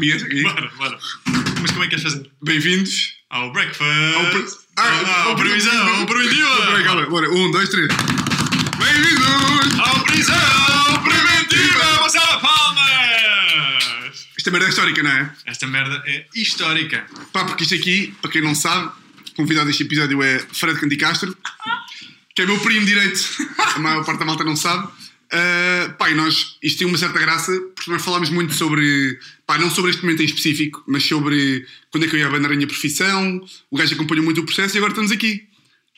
Bora, bora. Mas como é que queres fazer? Bem-vindos Ao breakfast. ao. pre- Ah, ao previsão, ao preventiva. calma. Bora, um, dois, três. Bem-vindos! Ao prisão preventiva. Passar palmas. Esta merda é histórica, não é? Esta merda é histórica. Pá, porque isto aqui, para quem não sabe, o convidado deste episódio é Fred Canticastro, que é meu primo direito. A maior parte da malta não sabe. Uh, pá, e nós, isto tem uma certa graça, porque nós falámos muito sobre, pá, não sobre este momento em específico, mas sobre quando é que eu ia abandonar a minha profissão. O gajo acompanhou muito o processo e agora estamos aqui.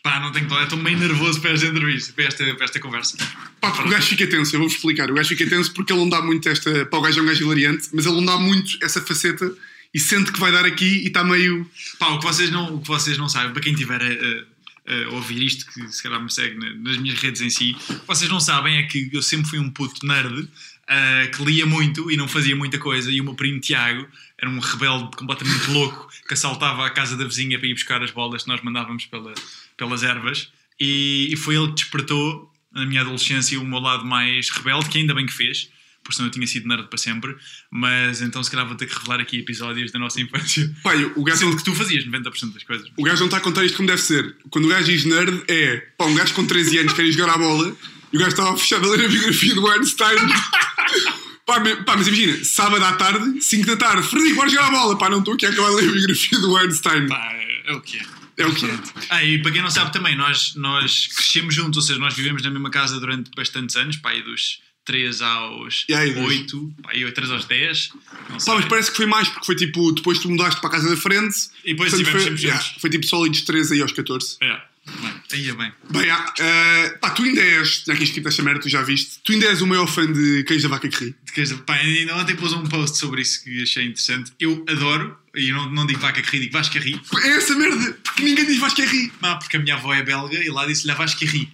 Pá, não tenho que falar. Estou meio nervoso para esta entrevista, para esta, para esta conversa. Pá, porque o gajo fica tenso, eu vou-vos explicar. O gajo fica tenso porque ele não dá muito esta. Pá, o gajo é um gajo hilariante, mas ele não dá muito essa faceta e sente que vai dar aqui e está meio. Pá, o que vocês não, o que vocês não sabem, para quem tiver a, a ouvir isto, que se calhar me segue na- nas minhas redes em si, vocês não sabem é que eu sempre fui um puto nerd ah, que lia muito e não fazia muita coisa. E o meu primo Tiago era um rebelde completamente louco que assaltava a casa da vizinha para ir buscar as bolas que nós mandávamos pela- pelas ervas. E, e foi ele que despertou na minha adolescência o meu lado mais rebelde, que ainda bem que fez. Por senão eu tinha sido nerd para sempre, mas então se calhar vou ter que revelar aqui episódios da nossa infância. E o gajo Sendo que tu fazias 90% das coisas. O gajo não está a contar isto como deve ser. Quando o gajo diz nerd, é pá, um gajo com 13 anos quer ir jogar à bola e o gajo estava fechado a ler a biografia do Einstein. pá, me- pá, mas imagina, sábado à tarde, 5 da tarde, Frederico, bora jogar à bola. Pá, não estou aqui a acabar de ler a biografia do Einstein. Pá, é o que é. É o que é. Ah, e para quem não sabe também, nós, nós crescemos juntos, ou seja, nós vivemos na mesma casa durante bastantes anos, pá, aí dos 3 aos E aí, dos- 8, pá, aí 3 aos 10. Não sei. Pá, mas parece que foi mais, porque foi tipo, depois tu mudaste para a casa da frente. E depois portanto, foi, yeah, foi tipo sólidos 13 aí aos 14. É, bem, aí é bem. Bem, ah, ah, pá, tu ainda és, já que escrito esta merda, tu já viste, tu ainda és o maior fã de queijo da vaca que ri. De queijo- Pá, ainda ontem pus um post sobre isso que achei interessante. Eu adoro, e não, não digo vaca que ri, digo Vasca ri, É essa merda, porque ninguém diz Vasco é ri. Ah, porque a minha avó é belga e lá disse-lhe a Vasca ri.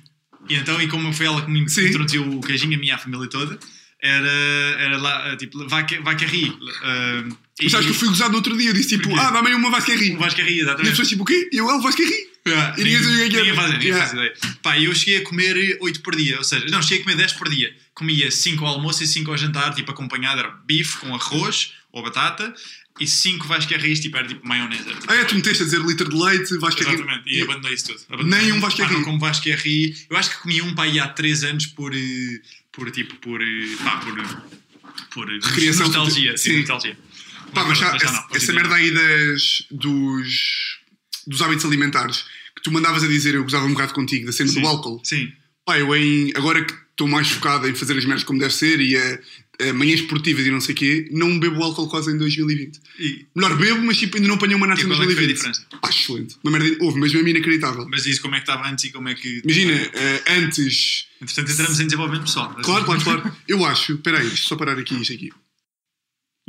E então, e como foi ela que me introduziu o queijinho, a minha família toda, era, era lá, tipo, vaca, vaca ri. ah, e- Mas sabes que eu fui gozado no outro dia, eu disse tipo, Porquê? ah, dá-me uma Vasco é ri. O Vasca ri, E as exatamente. pessoas tipo, o quê? E eu, é o Vasco é ri. Ah, E ninguém sabia o que era. Ninguém faz, ninguém Yeah. faz ideia. Pá, eu cheguei a comer 8 por dia, ou seja, não, cheguei a comer 10 por dia. Comia 5 ao almoço e 5 ao jantar, tipo acompanhado, era bife com arroz ou batata, e 5 vascarris, tipo, era tipo maionese. Ah, é, tu meteste a dizer litro de leite, Vasco é ri. Exatamente, e abandonei isso tudo. Nem um Vasco é Pá, não ri. como Vasco é ri. Eu acho que comi um pá aí há 3 anos por, eh, por tipo, por, eh, pá, por, por eh, Recriação nostalgia. Sim, sim. nostalgia. Pá, mas já, já essa, não, essa merda aí das, dos, dos hábitos alimentares que tu mandavas a dizer, eu gozava um bocado contigo, da cena Sim. do álcool. Sim. Pá, eu em, agora que estou mais focado em fazer as merdas como deve ser e a manhãs esportivas e não sei o quê, não bebo álcool quase em 2020. E, Melhor bebo, mas tipo, ainda não apanhei uma narça E em qual é que foi a 2020. diferença? Pá, excelente. Uma merda, houve, mas mesmo inacreditável. mas isso como é que estava antes e como é que. Imagina, eh, antes. Entretanto, entramos em desenvolvimento pessoal. Claro, claro, claro. Eu acho. Espera aí, deixa só parar aqui isto aqui.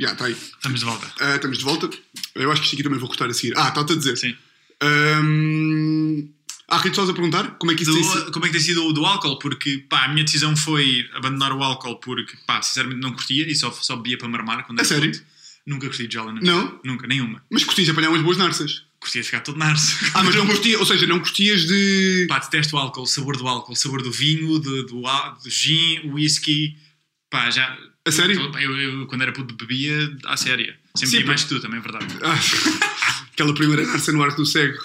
Já, está aí. Estamos de volta. Ah, estamos de volta. Eu acho que isto aqui também vou cortar a seguir. Ah, está-te a dizer. Sim. Ahm, há rituais a perguntar como é que isso tem sido. Do, como é que tem sido o do álcool? Porque pá, a minha decisão foi abandonar o álcool porque, pá, sinceramente não curtia e só, só bebia para marmar quando A era sério? puto. Nunca curti de jola na Não? vida. Nunca, nenhuma. Mas curtias apanhar umas boas narças. Curtia de ficar todo narce. Ah, mas não curtias, ou seja, não curtias de. Pá, detesto o álcool, o sabor do álcool, o sabor do vinho, do, do, do gin, whisky. Pá, já. A sério? Eu, eu, quando era puto bebia à séria. Sempre bebi mais que tu, também é verdade. Ah, aquela primeira narça no arco do cego.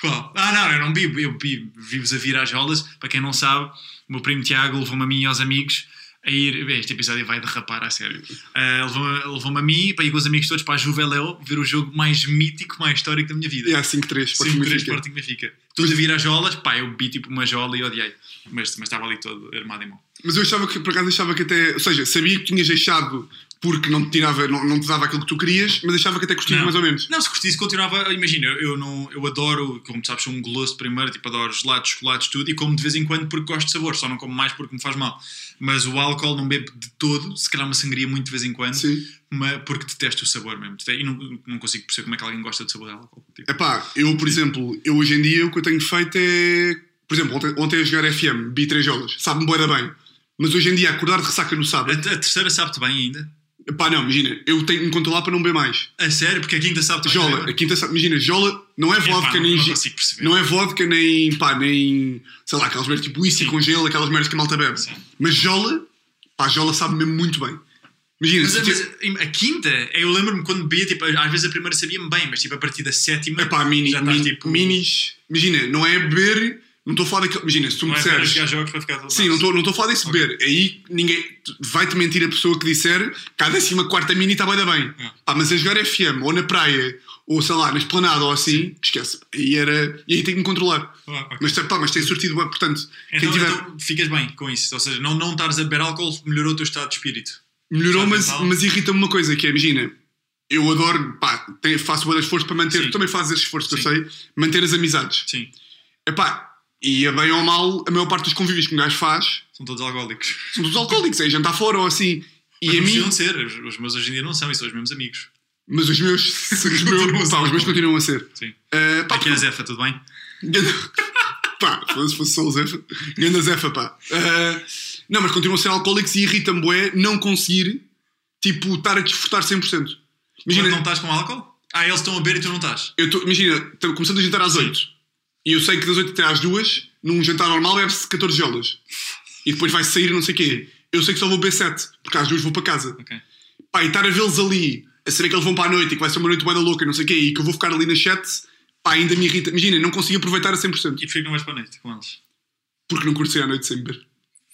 Qual? Ah, não, eu não bebo. Eu bebi, vivo a vir às jolas. Para quem não sabe, o meu primo Tiago levou-me a mim e aos amigos a ir. bem, Este episódio vai derrapar, a sério. Ah, levou-me levou-me a mim para ir com os amigos todos para a Juveléu ver o jogo mais mítico, mais histórico da minha vida. E há 5-3. Sim, Sporting três Benfica. Sporting Benfica. Tudo a vir às jolas, pá, eu bebi tipo uma jola e odiei. Mas, mas estava ali todo armado em mão. Mas eu achava que, por acaso, achava que até. Ou seja, sabia que tinhas deixado porque não te tirava, não, não te dava aquilo que tu querias, mas achava que até curtias mais ou menos. Não, se curtisse, continuava. Imagina, eu, eu não, eu adoro, como tu sabes, sou um goloso primeiro, tipo, adoro gelados, chocolates, tudo, e como de vez em quando porque gosto de sabor, só não como mais porque me faz mal. Mas o álcool não bebo de todo, se calhar uma sangria muito de vez em quando, Sim. mas porque detesto o sabor mesmo. E não, não consigo perceber como é que alguém gosta de sabor de álcool. Tipo, Epá, eu, por exemplo, eu hoje em dia o que eu tenho feito é. Por exemplo, ontem, ontem a jogar FM, bi três jolas, sabe-me da bem. Mas hoje em dia, acordar de ressaca no a, sábado. a terceira sabe-te bem ainda. Epá, não, imagina, eu tenho que me controlar para não beber mais. A sério, porque a quinta bem. Jola, a quinta, sabe- imagina, Jola não é vodka não- nem. não consigo perceber. Não é vodka nem. pá, nem. sei lá, aquelas merdas tipo whisky com gelo, aquelas merdas que a malta bebe. Sim. Mas Jola, pá, Jola sabe mesmo muito bem. Imagina, Mas, mas a quinta, eu lembro-me quando bebia, tipo, às vezes a primeira sabia-me bem, mas tipo, a partir da sétima. Epá, mini, já estás mini- tipo. minis. Imagina, não é beber. Não estou a falar daquilo. Imagina, se tu me é disseres. jogar jogos para ficar Sim, não estou não a falar desse beber. Aí ninguém. Vai-te mentir a pessoa que disser que a décima quarta mini está bem da bem. É. Pá, mas a jogar FM ou na praia ou sei lá, na esplanada ou assim, esquece. Aí era. E aí tem que me controlar. Ah, ok. Mas, pá, mas tem sortido bem. Portanto, Então, tiver. então ficas bem com isso. Ou seja, não, não estares a beber álcool melhorou o teu estado de espírito. Melhorou, mas, mental. mas irrita-me uma coisa que é, imagina, eu adoro, pá, faço bom esforço para manter, Sim. também fazes esse esforço que eu Sim. sei, manter as amizades. Sim. Epá, e a bem ou mal, a maior parte dos convívios que um gajo faz São todos alcoólicos. são todos alcoólicos, é jantar fora ou assim. E Mas a mim, ser. Os, meus hoje em dia não são e são os mesmos amigos. mas os meus, os meus, pá, os meus continuam a ser. Sim. Uh, pá, Aqui é a Zefa, tudo bem? pá, se fosse só o Zefa, grande Zefa, pá. Uh, não, mas continuam a ser alcoólicos e irrita-me, bué, não conseguir, tipo, estar a desfrutar 100%. Imagina. não estás com álcool? Ah, eles estão a beber e tu não estás. Eu tô, imagina, começando a jantar às 8 e eu sei que das 8 até às 2, num jantar normal, bebe-se 14 jolas e depois vai sair não sei o quê. Eu sei que só vou beber 7, porque às 2 vou para casa. Ok. Pá, e estar a vê-los ali, a saber que eles vão para a noite e que vai ser uma noite bué da louca, não sei o quê, e que eu vou ficar ali na chat, pá, ainda me irrita. Imagina, não consigo aproveitar a 100%, E porquê que não vais para a noite com eles? porque não curto sair à noite sem beber.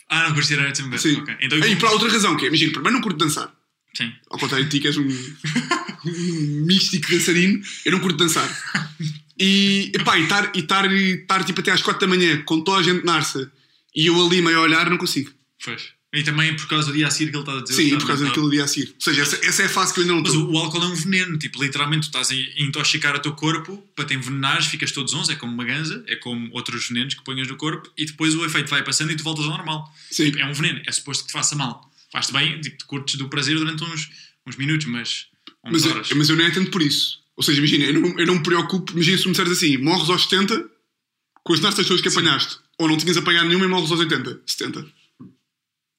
Ah, não curtir a noite sem beber. Sim. Ok. Então, e para outra razão, que é, imagina, primeiro não curto dançar. Sim. Ao contrário de ti, que és um, um místico dançarino, eu não curto dançar. E, epá, e estar e estar- e estar, tipo até às 4 da manhã com toda a gente na arça e eu ali meio a olhar, não consigo. Pois. E também por causa do dia a seguir que ele está a dizer. Sim, por causa daquele dia a seguir. Ou seja, essa, essa é a fase que eu ainda não Mas estou. o, o álcool é um veneno, tipo, literalmente tu estás a intoxicar o teu corpo para te envenenares, ficas todos onze, é como uma ganza, é como outros venenos que ponhas no corpo e depois o efeito vai passando e tu voltas ao normal. Sim. Tipo, é um veneno, é suposto que te faça mal. Faz-te bem, tipo, tu curtes do prazer durante uns, uns minutos, mas Mas, 11 eu- horas. mas eu não é tanto por isso. Ou seja, imagina, eu não, eu não me preocupo. Imagina se tu me disseres assim: morres aos 70 com as nastas todas que apanhaste. Ou não tinhas apanhado nenhuma e morres aos 80. 70.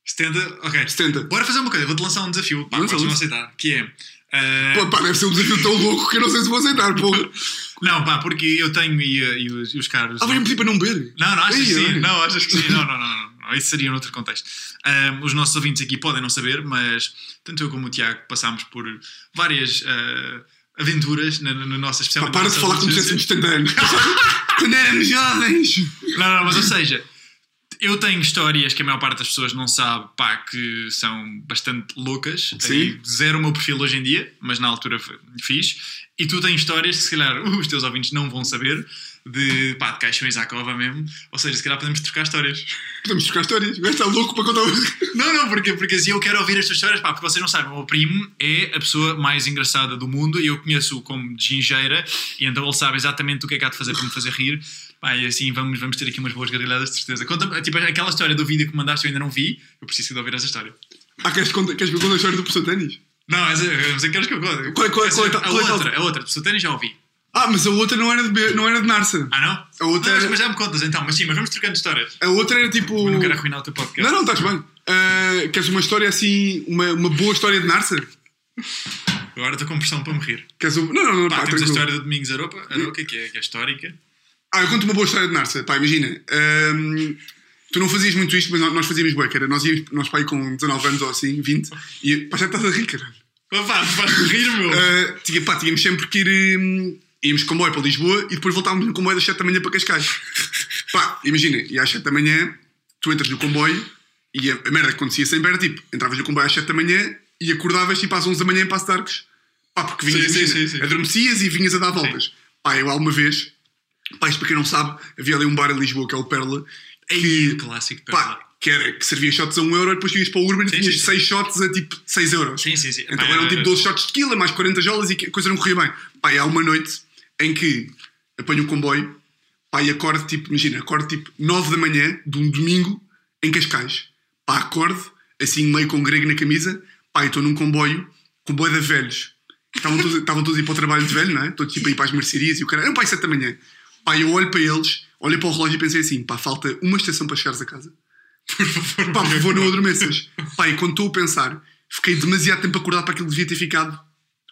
70, ok. 70. Bora fazer uma coisa, vou-te lançar um desafio, pá, podes não aceitar, que é... ah, Pô, pá, deve ser um desafio tão louco que eu não sei se vou aceitar, porra. não, pá, porque eu tenho e, e os, e os caros... Ah, vai-me pedir para não beber. Não, não, achas Ei, que sim. Não, achas que sim. Não, não, não, não. Isso seria noutro contexto. Ahm, os nossos ouvintes aqui podem não saber, mas tanto eu como o Tiago passámos por várias ah, aventuras na, na nossa Pá, especialmente. para de falar como se tivéssemos 70 anos. Quando éramos jovens. Não, não, mas ou seja, eu tenho histórias que a maior parte das pessoas não sabe, pá, que são bastante loucas. Sim. E Zero o meu perfil hoje em dia, mas na altura fiz. E tu tens histórias que se calhar os teus ouvintes não vão saber, de, pá, de caixões à cova mesmo. Ou seja, se calhar podemos trocar histórias. Podemos trocar histórias. O gajo está louco para contar. Não, não, porque, porque assim eu quero ouvir estas histórias, pá, porque vocês não sabem, o meu primo é a pessoa mais engraçada do mundo e eu conheço-o como gingeira e então ele sabe exatamente o que é que há de fazer para me fazer rir. Pá, e assim vamos, vamos ter aqui umas boas gargalhadas de certeza. Conta tipo, aquela história do vídeo que mandaste eu ainda não vi, eu preciso de ouvir essa história. Ah, queres, contar, queres que eu conte a história do professor ténis? Não, essa, eu não sei que queres que eu conte. Qual é- qual é- qual é- a qual é- outra, a outra, do ténis já ouvi. Ah, mas a outra não era de, não era de Narsa. Ah, não? A outra Não, mas, era- mas já me contas então, mas sim, mas vamos trocando histórias. A outra era tipo. Eu não quero arruinar o teu podcast. Não, não, estás bem. Ah, queres uma história assim, uma, uma boa história de Narsa? Agora estou com pressão para me rir. Queres um... Não, não, não, Pá, pá, temos a história do Domingos Aroca, Aroca que, é, que é histórica. Ah, eu conto uma boa história de Narsa. Pá, imagina. ahm, tu não fazias muito isto, mas nós, fazíamos bué, era, nós íamos, nós pai com 19 anos ou assim, 20, e pá, já estás a rir, caralho. Opa, faz-me rir, meu. Ah, tinha, pá, tínhamos sempre que ir. hum, íamos comboio para Lisboa e depois voltávamos no comboio das 7 da manhã para Cascais. pá, imagina, e às 7 da manhã tu entras no comboio e a, a merda que acontecia sempre era tipo: entravas no comboio às 7 da manhã e acordavas tipo às 11 da manhã em Passo de Arcos. Pá, porque vinhas, Sim, sim, sim, sim. adormecias e vinhas a dar voltas. Pá, eu alguma vez, pá, isto para quem não sabe, havia ali um bar em Lisboa que é o Perla. Ei, clássico, Pá, Perla. que, era, que servia shots a 1 euro e depois vinhas para o Urban e Sim, tinhas sim, sim. 6 shots a tipo 6 euros. Sim, sim, sim. Então Pá, eram tipo 12 shots de tequila, mais 40 jolas e que a coisa não corria bem. Pá, e há uma noite em que apanho o comboio, pá, e acordo tipo, imagina, acordo tipo 9 da manhã de um domingo em Cascais. Pá, acordo, assim meio com grego na camisa, pá, estou num comboio, comboio de velhos. Estavam todos, estavam todos a ir para o trabalho de velho, não é? Todos tipo a ir para as mercearias e o cara, era pá, 7 da manhã. Pá, eu olho para eles, olhei para o relógio e pensei assim, pá, falta uma estação para chegares a casa. Por favor, Pá, por favor, não adormeças. Pá, e quando estou a pensar, fiquei demasiado tempo acordado para aquilo que devia ter ficado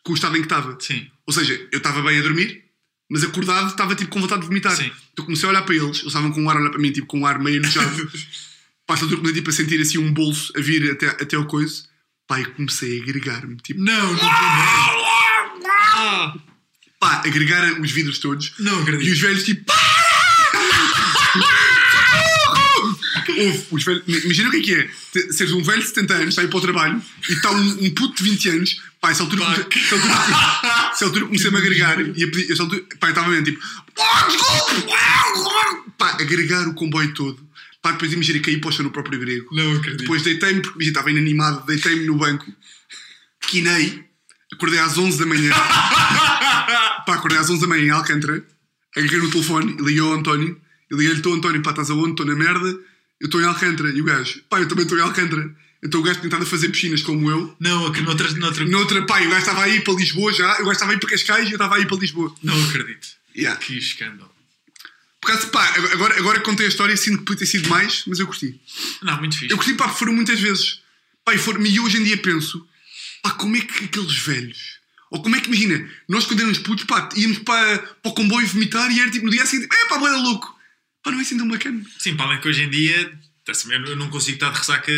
com o estado em que estava. Sim. Ou seja, eu estava bem a dormir, mas acordado estava tipo com vontade de vomitar. Sim. Então comecei a olhar para eles, eles estavam com um ar a olhar para mim, tipo com um ar meio enojado. Pá, estou tipo a sentir assim um bolso a vir até, até ao coiso. Pá, eu comecei a agregar-me, tipo, Não, não ah, pá, agregar os vidros todos. Não E acredito. os velhos, tipo, os velhos, imagina o que é que é. Seres um velho de 70 anos, está a ir para o trabalho e está um, um puto de 20 anos. Pá, essa altura, Pá, comecei- essa altura, essa altura comecei-me a agregar e a pedir, essa altura, pá, estava mesmo tipo, "Ah, desculpe!" pá, agregar o comboio todo. Pá, depois imagina cair para o chão no próprio grego. Não acredito. Depois deitei-me, porque estava inanimado, deitei-me no banco, quinei, acordei às 11 da manhã. pá, acordei às 11 da manhã em Alcântara, agarrei no telefone e liguei ao António. E liguei-lhe, estou António, pá, estás aonde? Estou na merda, eu estou em Alcântara. E o gajo, pá, eu também estou em Alcântara. Então o gajo a fazer piscinas como eu. Não, ac- noutra, noutra... Noutra, pá, o gajo estava a ir para Lisboa já, o gajo estava a ir para Cascais e eu estava a ir para Lisboa. não acredito. Yeah. Que escândalo. Por causa, pá, agora, agora que contei a história, sinto que podia ter sido mais, mas eu curti. Não, muito fixe. Eu curti, pá, foram muitas vezes. Pá, e, foram, e hoje em dia penso, pá, como é que aqueles velhos. Ou como é que, imagina, nós quando éramos putos, pá, íamos para, para o comboio vomitar e era tipo no dia seguinte, é pá, boa louco. Pá, não é assim tão bacana. Sim, para além que hoje em dia eu não consigo estar de ressaca,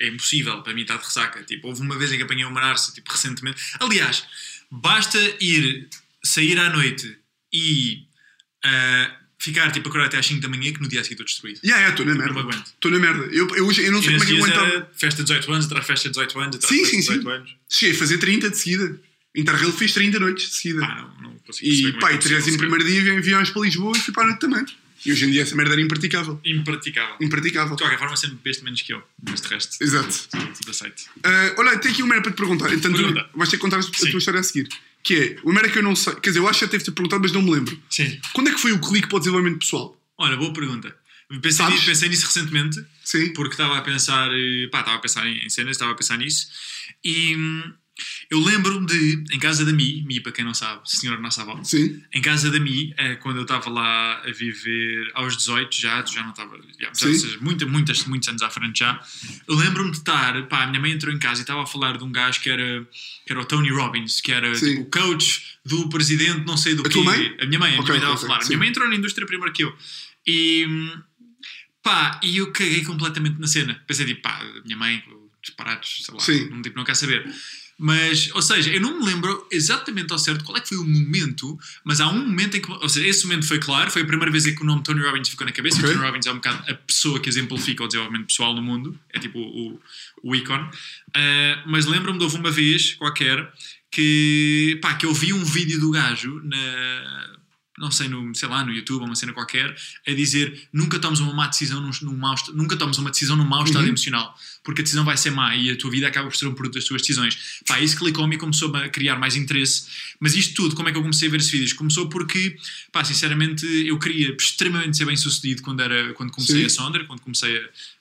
é impossível para mim estar de ressaca. Tipo, houve uma vez em que apanhei uma narça, tipo, recentemente. Aliás, basta ir, sair à noite e ah, ficar, tipo, acordar até às 5 da manhã que no dia a seguir estou destruído. Já, é, estou na merda. Estou na merda. Eu, eu, eu não sei como é que aguentava. festa de 18 anos, atrás festa de 18 anos, atrás Sim, festa sim, de sim. 18 anos. Cheguei a fazer 30 de seguida. Interrail fiz 30 noites de seguida. Ah, não, não consigo e como pá, é e que é possível 13 sequer. primeiro dia vim viagens para Lisboa e fui para a noite também. E hoje em dia essa merda era impraticável. Impraticável. Impraticável. De qualquer forma, sempre bebeste menos que eu, mas de resto, Exato. tudo aceito. Ah, olha, tenho aqui uma merda para te perguntar. Então, tu Pergunta. vais ter que contar a Sim. tua história a seguir. Que é, uma merda que eu não sei. Quer dizer, eu acho que já teve-te perguntado, mas não me lembro. Sim. Quando é que foi o clique para o desenvolvimento pessoal? Olha, boa pergunta. Pensei, nisso, pensei nisso recentemente, Sim. porque estava a pensar, eh, pá, estava a pensar em em cenas, estava a pensar nisso, e hum, eu lembro-me de, em casa da Mi, Mi para quem não sabe, senhora nossa avó, Sim. em casa da Mi, eh, quando eu estava lá a viver aos 18 já, já não estava, já, já, seja, muita, muitas, muitos anos à frente já, eu lembro-me de estar, pá, a minha mãe entrou em casa e estava a falar de um gajo que era, que era o Tony Robbins, que era Sim. tipo, o coach do presidente não sei do A quê. tua mãe? A minha mãe, a minha Ok, mãe estava a falar. A sim. minha mãe entrou na indústria primeiro que eu. E pá, e eu caguei completamente na cena. Pensei tipo, pá, a minha mãe, disparados, sei lá, Sim. não, tipo, não quer saber. Mas, ou seja, eu não me lembro exatamente ao certo qual é que foi o momento, mas há um momento em que, ou seja, esse momento foi claro, foi a primeira vez em que o nome Tony Robbins ficou na cabeça. Ok. O Tony Robbins é um bocado a pessoa que exemplifica o desenvolvimento pessoal no mundo, é tipo o, o ícone. Ah, mas lembro-me de houve uma vez qualquer que, pá, que eu vi um vídeo do gajo na, não sei, no, sei lá, no YouTube ou uma cena qualquer, a dizer nunca tomes uma má decisão num, num mau, nunca tomes uma decisão num mau estado Uhum. emocional, porque a decisão vai ser má e a tua vida acaba por ser um produto das tuas decisões. Pá, isso clicou-me e começou a criar mais interesse. Mas isto tudo, como é que eu comecei a ver esses vídeos? Começou porque, pá, sinceramente, eu queria extremamente ser bem sucedido quando, era, quando comecei Sim. a Sonder, quando comecei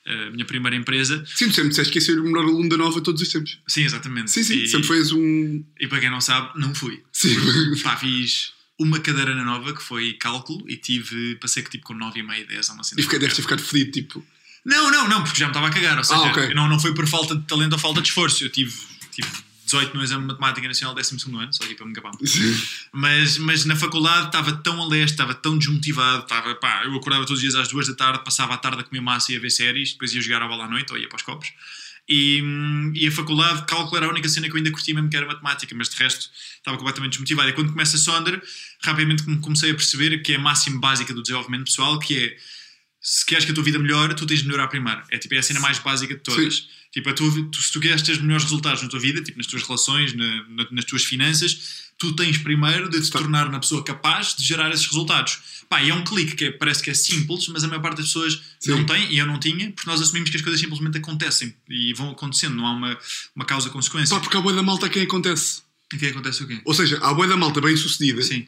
a, a minha primeira empresa. Sim, sempre disseste que ia ser o melhor aluno da nova todos os tempos. Sim, exatamente. Sim, sim. E, Sempre foi um. e para quem não sabe, não fui. Sim. Pá, fiz uma cadeira na nova que foi cálculo e tive, passei que tipo com 9,5, 10 a uma cena. E fiquei, deves ter ficado fedido, tipo. Não, não, não, porque já me estava a cagar. Ou seja, Ah, ok. não, não foi por falta de talento ou falta de esforço. Eu tive, tive 18 no exame de Matemática Nacional 12 ano, só aqui para me gabar. Mas, mas na faculdade estava tão a leste, estava tão desmotivado. Estava, pá, eu acordava todos os dias às duas da tarde, passava a tarde a comer massa e a ver séries, depois ia jogar a bola à noite ou ia para os copos. E, e a faculdade, cálculo era a única cena que eu ainda curtia mesmo que era matemática, mas de resto estava completamente desmotivado. E quando começa a Sonder, rapidamente come- comecei a perceber que é a máxima básica do desenvolvimento pessoal, que é se queres que a tua vida melhore, tu tens de melhorar primeiro. É tipo é a cena mais básica de todas. Tipo, a tua, tu- se tu queres ter os melhores resultados na tua vida, tipo nas tuas relações, na- na- nas tuas finanças, tu tens primeiro de te Tá. tornar uma pessoa capaz de gerar esses resultados. Pá, e é um clique que é- parece que é simples, mas a maior parte das pessoas Sim. não tem, e eu não tinha, porque nós assumimos que as coisas simplesmente acontecem e vão acontecendo, não há uma, uma causa-consequência. Pá, porque há boa da malta a quem acontece. E que acontece o quê? Ou seja, há boa da malta bem sucedida Sim.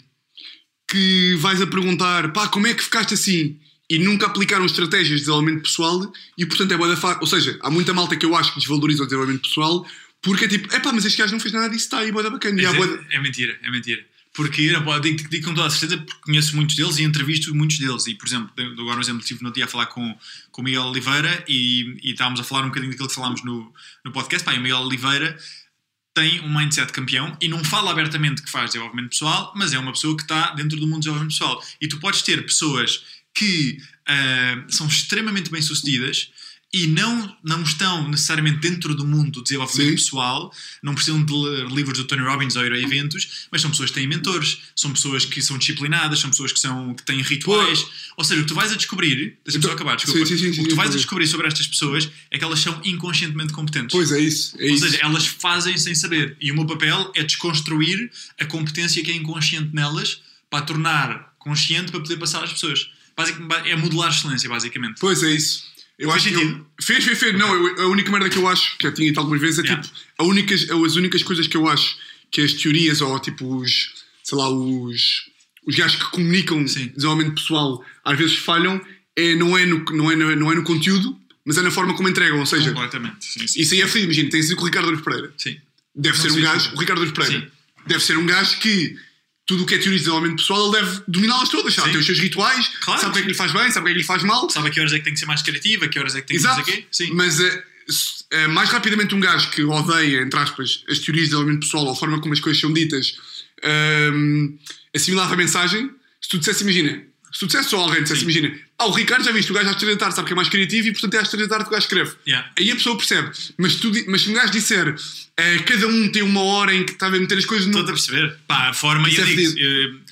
que vais a perguntar, pá, como é que ficaste assim? E nunca aplicaram estratégias de desenvolvimento pessoal e, portanto, é boa da fa... Ou seja, há muita malta que eu acho que desvaloriza o desenvolvimento pessoal porque é tipo, é pá, mas este gajo não fez nada disso, está aí, boa da bacana. É, é mentira, é mentira. Porque, não, pô, digo, digo com toda a certeza, porque conheço muitos deles e entrevisto muitos deles. E, por exemplo, dou agora um exemplo, estive no dia a falar com, com o Miguel Oliveira e, e estávamos a falar um bocadinho daquilo que falámos no, no podcast. Pá, e o Miguel Oliveira tem um mindset campeão e não fala abertamente que faz desenvolvimento pessoal, mas é uma pessoa que está dentro do mundo do desenvolvimento pessoal. E tu podes ter pessoas que ah, são extremamente bem-sucedidas e não, não estão necessariamente dentro do mundo do desenvolvimento Sim. pessoal, não precisam de ler livros do Tony Robbins ou ir a eventos, mas são pessoas que têm mentores, são pessoas que são disciplinadas, são pessoas que, são, que têm rituais. Ou seja, o que tu vais a descobrir, deixa-me só Então- acabar, desculpa. Sim, sim, sim, o que tu vais a descobrir sobre estas pessoas é que elas são inconscientemente competentes. Pois é isso. É Ou isso. seja, elas fazem sem saber. E o meu papel é desconstruir a competência que é inconsciente nelas para tornar consciente para poder passar às pessoas. É modelar excelência, basicamente. Pois é isso. Eu Fez acho que. sentido? eu- Fez, fez, fez. Não, eu- a única merda que eu acho, que eu tinha dito algumas vezes, é Yeah. tipo. A únicas, as únicas coisas que eu acho que as teorias ou tipo os. sei lá, os. os gajos que comunicam Sim. desenvolvimento pessoal às vezes falham, é, não, é no, não, é no, não é no conteúdo, mas é na forma como entregam. Ou seja, Completamente. Sim, sim. isso aí é feliz. Imagina, tem sido com o Ricardo Aruz Pereira. sim. Deve Não ser um gajo, se- o Ricardo Aruz Pereira, Sim. deve ser um gajo que tudo o que é teoria de desenvolvimento pessoal, ele deve dominá-las todas. Sabe? Sim. Tem os seus rituais, Claro. sabe o que é que lhe faz bem, sabe o que é que lhe faz mal. Sabe a que horas é que tem que ser mais criativa, a que horas é que tem que Exato. fazer quê? Sim. Mas se- eh, mais rapidamente um gajo que odeia, entre aspas, as teorias de desenvolvimento pessoal ou a forma como as coisas são ditas, ehm, assimilava a mensagem. Se tu dissesse, imagina, se tu dissesse só a alguém, dissesse, Sim. imagina, ah, o Ricardo já viste, o gajo às 3 da tarde sabe que é mais criativo e portanto é às 3 da tarde que o gajo escreve. Yeah. Aí a pessoa percebe. Mas, tu, mas se um gajo disser, eh, cada um tem uma hora em que está a meter as coisas no. Estou a perceber. Pá, a forma, Isso eu é digo, eh, eh,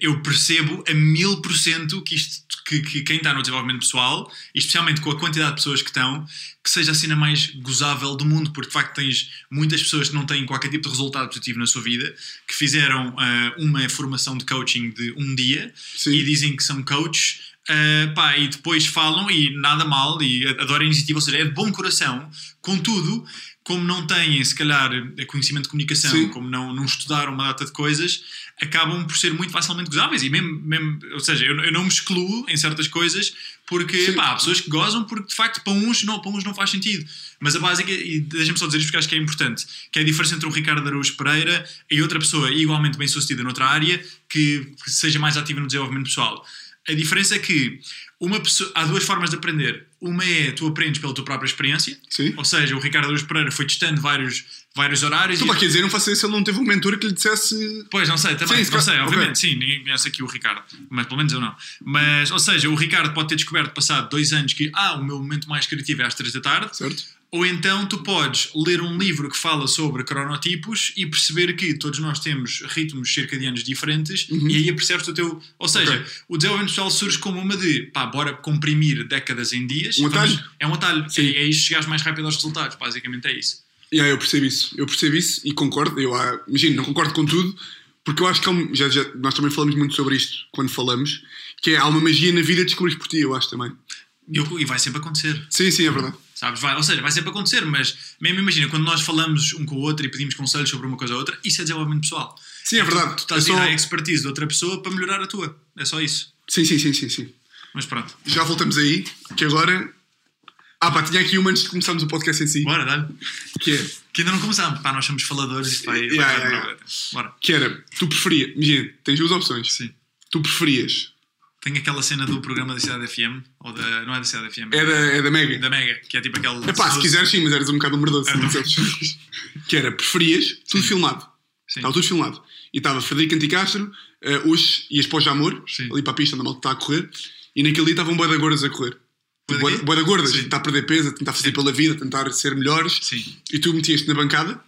eu percebo a mil por cento que isto que, que quem está no desenvolvimento pessoal, especialmente com a quantidade de pessoas que estão, que seja a cena mais gozável do mundo, porque de facto tens muitas pessoas que não têm qualquer tipo de resultado positivo na sua vida, que fizeram ah, uma formação de coaching de um dia Sim. e dizem que são coaches. ah, pá, e depois falam e nada mal e adoram a iniciativa, ou seja, é de bom coração, contudo, como não têm se calhar conhecimento de comunicação, Sim. como não, não estudaram uma data de coisas, acabam por ser muito facilmente gozáveis. E mesmo, mesmo ou seja, eu, eu não me excluo em certas coisas porque pá, há pessoas que gozam porque de facto para uns não, para uns não faz sentido. Mas a básica, e deixa-me só dizer isto porque acho que é importante, que é a diferença entre um Ricardo Araújo Pereira e outra pessoa igualmente bem sucedida noutra área que, que seja mais ativa no desenvolvimento pessoal. A diferença é que uma pessoa, há duas formas de aprender. Uma é tu aprendes pela tua própria experiência, Sim. ou seja, o Ricardo Araújo Pereira foi testando vários, vários horários. Então, e- pá, quer dizer, não faça isso ele não teve um mentor que lhe dissesse. Pois, não sei, também, Sim, não sei, obviamente, sim, ninguém conhece aqui o Ricardo, mas pelo menos eu não. Mas, ou seja, o Ricardo pode ter descoberto, passado dois anos, que, ah, o meu momento mais criativo é às três da tarde, Certo? Ou então tu podes ler um livro que fala sobre cronotipos e perceber que todos nós temos ritmos circadianos diferentes e aí percebes o teu. Ou seja, Uhum. Ok. o desenvolvimento pessoal surge como uma de, pá, bora comprimir décadas em dias. Um atalho? Vamos- é um atalho. Sim. É, é isto chegares mais rápido aos resultados, basicamente é isso. Yeah, eu percebo isso, eu percebo isso e concordo. Eu ah, imagino, não concordo com tudo, porque eu acho que há já, já- nós também falamos muito sobre isto quando falamos, que é há uma magia na vida de descobrir por ti, eu acho também. Eu- e vai sempre acontecer. Sim, sim, é verdade. Sabes? Vai, ou seja, vai sempre acontecer, mas mesmo imagina, quando nós falamos um com o outro e pedimos conselhos sobre uma coisa ou outra, isso é desenvolvimento pessoal. Sim, é verdade. Tu estás Eu a ir à expertise de outra pessoa para melhorar a tua. É só isso. Sim, sim, sim, sim, sim. Mas pronto, Já voltamos aí, que agora. Ah, pá, tinha aqui uma antes de começarmos o podcast em si, bora, dá que é. Que ainda não começámos. Pá, nós somos faladores e Yeah, yeah, para- Bora. Que era, tu preferias, imagina, tens duas opções. Sim. Tu preferias, Tem aquela cena do programa da Cidade FM, ou da. Não é da Cidade FM, é da, é da Mega. da Mega, que é tipo aquele. É pá, se quiseres sim, mas eras um bocado tá. sabes? que era, preferias, tudo filmado. Sim. Estava tudo filmado. E estava Frederico Anticastro, uh, hoje ias para o Jamor, Sim. ali para a pista onde a malta está a correr, e naquele dia estavam um boi de gordas a correr. De Boi de gordas, Sim. a tentar perder peso, a tentar fazer Sim. pela vida, a tentar ser melhores. Sim. E tu metias-te na bancada,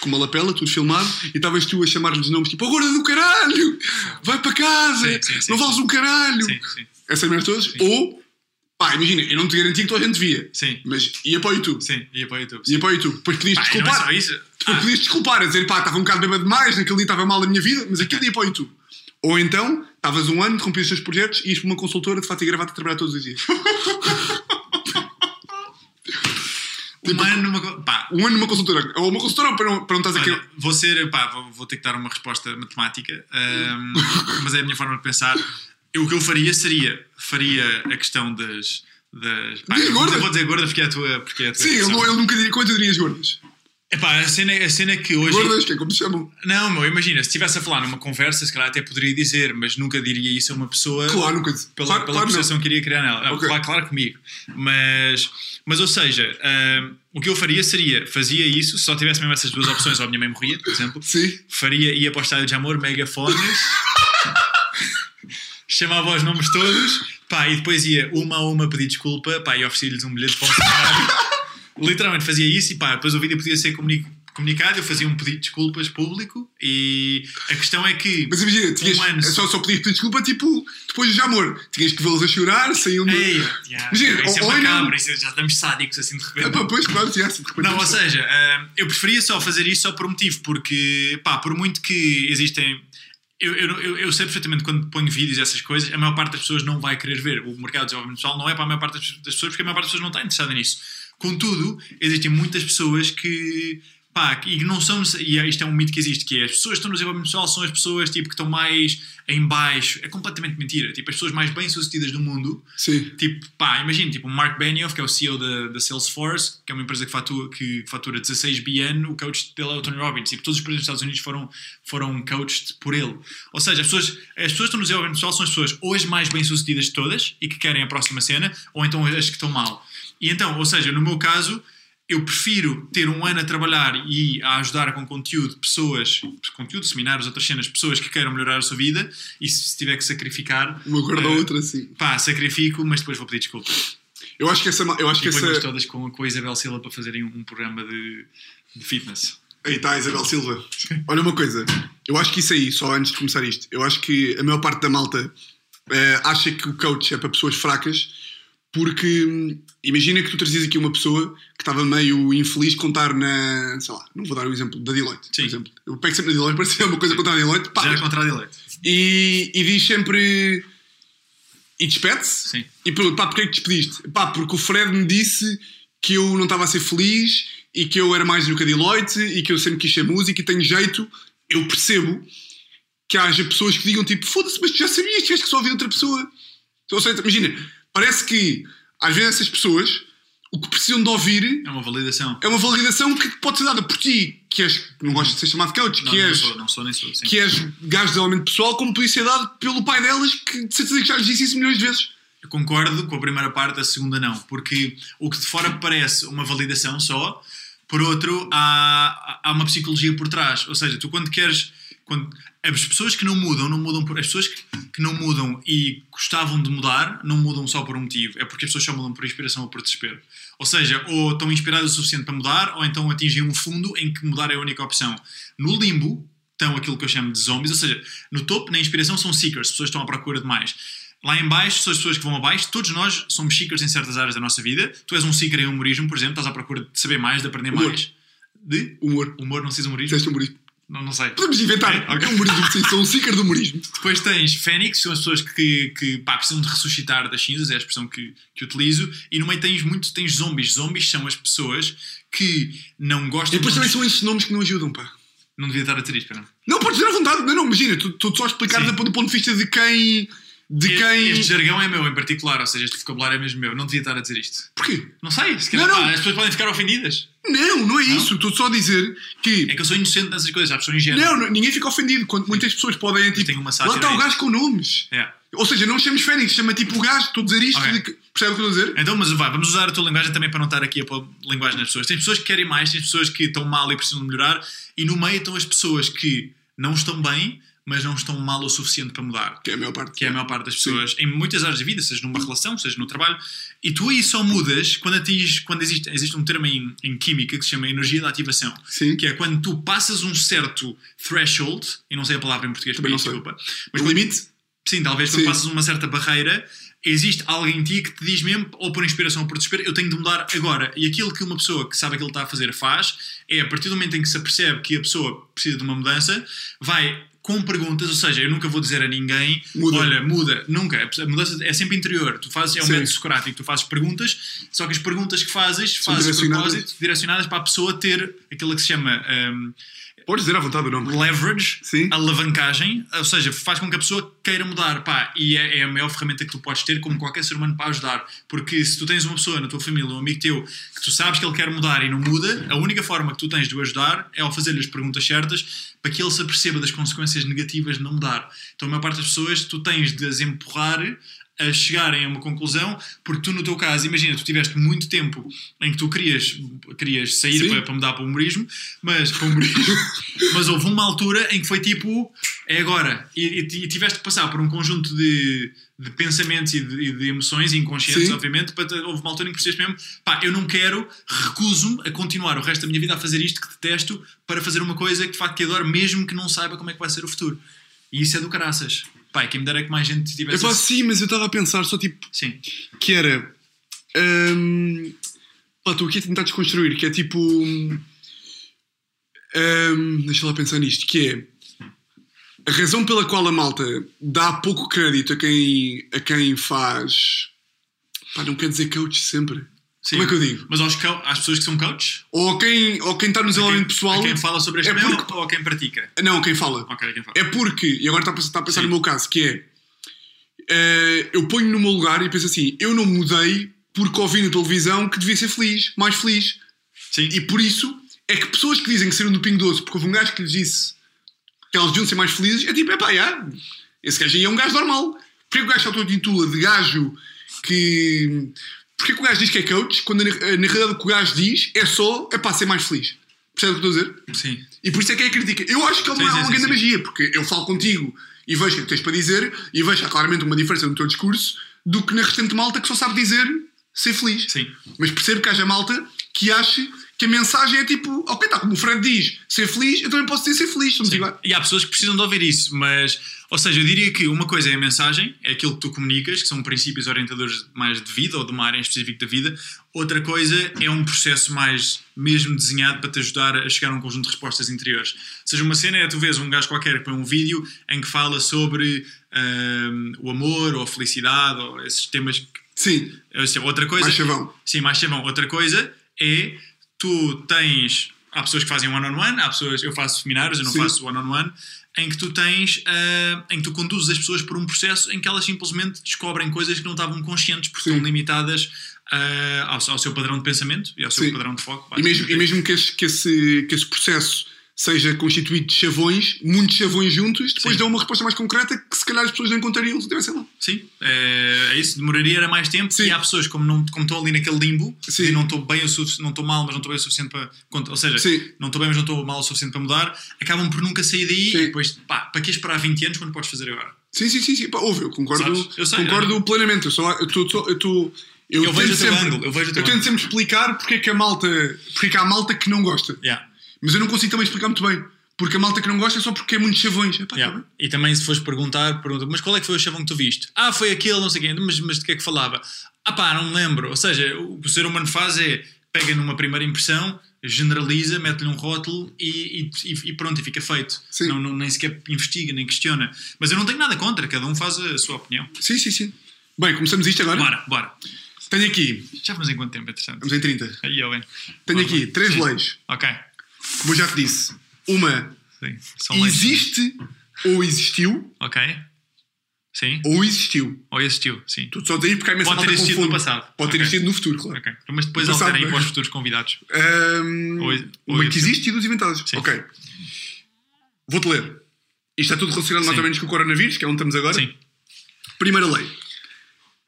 com uma lapela, tudo filmado, e estavas tu a chamar-lhes nomes tipo: "Oh, gorda do caralho! Vai para casa! Sim, sim, não vales um caralho! Sim, sim. Essas merdas todas. Ou, pá, imagina, eu não te garantia que toda a gente via, Sim. mas ia para o YouTube. Sim, ia para o YouTube. Ia para o YouTube. Depois podias e não é desculpar. isso. Depois Ah, podias desculpar, a dizer, pá, estava um bocado bêbado demais, naquele dia estava mal a minha vida, mas aquilo ia para o YouTube. Ou então, estavas um ano, interrompias os teus projetos e ias para uma consultora de fato e gravata a trabalhar todos os dias. um ano numa. Pá, Um ano numa consultora. Ou uma consultora para não, para não estás aqui. Ser, pá, vou, vou ter que dar uma resposta matemática, ahm, mas é a minha forma de pensar. Eu, o que eu faria seria, faria a questão das... das pá, eu vou, dizer gorda porque é a tua... Porque é a tua Sim, ele, ele nunca diria. Quanto dirias gordas? Epá, a cena, a cena é que hoje... Gordas, que é como se chamam. Não, meu, imagina, se estivesse a falar numa conversa, se calhar até poderia dizer, mas nunca diria isso a uma pessoa Claro, nunca. pela, claro, pela claro, não. que iria criar nela. Não, Ok. claro, claro comigo. Mas, mas ou seja, ahm, o que eu faria seria, fazia isso, se só tivesse mesmo essas duas opções, ou a minha mãe morria, por exemplo, Sim. faria, ia para o estádio de amor, megafones, chamava os nomes todos, Pá, e depois ia uma a uma pedir desculpa, pá, e oferecia-lhes um bilhete para o. Literalmente fazia isso e pá, depois o vídeo podia ser comuni- comunicado, eu fazia um pedido de desculpas público e a questão é que. Mas imagina, tinhas, Um ano. é só, só podias pedir desculpa, tipo, depois de amor. Tinhas que vê-los a chorar, saíam do. Ei, yeah, Imagina, isso é macabro, isso já estamos sádicos assim de repente. Ah, pá, pois, claro, tinha assim, de repente. Não, ou seja, ah, eu preferia só fazer isso só por um motivo, porque, pá, por muito que existem. Eu, eu, eu, sei perfeitamente quando ponho vídeos e essas coisas, a maior parte das pessoas não vai querer ver. O mercado de desenvolvimento pessoal não é para a maior parte das pessoas, porque a maior parte das pessoas não está interessada nisso. Contudo, existem muitas pessoas que. Pá, e não são. E é- isto é um mito que existe, que é as pessoas que estão no desenvolvimento pessoal são as pessoas tipo, que estão mais em baixo. É completamente mentira. Tipo, as pessoas mais bem-sucedidas do mundo Sim. Tipo, pá, imagina, tipo, o Mark Benioff, que é o CEO da, da Salesforce, que é uma empresa que fatura, que fatura 16 BN, o coach dele é o Tony Robbins. Tipo, todos os presidentes dos Estados Unidos foram, foram coached por ele. Ou seja, as pessoas, as pessoas que estão no desenvolvimento pessoal são as pessoas ou as mais bem-sucedidas de todas e que querem a próxima cena, ou então as que estão mal. E então, ou seja, no meu caso, eu prefiro ter um ano a trabalhar e a ajudar com conteúdo pessoas, conteúdo, seminários, outras cenas, pessoas que queiram melhorar a sua vida e se tiver que sacrificar, Uma guarda a eh, outra, assim. pá, sacrifico, mas depois vou pedir desculpa. Eu acho que essa. Eu acho que E depois essa. todas com, com a Isabel Silva para fazerem um, programa de, de fitness. Aí está Isabel Silva. Olha uma coisa, eu acho que isso aí, só antes de começar isto, eu acho que a maior parte da malta eh, acha que o coach é para pessoas fracas, porque hum, imagina que tu trazias aqui uma pessoa que estava meio infeliz contar na. sei lá, não vou dar o exemplo da Deloitte, Sim. por exemplo. Eu pego sempre na Deloitte, que é uma coisa contar na Deloitte, pá, Já é contra a direita. e, e diz sempre. E despede-se. Sim. E pergunta, pá, porquê é que despediste? Pá, porque o Fred me disse que eu não estava a ser feliz e que eu era mais do que a Deloitte e que eu sempre quis ser música e tenho jeito. Eu percebo que haja pessoas que digam tipo, foda-se, mas tu já sabias, tiveste que só ouvir outra pessoa. Ou seja, imagina, parece que às vezes essas pessoas o que precisam de ouvir É uma validação. é uma validação que pode ser dada por ti, que és, não gostas de ser chamado coach, Não, que não és sou, não sou nem sou. Sim. que és gajo de desenvolvimento pessoal, como podia ser dado pelo pai delas, que de certeza que já lhes disse isso milhões de vezes. Eu concordo com a primeira parte, a segunda não. Porque o que de fora parece uma validação só, por outro, há, há uma psicologia por trás. Ou seja, tu quando queres. Quando, as pessoas que não mudam, não mudam por. As pessoas que, que não mudam e gostavam de mudar, não mudam só por um motivo. É porque as pessoas só mudam por inspiração ou por desespero. Ou seja, ou estão inspiradas o suficiente para mudar, ou então atingem um fundo em que mudar é a única opção. No limbo, estão aquilo que eu chamo de zombies, ou seja, no topo, na inspiração, são seekers, pessoas estão à procura de mais. Lá em baixo são as pessoas que vão abaixo, todos nós somos seekers em certas áreas da nossa vida. Tu és um seeker em humorismo, por exemplo, estás à procura de saber mais, de aprender Humor. mais. De Humor. humor, não sei se humorismo? Disseste humorismo. Não, não sei. Podemos inventar. É, ok. É humorismo, sim, sou um seeker de humorismo. Depois tens Fênix, são as pessoas que, que pá, precisam de ressuscitar das cinzas, é a expressão que, que utilizo. E no meio tens muito, tens zombies. Zombies são as pessoas que não E gostam depois de- também são estes nomes que não ajudam, pá. Não devia estar a dizer isto, não. Não, podes dizer à vontade. Não, não, imagina, tu, tu só a explicar do, do ponto de vista de quem. De quem. Este jargão é meu em particular, ou seja, este vocabulário é mesmo meu. Não devia estar a dizer isto. Porquê? Não sei, se calhar, Não, não. pá, as pessoas podem ficar ofendidas. Não, não é Não? isso. Estou só a dizer que. É que eu sou inocente nessas coisas, já sou ingênuo. Não, não, ninguém fica ofendido quando muitas pessoas podem. Tipo, tenho uma lá está o gajo com nomes. É. Ou seja, não chamos Fênix, chama tipo o gajo. Estou a dizer isto. Ok. de que- percebe o que estou a dizer? Então, mas vai, vamos usar a tua linguagem também para não estar aqui a pôr linguagem nas pessoas. Tem pessoas que querem mais, tem pessoas que estão mal e precisam de melhorar, e no meio estão as pessoas que não estão bem, mas não estão mal o suficiente para mudar. Que é a maior parte. Que é a maior parte das pessoas, em muitas áreas da vida, seja numa relação, seja no trabalho, e tu aí só mudas quando, atinges, quando existe, existe um termo em, em química que se chama energia da ativação. Sim. Que é quando tu passas um certo threshold, e não sei a palavra em português, Também não sei. desculpa, mas Mas quando- limite? Sim, talvez quando Sim. passas uma certa barreira, existe alguém em ti que te diz mesmo, ou por inspiração ou por desespero, eu tenho de mudar agora. E aquilo que uma pessoa que sabe aquilo que está a fazer faz, é a partir do momento em que se apercebe que a pessoa precisa de uma mudança, vai com perguntas, ou seja, eu nunca vou dizer a ninguém, Muda. olha, muda, nunca. A mudança é sempre interior. Tu fazes, é um Sim. método socrático, tu fazes perguntas, só que as perguntas que fazes, São fazes direcionadas. propósito, direcionadas para a pessoa ter aquilo que se chama hum, Podes dizer à vontade o nome. leverage, Sim. alavancagem, ou seja, faz com que a pessoa queira mudar, pá, e é, é a maior ferramenta que tu podes ter como qualquer ser humano para ajudar, porque se tu tens uma pessoa na tua família, um amigo teu, que tu sabes que ele quer mudar e não muda, a única forma que tu tens de o ajudar é ao fazer-lhe as perguntas certas para que ele se aperceba das consequências negativas de não mudar. Então a maior parte das pessoas tu tens de as empurrar a chegarem a uma conclusão, porque tu no teu caso, imagina, tu tiveste muito tempo em que tu querias, querias sair para, para mudar para o humorismo, mas, para humorismo, mas houve uma altura em que foi tipo, é agora. E, e, tiveste que passar por um conjunto de, de pensamentos e de, e de emoções inconscientes, Sim. obviamente, para houve uma altura em que percebeste mesmo, pá, eu não quero, recuso-me a continuar o resto da minha vida a fazer isto que detesto para fazer uma coisa que de facto que adoro, mesmo que não saiba como é que vai ser o futuro. E isso é do caraças. Pá, quem me dera que mais gente tivesse. pá, esse- sim, mas eu estava a pensar só tipo. Sim, que era. hum, pá, estou aqui a tentar desconstruir, que é tipo. hum, deixa lá pensar nisto, que é. A razão pela qual a malta dá pouco crédito a quem, a quem faz. Pá, não quer dizer coach sempre. Sim. Como é que eu digo? Mas aos, às pessoas que são coaches? Ou quem, ou quem está no desenvolvimento pessoal. a quem fala sobre este é porque- ou a quem pratica? Não, quem fala. Ok, a quem fala. É porque, e agora está a pensar, está a pensar no meu caso, que é. eh, eu ponho no meu lugar e penso assim: eu não mudei porque ouvi na televisão que devia ser feliz, mais feliz. Sim, E por isso é que pessoas que dizem que saíram do Pingo Doce porque houve um gajo que lhes disse que elas deviam ser mais felizes, é tipo, é pá, esse gajo aí é um gajo normal. Porquê que o gajo se auto-intitula de gajo que. Porquê que o gajo diz que é coach quando na, na realidade o que o gajo diz é só é pá, ser mais feliz? Percebe o que estou a dizer? sim. E por isso é que é a crítica. Eu acho que ele Sim, não é sim, uma grande magia, porque eu falo contigo e vejo o que tens para dizer e vejo há claramente uma diferença no teu discurso do que na restante malta que só sabe dizer ser feliz. Sim. Mas percebo que haja malta que ache que a mensagem é tipo, ok, tá, como o Fred diz, ser feliz, eu também posso dizer ser feliz. Somos Sim. iguais. E há pessoas que precisam de ouvir isso, mas, ou seja, eu diria que uma coisa é a mensagem, é aquilo que tu comunicas, que são princípios orientadores mais de vida ou de uma área em específico da vida. Outra coisa é um processo mais mesmo desenhado para te ajudar a chegar a um conjunto de respostas interiores. Ou seja, uma cena é tu vês um gajo qualquer que põe um vídeo em que fala sobre ahm, o amor ou a felicidade ou esses temas. que- Sim, ou seja, Outra coisa. mais chavão. Sim, mais chavão. Outra coisa é tu tens. Há pessoas que fazem one-on-one, há pessoas. Eu faço seminários, eu não Sim. faço one-on-one, em que tu tens. ah, em que tu conduzes as pessoas por um processo em que elas simplesmente descobrem coisas que não estavam conscientes porque Sim. estão limitadas ah, ao, ao seu padrão de pensamento e ao seu Sim. padrão de foco. E mesmo, e mesmo que, esse, que, esse, que esse processo seja constituído de chavões, muitos chavões juntos, depois Sim. dão uma resposta mais concreta que se calhar as pessoas não encontrariam se tivessem lá. Sim, é, é isso. Demoraria era mais tempo Sim. e há pessoas como, não, como estão ali naquele limbo Sim. e não estou bem o suficiente, não estou mal, mas não estou bem o suficiente para. Ou seja, Sim. não estou bem, mas não estou mal o suficiente para mudar, acabam por nunca sair daí Sim. e depois, pá, para que esperar 20 anos quando podes fazer agora? Sim, sim, sim, sim. Pá, ouve, eu concordo, Sabes? Eu sei, concordo eu- plenamente. Eu só eu tô, tô- eu tô- eu Eu vejo tento o teu sempre, ângulo, eu vejo o teu tento sempre explicar porque é que a malta, porque é que há malta que não gosta. Yeah. Mas eu não consigo também explicar muito bem. Porque a malta que não gosta é só porque é muito chavões. Epá, Yeah. tá. E também se fores perguntar, pergunta, mas qual é que foi o chavão que tu viste? Ah, foi aquele, não sei quem, mas, mas de que é que falava? Ah pá, não me lembro. Ou seja, o que o ser humano faz é pega numa primeira impressão, generaliza, mete-lhe um rótulo e, e- e pronto, e fica feito. Sim. Não, não- nem sequer investiga, nem questiona. Mas eu não tenho nada contra, cada um faz a sua opinião. Sim, sim, sim. Bem, começamos isto agora. Bora, bora. Tenho aqui, Já vamos em quanto tempo, interessante? vamos em 30. Aí, eu bem. Tenho aqui bora. três Sim. leis. Ok. Como eu já te disse. Uma Sim. Existe ou existiu Ok. Sim. ou existiu. Ou existiu, sim. Tu só daí porque há imensa Pode ter existido no confunde. passado. Pode ter existido no futuro, claro. Ok. Mas depois No passado, alterem é? para os futuros convidados. Ahm, Ou- ou uma que existe. e duas inventadas. Sim. Ok. Vou-te ler. Isto está tudo relacionado mais ou menos com o coronavírus, que é onde estamos agora. Sim. Primeira lei.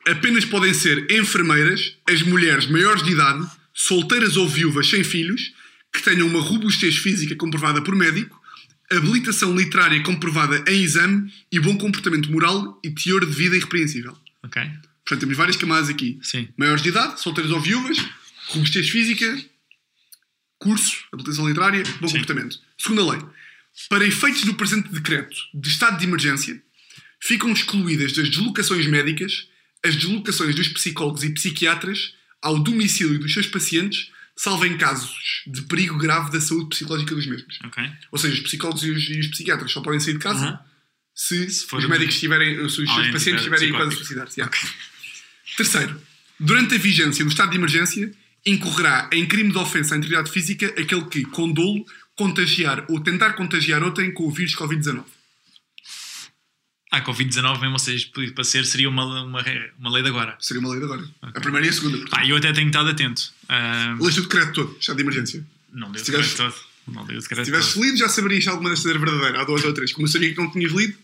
Apenas podem ser enfermeiras as mulheres maiores de idade, solteiras ou viúvas sem filhos, que tenham uma robustez física comprovada por médico, habilitação literária comprovada em exame e bom comportamento moral e teor de vida irrepreensível. Ok. Portanto, temos várias camadas aqui. Sim. Maiores de idade, solteiras ou viúvas, robustez física, curso, habilitação literária, bom Sim. comportamento. Segunda lei. Para efeitos do presente decreto de estado de emergência, ficam excluídas das deslocações médicas as deslocações dos psicólogos e psiquiatras ao domicílio dos seus pacientes, salvo em casos de perigo grave da saúde psicológica dos mesmos. Ok. Ou seja, os psicólogos e os, e os psiquiatras só podem sair de casa Aham. se, for os médicos estiverem, se os seus pacientes tiver estiverem quase a suicidar-se. yeah. Terceiro, durante a vigência do estado de emergência, incorrerá em crime de ofensa à integridade física aquele que, com dolo, contagiar ou tentar contagiar outrem com o vírus Covid-19. Ah, Covid-19 mesmo, ou seja, para ser, seria uma, uma, uma lei de agora. Seria uma lei de agora. A primeira e a segunda. portanto. Ah, eu até tenho estado atento. Ah, Leste o decreto todo, estado de emergência. não li o decreto tivesse- todo. Não o decreto Se tivesses lido, já saberias alguma destas era verdadeira. Há duas ou três. Como eu sabia que não tinhas lido,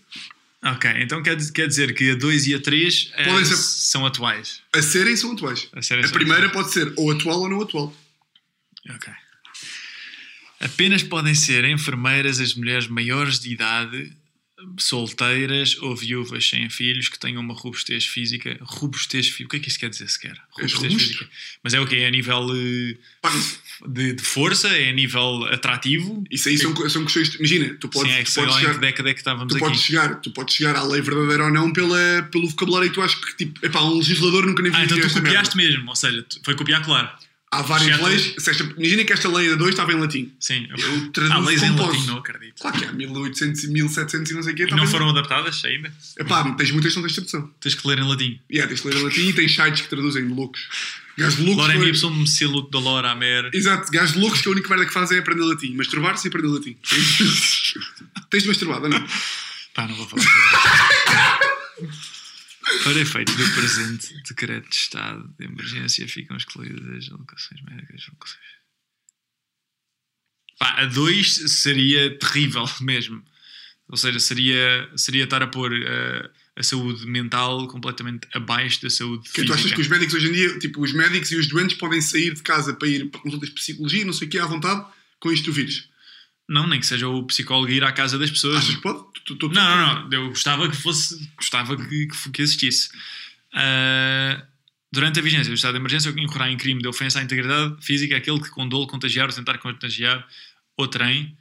Ok, então quer, dizer- quer dizer que a 2 e a 3 Podem ser- são atuais. a serem são atuais. A serem A são primeira pode ser ou atual ou não atual. Ok. Apenas podem ser enfermeiras as mulheres maiores de idade. Solteiras ou viúvas sem filhos que tenham uma robustez física. Robustez física. O que é que isso quer dizer sequer? Robustez física. Mas é o que? É a nível eh, de, de força? É a nível atrativo? Isso aí são, são questões. Imagina, tu podes, Sim, é que tu podes chegar, que década é que estávamos tu aqui. podes chegar, tu podes chegar à lei verdadeira ou não pela, pelo vocabulário que tu achas que tipo, epá, um legislador nunca nem Ah, viu então tu merda. copiaste mesmo, ou seja, foi copiar, claro. Há várias leis. se esta- imagina que esta lei da 2 estava em latim. Sim. Eu traduzo ah, leis em latim, não acredito. Claro que há 1800 e 1700 e não sei o quê. E não foram adaptadas ainda? Epá, tens muitas que não tens tradução. Tens que ler em latim. Yeah, tens que ler em latim e tens sites que traduzem de loucos. Gajos de loucos. Lorem foi- ipsum silut dolor amer. Exato, gajos de loucos que a única merda que fazem é aprender latim. Masturbar-se e aprender latim. tens de masturbar, ou não? Pá, não vou falar. Para efeitos do presente decreto de estado de emergência ficam excluídas as alocações médicas. alocações- Pá, a 2 seria terrível mesmo. Ou seja, seria, seria estar a pôr eh, a saúde mental completamente abaixo da saúde Que tu achas física. que os médicos hoje em dia, tipo, os médicos e os doentes podem sair de casa para ir para consultas de psicologia, não sei o que, à vontade, com isto do vírus? Não, nem que seja o psicólogo ir à casa das pessoas. Achas que pode? Tu- tu- tu- Não, não, não. Eu gostava que fosse. Gostava que, que, que existisse. Ah, durante a vigência do estado de emergência, o incorrerá em crime de ofensa à integridade física aquele que com dolo contagiar ou tentar contagiar outrem.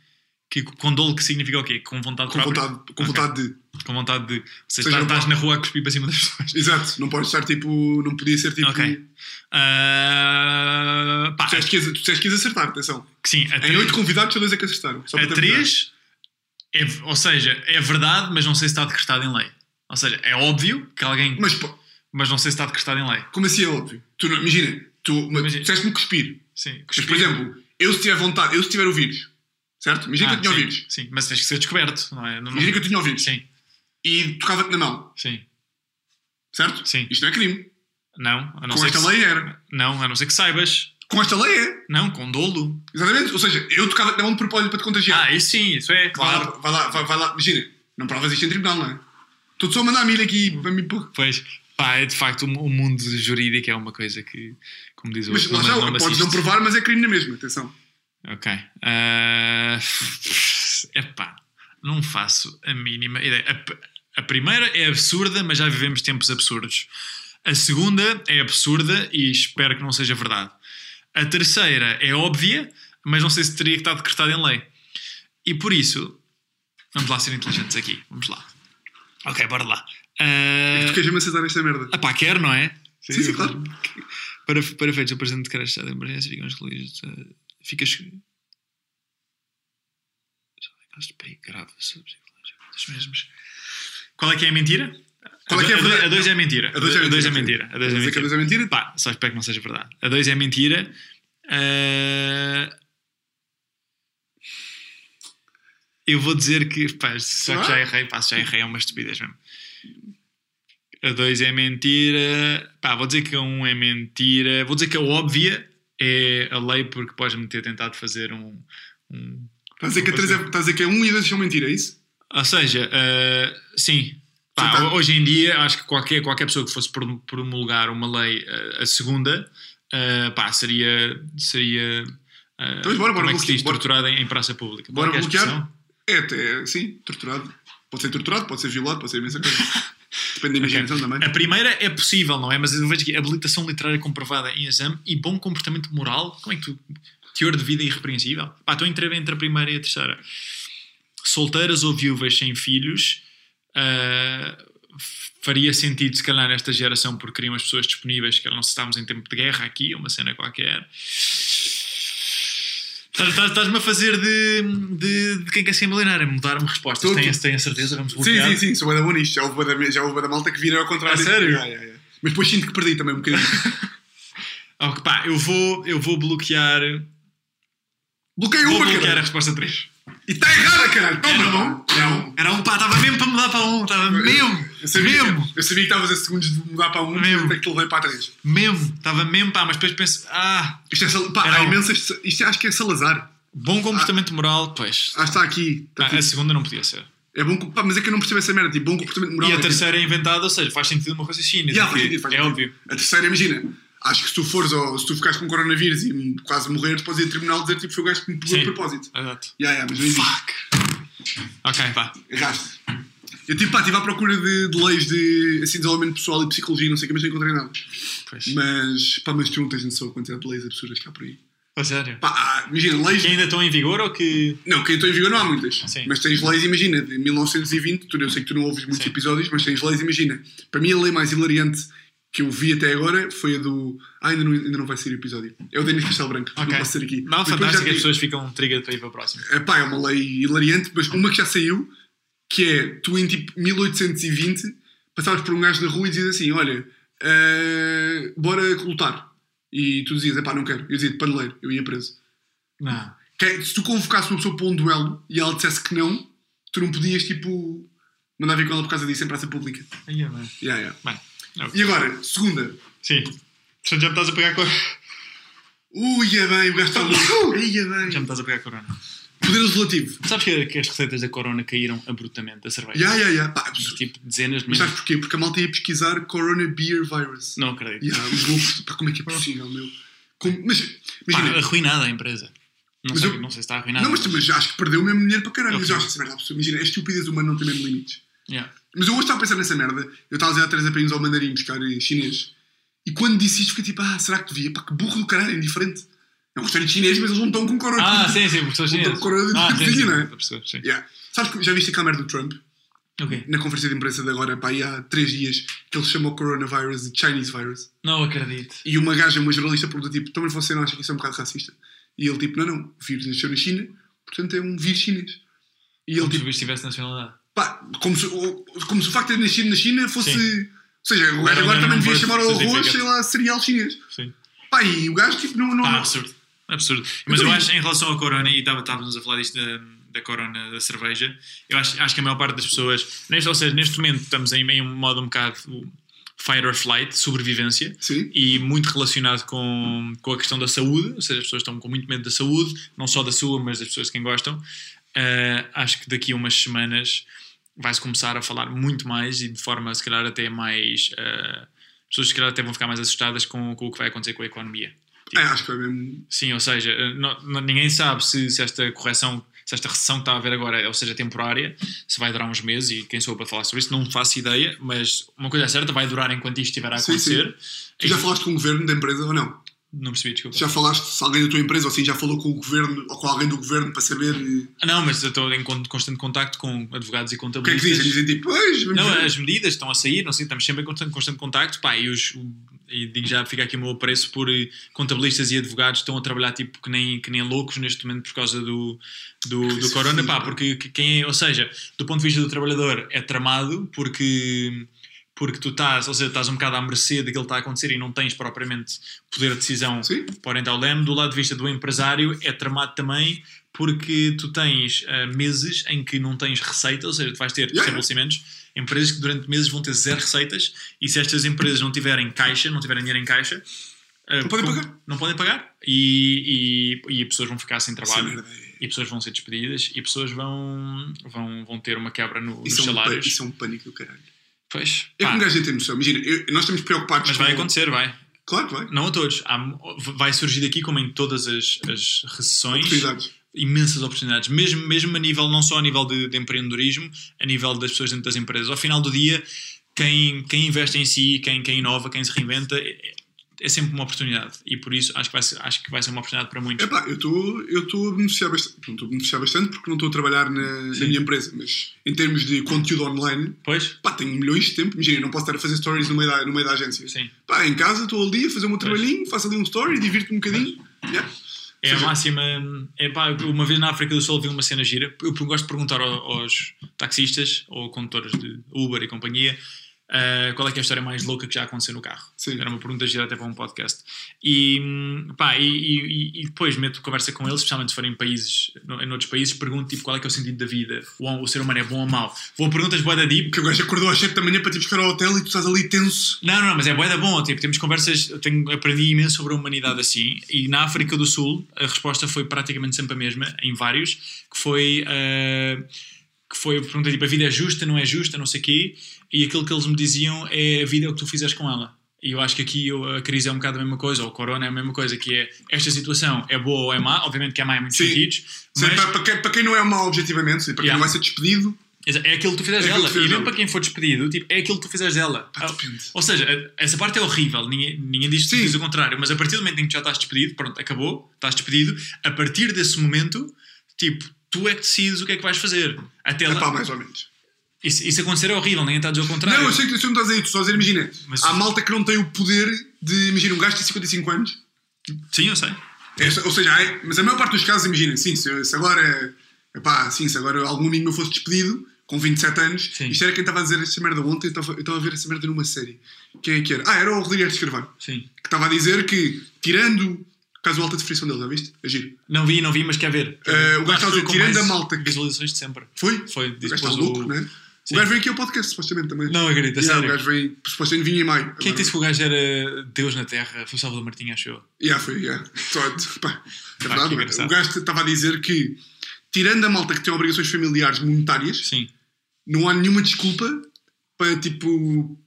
Que, com dolo que significa o quê? Com vontade com própria? vontade, com Ok. vontade de. Com vontade de. Ou seja, Seja, estás, na rua a cuspir para cima das pessoas. Exato, não pode estar tipo. Não podia ser tipo. Ok. Ah, pá, Tu disseste que que ias acertar, atenção. que sim, a Em três- oito convidados, só dois é que acertaram. Só A. 3, é, ou seja, é verdade, mas não sei se está decretado em lei. Ou seja, é óbvio que alguém. Mas, Mas não sei se está decretado em lei. como assim é óbvio? Tu imagina, tu disseste-me cuspir. Sim. Mas, por exemplo, eu se tiver vontade, eu se tiver o vírus, certo? Imagina Ah, que eu tinha o sim, vírus. Sim, mas tens que ser descoberto, não é? Não, não- Imagina que eu tinha o vírus. Sim, E tocava-te na mão, sim, certo? sim. Isto não é crime. Não, a não Com ser esta que, lei era. Não, a não ser que saibas. Com esta lei é. Não, com dolo. Exatamente. Ou seja, eu tocava-te na mão de propósito para te contagiar. Ah, isso sim, isso é, vai, claro. lá, vai, lá, vai, vai lá. Imagina, não provas isto em tribunal, não é? Estou só a mandar a milha aqui para mim. Pois, pá, é de facto o, mundo jurídico é uma coisa que, como diz o Mas não, já, não podes não provar, mas é crime na mesma. Atenção. Ok. Ah, epá, não faço a mínima ideia. A, a primeira é absurda, mas já vivemos tempos absurdos. A segunda é absurda e espero que não seja verdade. A terceira é óbvia, mas não sei se teria que estar decretada em lei. E por isso, vamos lá ser inteligentes aqui. Vamos lá. Ok, bora lá. Ah, Tu queres-me aceitar esta merda? ah pá, quer, não é? Sim, sim, claro. Para, para efeitos do Presidente de Creche de Emergência, ficam excluídos. eh, Ficas. Casos de perigo grave dos mesmos. Qual é que é a mentira? Qual é que é a verdade? A 2 é mentira. A dois é A dois é mentira, mentira. A dois é Quer dizer que a mentira. dois é mentira? Pá, só espero que não seja verdade. A 2 é mentira. Eh, Eu vou dizer que, pá, só que já errei, pá, já errei é uma estupidez mesmo. A 2 é mentira. Pá, vou dizer que a 1 um é mentira. Vou dizer que a óbvia é a lei porque podes-me ter tentado fazer um. um- Estás a dizer que é, estás a dizer que é um e dois são mentira, é isso? Ou seja, uh, sim. Pá, tá. Hoje em dia, acho que qualquer, qualquer pessoa que fosse prom- promulgar uma lei, uh, a segunda, uh, pá, seria. seria uh, Então, bora, bora como é que se diz? bora- Torturada em, em praça pública. Bora é é bloquear? É, até, sim, torturado. Pode ser torturado, pode ser violado, pode ser imensa coisa. Depende da imaginação também. A primeira é possível, não é? Mas eu vejo aqui habilitação literária comprovada em exame e bom comportamento moral. Como é que tu. Teor de vida irrepreensível? Pá, estou entre, entre a primeira e a terceira. Solteiras ou viúvas sem filhos. ah, faria sentido, se calhar, nesta geração, porque queriam as pessoas disponíveis, que não se estamos em tempo de guerra aqui, uma cena qualquer. Estás- estás- Estás-me a fazer de, de, de quem quer ser milionário, mudar-me respostas. Tenho, tenho a certeza, vamos Sim, bloquear. sim, sim, sou bué da bom nisto. Já houve da, já houve bué da malta que vira ao contrário. A sério? Ya, ya, ya. Mas depois sinto que perdi também um bocadinho. Ok, pá, eu vou, eu vou bloquear. Bloqueei Vou uma, bloquear a caralho. resposta 3. E está errada, caralho. Toma, Era. Não. Era um pá, estava mesmo para mudar para um, estava mesmo, Eu sabia, mesmo, eu sabia que estavas a segundos de mudar para um, Mesmo. até que te levei para a 3. mesmo, estava mesmo, pá, mas depois penso, ah, Isto é, Sal- pá, há imensas. Isto acho que é Salazar. bom comportamento moral, pois. Ah, está aqui. Está Ah, a segunda não podia ser. É bom, pá, mas é que eu não percebo essa merda. Tipo, bom comportamento moral. E é a tipo- terceira é inventada, ou seja, faz sentido uma raciocínio. Ya, de faz que sentido, faz é sentido. óbvio. A terceira, imagina. Acho que se tu fores ou se tu ficares com coronavírus e quase morrer, podes ir ao tribunal dizer tipo foi o gajo que me pegou de propósito. Exato. Ya, ya, mas. Fuck. Ok, vá. Erraste. Eu tipo, pá, estive à procura de, de leis de assim, desenvolvimento pessoal e psicologia, não sei o que, mas não encontrei nada. Pois. Mas, pá, mas tu não tens noção a quantidade de leis absurdas que há por aí. A sério? Pá, imagina, leis. Que ainda estão em vigor ou que. Não, quem estou em vigor não há muitas. Sim. Mas tens leis, imagina, de 1920, tu, eu sei que tu não ouves muitos Sim. episódios, mas tens leis, imagina. Para mim a lei mais hilariante que eu vi até agora foi a do. Ah, ainda não, ainda não vai ser episódio. É o Denis Castelo Branco, Ok. não posso ser aqui. Não, fantástico, já as pessoas ficam trigger para ir para o próximo. É pá, é uma lei hilariante, mas uma que já saiu, que é tu em tipo 1820 passavas por um gajo na rua e dizias assim: Olha, eh, bora lutar. E tu dizias: É pá, não quero. Eu dizia: Paneleiro, eu ia preso. Não. Que é, se tu convocasses uma pessoa para um duelo e ela dissesse que não, tu não podias tipo mandar vir com ela por causa disso em praça pública. Aí, é bem. Yeah, yeah. Bem, não. E agora, segunda. Sim. Portanto, já me estás a pegar com. Ui, é bem, o gajo está louco. Ui, é Já me bem. estás a pegar com a corona. Poder legislativo. Sabes que, que as receitas da corona caíram abruptamente da cerveja? Yeah, yeah, yeah. Pá, absurdo. Tipo, dezenas de Mas sabes porquê? Porque a malta ia pesquisar Corona Beer Virus. Não acredito. Yeah, os loucos, pá, como é que é possível, meu? Como- mas, Pá, imagina, arruinada a empresa. Não Mas sei, eu- não sei se está arruinada. não, mas, mas acho que perdeu mesmo dinheiro para caralho. É Mas eu acho que merda. Imagina, a estupidez humana não tem mesmo limites. Yeah. Mas eu hoje estava a pensar nessa merda. Eu estava a dizer há três apenas ao mandarim buscar eh, chinês. E quando disse isto, fiquei tipo, ah, será que devia? Pá, que burro do caralho, indiferente. Um restaurante chinês, mas eles não estão com corona. Ah, sim, sim, porque são Não estão chineses. com corona Ah, sim, sim, não é? a perceber, sim. Yeah. Sabes que já viste aquela merda do Trump? Na conferência de imprensa de agora, pá, há três dias, que ele chamou o coronavirus de Chinese virus. Não acredito. E uma gaja, uma jornalista, perguntou tipo, também você não acha que isso é um bocado racista? E ele tipo, não, não, o vírus nasceu na China, portanto é um vírus chinês. E ele Como se tipo, o bicho tivesse nacionalidade. pá, como se, o- como se o facto de ter nascido na China fosse... Sim. Ou seja, o Não, gajo não, agora não, também não devia chamar ao arroz, sei lá, cereal chinês. Sim. Pá, e o gajo tipo, não... não, não absurdo. Absurdo. Mas eu acho, em relação à corona, e estávamos a falar disto da, da corona da cerveja, eu acho, acho que a maior parte das pessoas, neste, ou seja, neste momento estamos em, em um modo um bocado fight or flight, sobrevivência, Sim. e muito relacionado com, com a questão da saúde, ou seja, as pessoas estão com muito medo da saúde, não só da sua, mas das pessoas de quem gostam. Ah, acho que daqui a umas semanas vai-se começar a falar muito mais e de forma, se calhar, até mais. ah, as pessoas, se calhar, até vão ficar mais assustadas com, com o que vai acontecer com a economia. É, acho que é mesmo... Sim, ou seja, eh, não- não- ninguém sabe se, se esta correção, se esta recessão que está a haver agora, ou seja, temporária, se vai durar uns meses e quem sou eu para falar sobre isso, não faço ideia, mas uma coisa é certa, vai durar enquanto isto estiver a Sim, acontecer. Tu já falaste com o governo da empresa ou não? Não percebi, desculpa. Já falaste se alguém da tua empresa ou assim já falou com o governo ou com alguém do governo para saber eh, Ah, Não, mas eu estou em con- constante contacto com advogados e o que é que contabilistas. dizem? Dizem tipo, pois, Não, ver." as medidas estão a sair, não sei, estamos sempre em constante, constante contacto, pá, e, os, e digo já, fica aqui o meu apreço por eh, contabilistas e advogados que estão a trabalhar tipo que nem, que nem loucos neste momento por causa do, do, do corona, pá, porque que- quem é, ou seja, do ponto de vista do trabalhador é tramado porque porque tu estás, ou seja, estás um bocado à mercê daquilo que está a acontecer e não tens propriamente poder de decisão Sim. para orientar o leme. Do lado de vista do empresário, é tramado também porque tu tens ah, meses em que não tens receita, ou seja, tu vais ter Yeah. estabelecimentos, empresas que durante meses vão ter zero receitas e se estas empresas não tiverem caixa, não tiverem dinheiro em caixa, ah, Não podem pagar. Não podem pagar e, e, e pessoas vão ficar sem Essa trabalho. é- E pessoas vão ser despedidas e pessoas vão, vão, vão ter uma quebra no- nos Isso é, um salários. pânico, isso é um pânico do caralho. Pois, É que um gajo tem noção. Imagina, eu- nós estamos preocupados mas vai acontecer, vai. Claro que vai. Não a todos. Há- vai surgir daqui, como em todas as, as recessões, Oportunidades. Imensas oportunidades, mesmo, mesmo a nível, não só a nível de, de empreendedorismo, a nível das pessoas dentro das empresas. Ao final do dia, quem, quem investe em si, quem, quem inova, quem se reinventa, é, é sempre uma oportunidade. E por isso acho que vai ser, acho que vai ser uma oportunidade para muitos. Epá, eu estou a beneficiar bastante. Não estou a beneficiar bastante porque não estou a trabalhar na, na minha empresa, mas em termos de conteúdo online, Pois? pá, tenho milhões de tempo. Imagina, não posso estar a fazer stories no meio da, no meio da agência. Sim. Pá, em casa estou ali a fazer o meu Pois. trabalhinho, faço ali um story, divirto-me um bocadinho. Yeah. É a máxima. É, pá, uma vez na África do Sul vi uma cena gira. Eu gosto de perguntar ao- aos taxistas ou condutores de Uber e companhia ah, qual é que é a história mais louca que já aconteceu no carro. Sim. Era uma pergunta gira até para um podcast. E, hum, pá, e, e- e depois meto conversa com eles, especialmente se forem em países, em outros países, pergunto tipo, qual é que é o sentido da vida. O, o ser humano é bom ou mau? Vou a perguntas boa da deep. Que o gajo acordou às 7 da manhã para te buscar ao hotel e tu estás ali tenso. Não, não, mas é boeda bom. Tipo, temos conversas, eu tenho, aprendi imenso sobre a humanidade assim. E na África do Sul a resposta foi praticamente sempre a mesma, em vários, que foi. ah, que foi a pergunta tipo: a vida é justa, não é justa, não sei o quê. E aquilo que eles me diziam é: a vida é o que tu fizeres com ela. E eu acho que aqui a crise é um bocado a mesma coisa, ou o corona é a mesma coisa, que é esta situação é boa ou é má. Obviamente que é má em muitos Sim. sentidos, Sim, mas para, para quem, para quem não é mau objetivamente, sim, para quem Yeah. não vai ser despedido, É aquilo que tu fizeres É dela. E mesmo dela. para quem for despedido, tipo, é aquilo que tu fizeres dela. Pá. Ou seja, essa parte é horrível, ninguém, ninguém diz, diz o contrário, mas a partir do momento em que já estás despedido, pronto, acabou, estás despedido, a partir desse momento, tipo, tu é que decides o que é que vais fazer. Até É lá, pá, mais ou menos. Isso, isso acontecer é horrível, ninguém está a dizer o contrário. Não, eu sei que tu não estás aí, tu só a dizer, imagina, Mas- há malta que não tem o poder de, imagina, um gajo de 55 anos, Sim, eu sei. é, ou seja, é- mas a maior parte dos casos, imagina, sim, se, se agora, epá, sim, se agora algum amigo meu fosse despedido, com 27 anos, Sim. isto era quem estava a dizer esta merda ontem, eu estava, eu estava a ver essa merda numa série. Quem é que era? Ah, era o Rodrigues de Carvalho, Sim. que estava a dizer que, tirando, caso alta definição dele, já viste? É giro. Não vi, não vi, mas quer ver. Quer Eh, ver. o gajo está a que dizer, foi com tirando mais a malta que- Visualizações de sempre. Foi? Foi, O disse gajo está depois louco, o- não é? Sim. O gajo veio aqui ao podcast, supostamente também. Não acredito, Yeah, sério. O gajo vem, supostamente vinha em maio. Quem é que disse que o gajo era Deus na Terra? Foi o Salvador Martinha, acho eu. Yeah, foi, yeah. Só- pá, é verdade, o gajo estava a dizer que, tirando a malta que tem obrigações familiares monetárias, Sim. não há nenhuma desculpa para, tipo,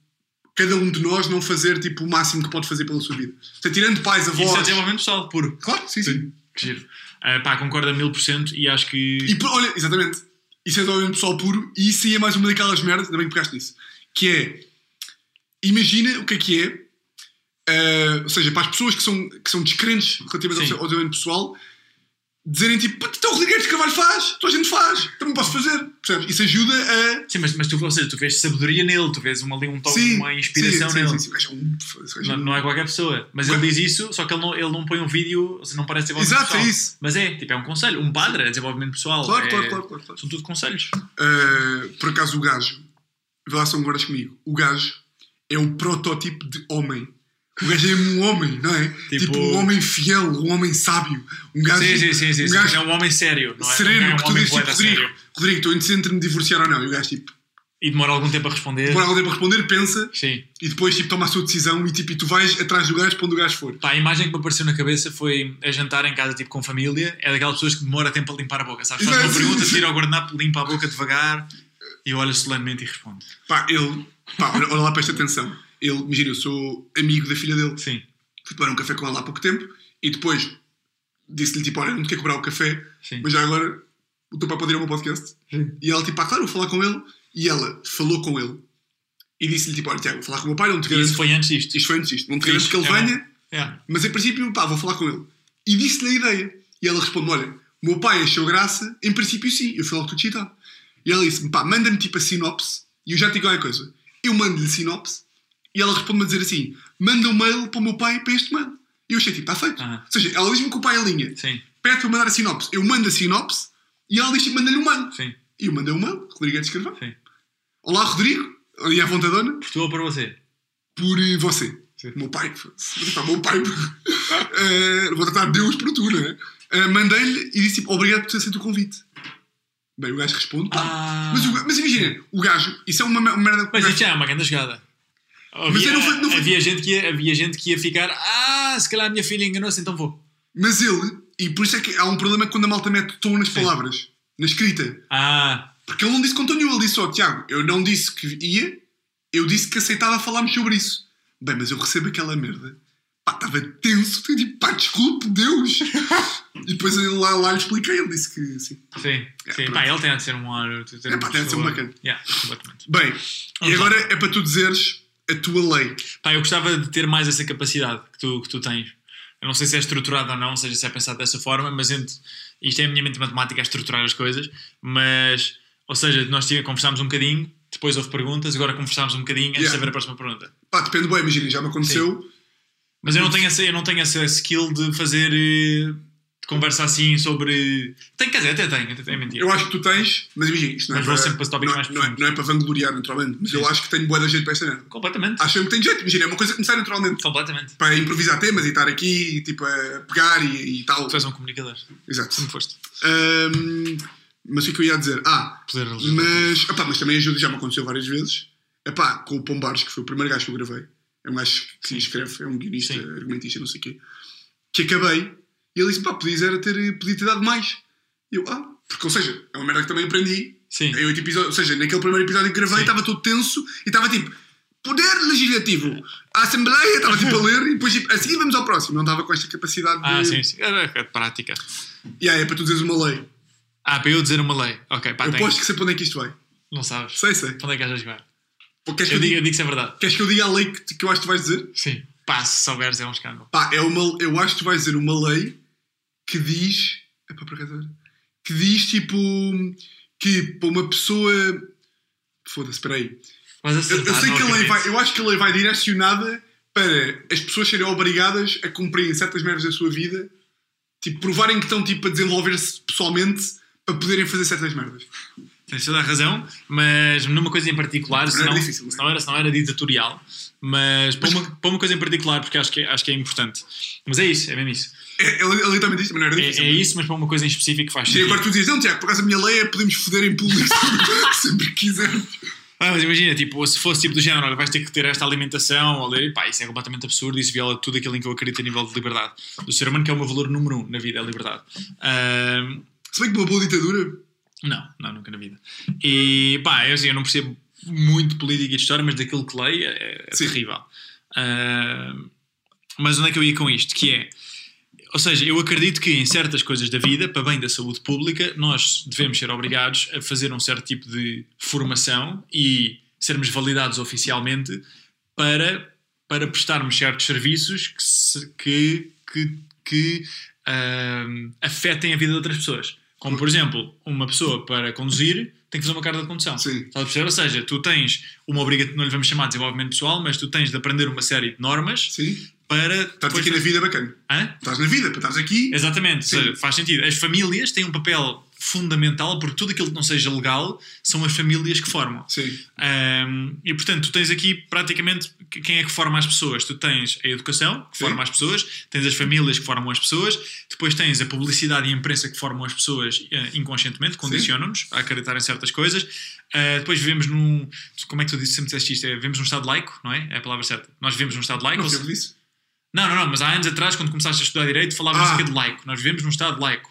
cada um de nós não fazer, tipo, o máximo que pode fazer pela sua vida. Seja, tirando pais, Isso é avós... desenvolvimento pessoal, puro. Claro, sim, sim. Que giro. Ah, pá, concordo a mil por cento e acho que. E, olha, exatamente. Isso é desenvolvimento pessoal puro e isso aí é mais uma daquelas merdas, ainda bem que pegaste nisso, que é, imagina o que é que é, eh, ou seja, para as pessoas que são, que são descrentes relativamente ao, Sim. seu- ao desenvolvimento pessoal, dizerem tipo, "Pá, então o Rodrigues de Carvalho faz, toda a gente faz, também posso fazer. Percebes? Isso ajuda a... Sim, mas, mas tu, ou seja, tu vês sabedoria nele, tu vês uma, ali um toque, Sim, uma inspiração sim, nele. Sim, sim, sim. Gajo é gajo é Não, não é qualquer pessoa. Mas ele diz isso, só que ele não, ele não põe um vídeo, ou seja, não parece desenvolvimento Exato, é pessoal. isso. Mas é, tipo, é um conselho. Um padre é desenvolvimento pessoal. Claro, é- claro, claro, claro, claro. São tudo conselhos. Uh, por acaso o gajo, vê lá se concordas comigo, o gajo é o protótipo de homem. O gajo é um homem, não é? Tipo, Tipo- um homem fiel, um homem sábio. Um gajo, Sim, sim, sim. sim, um gajo É um homem sério. Não é? sereno, não é um que tu dizes tipo, Rodrigo, sério. Rodrigo, estou indeciso entre me divorciar ou não. E o gajo tipo, E demora algum tempo a responder. demora algum tempo a responder, pensa Sim. e depois tipo, toma a sua decisão e, tipo, e tu vais atrás do gajo para onde o gajo for. Pá, a imagem que me apareceu na cabeça foi a jantar em casa, tipo, com família. É daquelas pessoas que demora tempo a limpar a boca, sabes? Faz uma pergunta, tira o guardanapo, limpa a boca devagar e olha solenemente e responde. Pá, ele, pá, olha, olha lá para esta atenção. Ele, imagina, eu sou amigo da filha dele. Sim, Fui tomar um café com ela há pouco tempo e depois disse-lhe tipo: Olha, não te quer cobrar o café, sim. mas já agora o teu pai pode ir ao meu podcast. E ela tipo: Ah, claro, vou falar com ele. E ela falou com ele e disse-lhe tipo: Olha, Tiago, vou falar com o meu pai, não te garanto. isso foi antes disto. Isto foi antes disto, não te garanto que ele é venha, É. mas em princípio, pá, vou falar com ele. E disse-lhe a ideia. E ela responde: Olha, o meu pai achou graça, em princípio sim. Eu fui logo tudo excitado. E ela disse-me: Pá, manda-me tipo a sinopse. E eu já te digo alguma coisa. Eu mando-lhe sinopse e ela responde-me a dizer assim: Manda um mail para o meu pai para este mail. E eu achei tipo: Está feito. Ou seja, ela diz-me que o pai é linha. Sim, Pede para mandar a sinopse. Eu mando a sinopse e ela diz manda-lhe um mail. sim, E eu mandei um mail, Rodrigo é de escrever. sim. Olá, Rodrigo. Ali à vontadona. Por tu ou para você? Por eh, você. Sim. Meu pai. Vou tratar meu pai. Eh, vou tratar Deus por tu, não é? Eh, Mandei-lhe e disse tipo, obrigado por ter aceito o convite. Bem, o gajo responde. pá. Ah. Mas, o mas imagina, o gajo, isso é uma, merda. Mas o isto gajo- já é uma grande jogada. Mas Havia, eu não fui- não fui- havia, gente que ia, havia gente que ia ficar Ah, se calhar a minha filha enganou-se, então vou. Mas ele, e por isso é que há um problema quando a malta mete tom nas Sim. palavras, na escrita. Ah, Porque ele não disse com tom nenhum, ele disse só, Tiago, eu não disse que ia, eu disse que aceitava falarmos sobre isso. Bem, mas eu recebo aquela merda. Pá, estava tenso, eu tipo, pá, desculpe, Deus. e depois eu lá, lá lhe expliquei, ele disse que sim. sim. É, sim. Pá, ele tem de ser um ar. ter É, pá, tem de ser um bacana. Yeah, completamente. Bem, e Vamos lá. agora é para tu dizeres a tua lei. Pá, eu gostava de ter mais essa capacidade que tu, que tu tens. Eu não sei se é estruturado ou não, ou seja, se é pensado dessa forma, mas ent- isto é a minha mente matemática a estruturar as coisas. Mas, ou seja, nós conversámos um bocadinho, depois houve perguntas, agora conversámos um bocadinho antes de Yeah. haver a próxima pergunta. Pá, depende bem, imagina, já me aconteceu. Mas eu não tenho essa, eu não tenho essa skill de fazer eh, de conversa assim sobre. Tenho, quer dizer, até tenho, até tenho, é mentira. Eu acho que tu tens, mas imagina, isto não é, Mas vou para, sempre para tópicos não, mais não, é, não é para vangloriar naturalmente, mas Sim. eu acho que tenho boa da jeito para esta merda. Completamente. Acho que tenho jeito, imagina, é uma coisa que me sai naturalmente. Completamente. Para improvisar temas e estar aqui, tipo, a pegar e, e tal. Tu és um comunicador. Exato. Sempre foste. Ahm, mas o que é eu ia dizer? Ah, Poder mas, epá, mas também ajuda, já me aconteceu várias vezes. Epá, com o Pombares, que foi o primeiro gajo que eu gravei. É um gajo que escreve, é um guionista, Sim. argumentista, não sei o quê. Que acabei e ele disse: pá, podias era ter, podia ter dado mais. E eu, ah, porque, ou seja, é uma merda que também aprendi. Sim. Em oito episódios, ou seja, naquele primeiro episódio que gravei, Sim. estava todo tenso e estava tipo. Poder legislativo, a Assembleia, estava tipo a ler e depois tipo, assim vamos ao próximo. Não estava com esta capacidade de. Ah, sim, sim. Era é prática. E aí, é para tu dizeres uma lei. Ah, para eu dizer uma lei. Ok, pá, eu tenho. aposto que sei para onde é que isto vai. Não sabes? Sei, sei. Onde é que achas que vai? Pô, Queres que Eu digo, eu digo é verdade. queres que eu diga a lei que, que eu acho que tu vais dizer? Sim. Pá, se souberes é um escândalo. Pá, é uma, eu acho que tu vais dizer uma lei que diz. É para acaso, Que diz tipo. Que para uma pessoa. Foda-se, espera aí. Mas Eu, acertar, eu sei que a lei acredito. vai. Eu acho que a lei vai direcionada para as pessoas serem obrigadas a cumprirem certas merdas da sua vida, tipo, provarem que estão tipo, a desenvolver-se pessoalmente para poderem fazer certas merdas. Tens toda a razão, mas numa coisa em particular, senão, difícil, não é? senão, era, senão era ditatorial, mas para uma, para uma coisa em particular, porque acho que, é- acho que é importante. Mas é isso, é mesmo isso. É, lei também diz, mas não era É, difícil. é isso, mas para uma coisa em específico faz sentido. agora tu dizes, não, Tiago, por acaso a minha lei é podemos foder em público sempre que quisermos. Ah, mas imagina, tipo, se fosse tipo do género, olha, vais ter que ter esta alimentação, olha, pá, isso é completamente absurdo, isso viola tudo aquilo em que eu acredito a nível de liberdade. Do ser humano, que é o meu valor número um na vida, é a liberdade. Ahm, Se bem que uma boa ditadura. Não, não, nunca na vida. E pá, eu, assim, eu não percebo muito política e história, mas daquilo que leio é, é terrível. Ah, mas onde é que eu ia com isto? Que é, ou seja, eu acredito que em certas coisas da vida, para bem da saúde pública, nós devemos ser obrigados a fazer um certo tipo de formação e sermos validados oficialmente para, para prestarmos certos serviços que, se- que, que, que ah, afetem a vida de outras pessoas. Como, por exemplo, uma pessoa para conduzir tem que fazer uma carta de condução. Sim. Estás a perceber? Ou seja, tu tens uma obrigação, não lhe vamos chamar de desenvolvimento pessoal, mas tu tens de aprender uma série de normas Sim. Para. Estás aqui na vida bacana. Hã? Estás na vida, para estares aqui. Exatamente, seja, faz sentido. As famílias têm um papel fundamental porque tudo aquilo que não seja legal são as famílias que formam. Sim. Um, e portanto, tu tens aqui praticamente quem é que forma as pessoas? Tu tens a educação, que Sim. forma as pessoas, tens as famílias que formam as pessoas, depois tens a publicidade e a imprensa que formam as pessoas eh, inconscientemente, condicionam-nos a acreditar em certas coisas. Uh, depois vivemos num. Como é que tu disse, sempre disseste isto? É, vivemos num estado laico, não é? É a palavra certa. Nós vivemos num estado laico. Não ou se-. Não, não, não, mas há anos atrás, quando começaste a estudar Direito, falavas Ah. acerca de laico. Nós vivemos num estado laico.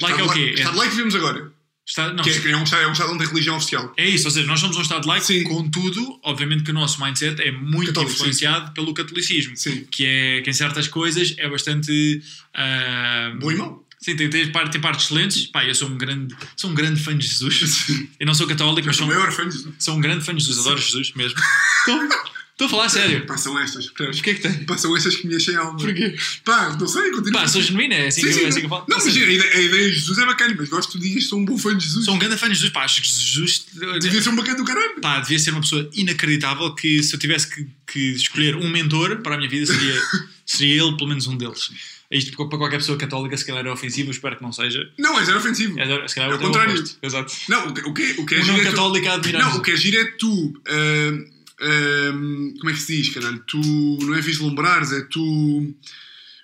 Laico é o quê? lai- Estado laico que vivemos agora. Estado- não, Que é, é um estado, é um estado onde tem religião oficial. é isso, ou seja, nós somos um Estado laico, Sim. contudo, obviamente que o nosso mindset é muito Católico, influenciado pelo catolicismo, Sim. que é que em certas coisas é bastante. ah, Bom e mau. Sim, tem, tem, tem partes excelentes. Pá, eu sou um grande, sou um grande fã de Jesus. Eu não sou católico, mas Sou fã disso. sou um grande fã de Jesus. Adoro Jesus mesmo. Estou a falar sério. Pá, são estas. percebes? O que é que tem? Pá, são estas que me enchem a alma. Porquê? Pá, não sei, continua. Pá, sou genuíno, é assim, Sim, que, sim, é assim que eu falo. Não, mas a ideia, a ideia de Jesus é bacana, mas gosto de dias, sou um bom fã de Jesus. Sou um grande fã de Jesus. Pá, acho que Jesus. Devia ser um bacana do caralho. Pá, devia ser uma pessoa inacreditável que se eu tivesse que, que escolher um mentor para a minha vida seria, seria ele pelo menos um deles. Isto para qualquer pessoa católica se calhar é ofensivo, eu espero que não seja. Não, é zero ofensivo. É, se calhar É o é o contrário. oposto. Exato. Não, o que, o que, o que é giro não é tu- católico a admirar. Não, o que é giro é tu. ah, ah, como é que se diz, caralho? Tu não é vislumbrares, é tu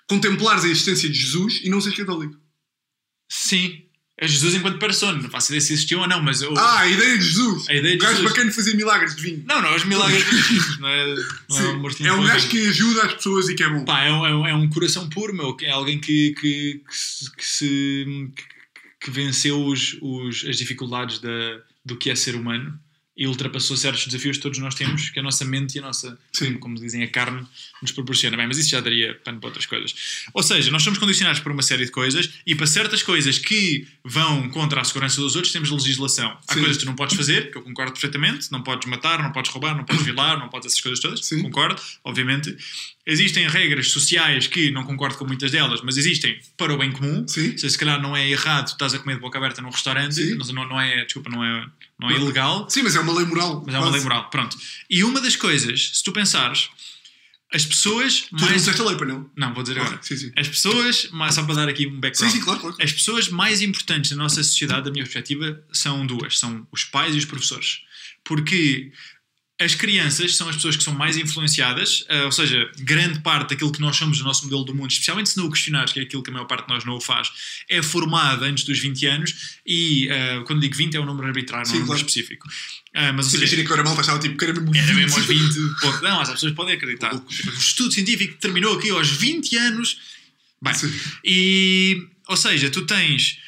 contemplares a existência de Jesus e não seres católico. Sim. É Jesus enquanto persona. Não faço ideia se existiu ou não, mas eu. Ah, a ideia de Jesus. A ideia de o gajo Jesus. bacana de fazer milagres de vinho. Não, não, os milagres dos filhos, não é? Não é, um é um gajo vinho. que ajuda as pessoas e que é bom. Pá, é um, é um- é um coração puro, meu. É alguém que, que, que se. Que, se- que venceu os, os, as dificuldades da, do que é ser humano e ultrapassou certos desafios que todos nós temos, que a nossa mente e a nossa, Sim. como dizem, a carne nos proporciona. Bem, mas isso já daria pano para outras coisas. Ou seja, nós somos condicionados por uma série de coisas e para certas coisas que vão contra a segurança dos outros temos legislação. Há Sim. coisas que tu não podes fazer, que eu concordo perfeitamente, não podes matar, não podes roubar, não podes violar, não podes essas coisas todas, Sim. concordo, obviamente. Existem regras sociais que não concordo com muitas delas, mas existem para o bem comum. Sim. Seja, se calhar não é errado, estás a comer de boca aberta num restaurante, não, não, é, desculpa, não é, não é ilegal, Sim, mas é uma lei moral. mas é uma lei moral. Pronto. E uma das coisas, se tu pensares, as pessoas Tu não mais. disseste a lei, para não? Não, vou dizer agora. Ah, sim, sim. As pessoas, mas só para dar aqui um Sim, background. sim, claro, claro. As pessoas mais importantes na nossa sociedade, da minha perspectiva, são duas: são os pais e os professores. Porque as crianças são as pessoas que são mais influenciadas, eh, ou seja, grande parte daquilo que nós somos no nosso modelo do mundo, especialmente se não o questionares, que é aquilo que a maior parte de nós não o faz, é formada antes dos 20 anos e, eh, quando digo 20, é um número arbitrário, não é Sim, um número claro. específico. Ah, mas, Sim, seja, Imagina que agora a malta estava tipo, que era mesmo era 20. mesmo aos 20. ponto. Não, as pessoas podem acreditar. Tipo, O estudo científico terminou aqui aos 20 anos. Bem, Sim. e, ou seja, tu tens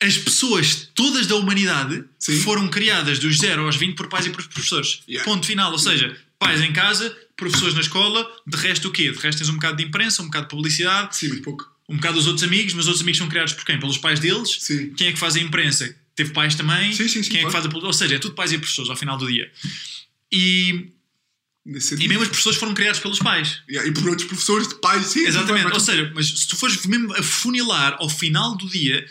as pessoas todas da humanidade Sim. foram criadas dos 0 aos 20 por pais e por professores. Yeah. Ponto final. Ou seja, pais em casa, professores na escola, de resto o quê? De resto tens um bocado de imprensa, um bocado de publicidade, Sim, muito pouco. um bocado dos outros amigos, mas os outros amigos são criados por quem? Pelos pais deles. Sim. Quem é que faz a imprensa? teve pais também. Sim, sim, sim, Quem é que faz a política? Ou seja, é tudo pais e professores ao final do dia. E, e mesmo os professores foram criados pelos pais. Yeah, E por outros professores de pais, sim. Exatamente. Ou seja, mas se tu fores mesmo a funilar ao final do dia,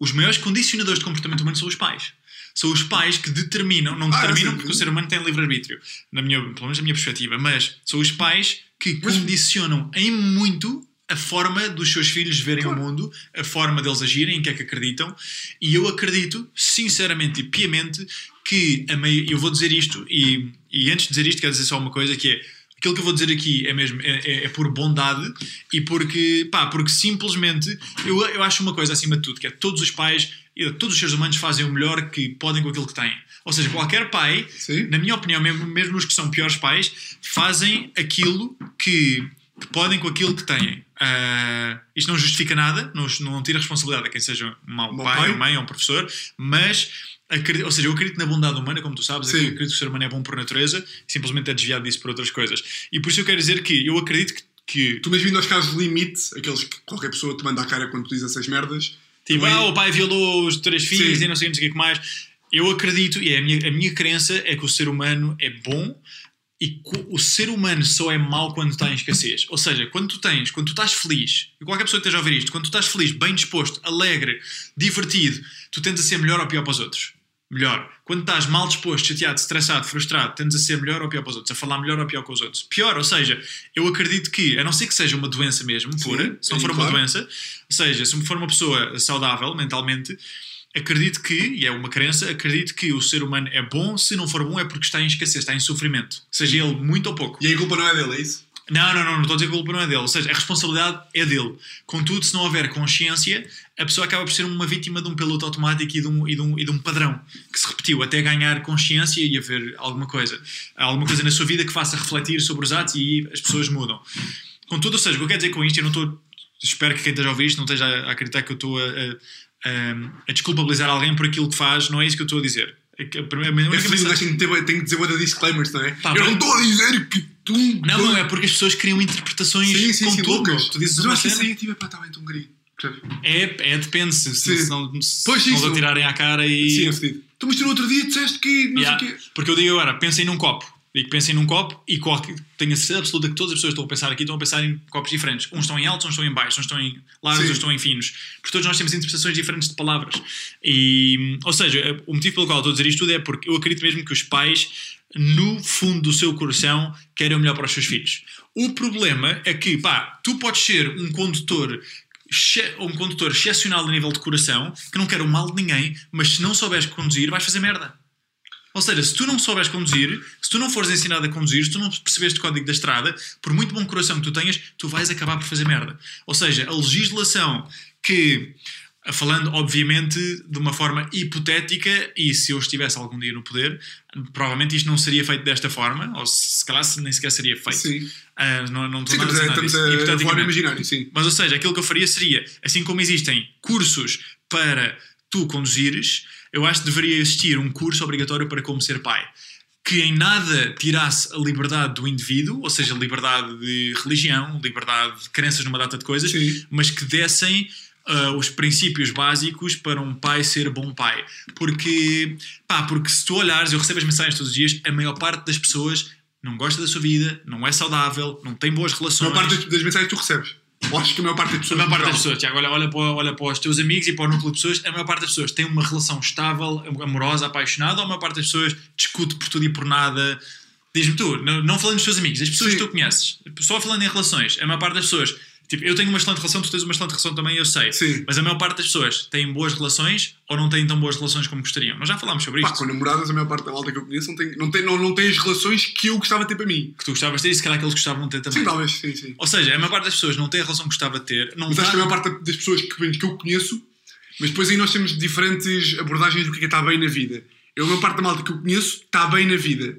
os maiores condicionadores de comportamento humano são os pais. São os pais que determinam, não Ah, determinam sim, porque o ser humano tem livre-arbítrio, na minha, pelo menos na minha perspectiva, mas são os pais que Mas- condicionam em muito a forma dos seus filhos verem Claro. o mundo, a forma deles agirem, em que é que acreditam, e eu acredito, sinceramente e piamente, que a mei- eu vou dizer isto, e, e antes de dizer isto, quero dizer só uma coisa que é aquilo que eu vou dizer aqui é mesmo é, é- é por bondade e porque, pá, porque simplesmente eu, eu acho uma coisa acima de tudo, que é todos os pais e todos os seres humanos fazem o melhor que podem com aquilo que têm. Ou seja, qualquer pai, Sim. na minha opinião, mesmo, mesmo os que são piores pais, fazem aquilo que, que podem com aquilo que têm. Ah, isto não justifica nada, não, não tira responsabilidade a quem seja um mau Mau pai, pai. ou mãe ou um professor, mas acredito, ou seja, eu acredito na bondade humana, como tu sabes, Sim. acredito que o ser humano é bom por natureza, simplesmente é desviado disso por outras coisas. E por isso eu quero dizer que eu acredito que, que Tu mesmo vindo aos casos limite, aqueles que qualquer pessoa te manda à cara quando tu dizes essas merdas. Tipo, ah, o pai violou os três filhos Sim. e não sei, não sei o que mais. Eu acredito, e é a minha, a minha crença é que o ser humano é bom e o ser humano só é mau quando está em escassez. Ou seja, quando tu tens, quando tu estás feliz, e qualquer pessoa que esteja a ouvir isto, quando tu estás feliz, bem disposto, alegre, divertido, tu tentas a ser melhor ou pior para os outros. Melhor. Quando estás mal disposto, chateado, estressado, frustrado, tentas a ser melhor ou pior para os outros, a falar melhor ou pior com os outros. Pior, ou seja, eu acredito que, a não ser que seja uma doença mesmo, pura, se não sim, for uma claro. doença, ou seja, se for uma pessoa saudável mentalmente, acredito que, e é uma crença, acredito que o ser humano é bom, se não for bom é porque está em escassez, está em sofrimento. Seja ele muito ou pouco. E a culpa não é dele, é isso? Não, não, não, não estou a dizer que a culpa não é dele. Ou seja, a responsabilidade é dele. Contudo, se não houver consciência, a pessoa acaba por ser uma vítima de um piloto automático e de um, e de um, e de um padrão que se repetiu até ganhar consciência e haver alguma coisa. Alguma coisa na sua vida que faça refletir sobre os atos e as pessoas mudam. Contudo, ou seja, o que eu quero dizer com isto, eu não estou. Espero que quem esteja a ouvir isto não esteja a acreditar que eu estou a, a, a, a desculpabilizar alguém por aquilo que faz, não é isso que eu estou a dizer. É que a primeira- a única É mensagem- mas tenho ter- tenho que dizer outra disclaimers, não é? Pá, eu não mas- estou a dizer que tu. Não, não, é porque as pessoas criam interpretações Sim, sim, com sim, loucas. Tu dizes Mas eu acho que isso aí é tipo, pá, está bem, tão? É, é depende se, se, não, se Pois, não atirarem à cara e. Sim, é fedido. Tu, mas no outro dia disseste que não Yeah. sei o quê. Porque eu digo agora, pensem num copo. Digo, pensem num copo e qualquer, tenho a certeza absoluta que todas as pessoas que estão a pensar aqui estão a pensar em copos diferentes. Uns estão em altos, uns estão em baixos, uns estão em largos, uns estão em finos. Porque todos nós temos interpretações diferentes de palavras. E, ou seja, o motivo pelo qual estou a dizer isto tudo é porque eu acredito mesmo que os pais, no fundo do seu coração, querem o melhor para os seus filhos. O problema é que, pá, tu podes ser um condutor um condutor excepcional a nível de coração que não quer o mal de ninguém, mas se não souberes conduzir, vais fazer merda. Ou seja, se tu não souberes conduzir, se tu não fores ensinado a conduzir, se tu não percebeste o código da estrada, por muito bom coração que tu tenhas, tu vais acabar por fazer merda. Ou seja, a legislação que, falando obviamente de uma forma hipotética, e se eu estivesse algum dia no poder, provavelmente isto não seria feito desta forma, ou se calhar nem sequer seria feito. Sim. Ah, não, não estou Sim, nada a dizer nada a no Hipoteticamente. imaginário, sim. Mas, ou seja, aquilo que eu faria seria, assim como existem cursos para tu conduzires, eu acho que deveria existir um curso obrigatório para como ser pai. Que em nada tirasse a liberdade do indivíduo, ou seja, liberdade de religião, liberdade de crenças numa data de coisas, Sim. mas que dessem ah, os princípios básicos para um pai ser bom pai. Porque, pá, porque se tu olhares, eu recebo as mensagens todos os dias, a maior parte das pessoas não gosta da sua vida, não é saudável, não tem boas A relações. maior parte das, das mensagens que tu recebes. Eu acho que a maior parte das A pessoas. maior parte das pessoas, Tiago, olha, olha, para, olha para os teus amigos e para o núcleo de pessoas, a maior parte das pessoas tem uma relação estável, amorosa, apaixonada, ou a maior parte das pessoas discute por tudo e por nada. Diz-me tu, não, não falando dos teus amigos, as pessoas Sim. que tu conheces, só falando em relações, a maior parte das pessoas, tipo, eu tenho uma excelente relação, tu tens uma excelente relação também, eu sei, Sim. mas a maior parte das pessoas têm boas relações ou não têm tão boas relações como gostariam. Nós já falámos sobre Pá, isto. com namoradas, a maior parte da malta que eu conheço não tem, não tem, não, não tem as relações que eu gostava de ter para mim. Que tu gostavas de ter e se calhar que eles gostavam de ter também. Sim, talvez, sim, sim. Ou seja, a maior parte das pessoas não tem a relação que gostava de ter, não Mas acho que a maior parte das pessoas que, que eu conheço, mas depois aí nós temos diferentes abordagens do que é que está bem na vida. Eu, a maior parte da malta que eu conheço está bem na vida.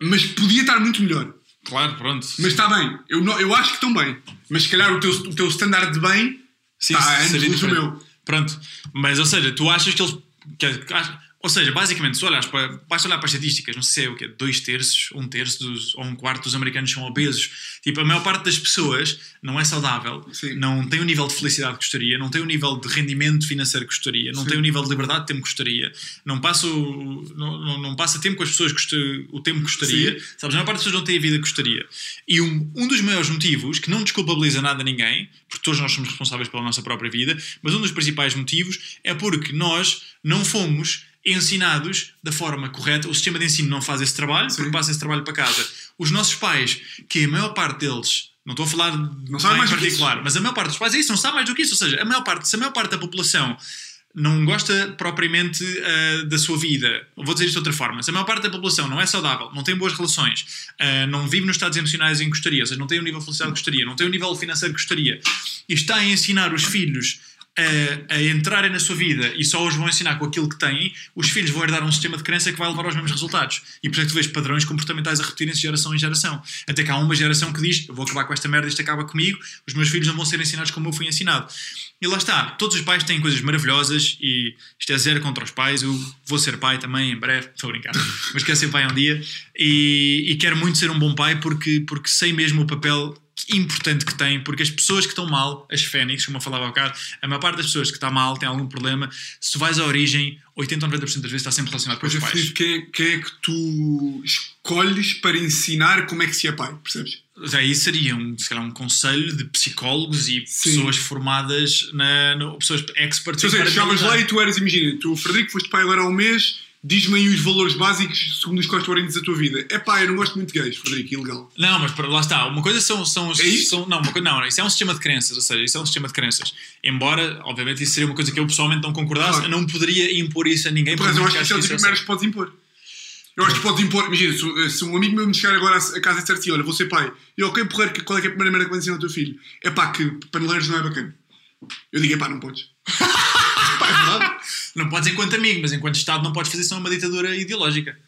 Mas podia estar muito melhor. Claro, pronto. Mas está bem. Eu, não, eu acho que estão bem. Mas se calhar o teu, o teu standard de bem Sim, está a seria anos luz do meu. Pronto, mas ou seja, tu achas que eles. Que, ach- Ou seja, basicamente, se olhares para, basta olhar para as estatísticas, não sei se é o quê, dois terços, um terço dos, ou um quarto dos americanos são obesos. Tipo, a maior parte das pessoas não é saudável, Sim. não tem o nível de felicidade que gostaria, não tem o nível de rendimento financeiro que gostaria, não Sim. tem o nível de liberdade de tempo que gostaria, não passa, o, não, não, não passa tempo com as pessoas que o tempo que gostaria. Sim. Sabes, a maior parte das pessoas não tem a vida que gostaria. E um, um dos maiores motivos, que não desculpabiliza nada a ninguém, porque todos nós somos responsáveis pela nossa própria vida, mas um dos principais motivos é porque nós não fomos ensinados da forma correta. O sistema de ensino não faz esse trabalho, porque Sim. passa esse trabalho para casa. Os nossos pais, que a maior parte deles, não estou a falar de Não sabe mais particular, mas a maior parte dos pais é isso, não sabe mais do que isso. Ou seja, a maior parte, se a maior parte da população não gosta propriamente ah, da sua vida, vou dizer isto de outra forma, se a maior parte da população não é saudável, não tem boas relações, ah, não vive nos estados emocionais em que gostaria, ou seja, não tem o nível de felicidade que gostaria, não tem o nível financeiro que gostaria, e está a ensinar os filhos a, a entrarem na sua vida e só os vão ensinar com aquilo que têm, os filhos vão herdar um sistema de crença que vai levar aos mesmos resultados. E por isso é que tu vês padrões comportamentais a repetirem-se geração em geração. Até que há uma geração que diz: Eu vou acabar com esta merda, isto acaba comigo, os meus filhos não vão ser ensinados como eu fui ensinado. E lá está, todos os pais têm coisas maravilhosas e isto é zero contra os pais. Eu vou ser pai também em breve, estou a brincar, mas quero ser pai um dia e, e quero muito ser um bom pai porque, porque sei mesmo o papel importante que tem, porque as pessoas que estão mal, as fénix, como eu falava há bocado, a maior parte das pessoas que está mal tem algum problema. Se vais à origem, 80 ou 90% das vezes está sempre relacionado com os pais. Filipe, quem, é- quem é que tu escolhes para ensinar como é que se é pai, percebes? Aí seria um, se calhar, um conselho de psicólogos e Sim. pessoas formadas na, no- pessoas experts Ou seja, chegavas lá e tu eras, imagina, tu, Frederico, foste pai agora há um mês, diz-me aí os valores básicos segundo os quais tu orientas a tua vida. É pá, eu não gosto muito de gays, Frederico, ilegal. Não, mas para- lá está. Uma coisa são. são, os- É isso? são não, uma coisa, não, isso é um sistema de crenças, ou seja, isso é um sistema de crenças. Embora, obviamente, isso seria uma coisa que eu pessoalmente não concordasse, Claro. eu não poderia impor isso a ninguém. Acaso, eu acho que isso é das isso primeiras que podes impor. Eu acho que podes impor, imagina, se, se um amigo meu me chegar agora a casa e disser assim: olha, vou ser pai, e eu, ok, porra, que- qual é que é a primeira merda que vai ensinar ao teu filho? É pá, que paneleiros não é bacana. Eu digo, é pá, não podes. pá, é verdade. Não podes enquanto amigo, mas enquanto Estado não podes fazer isso, é uma ditadura ideológica.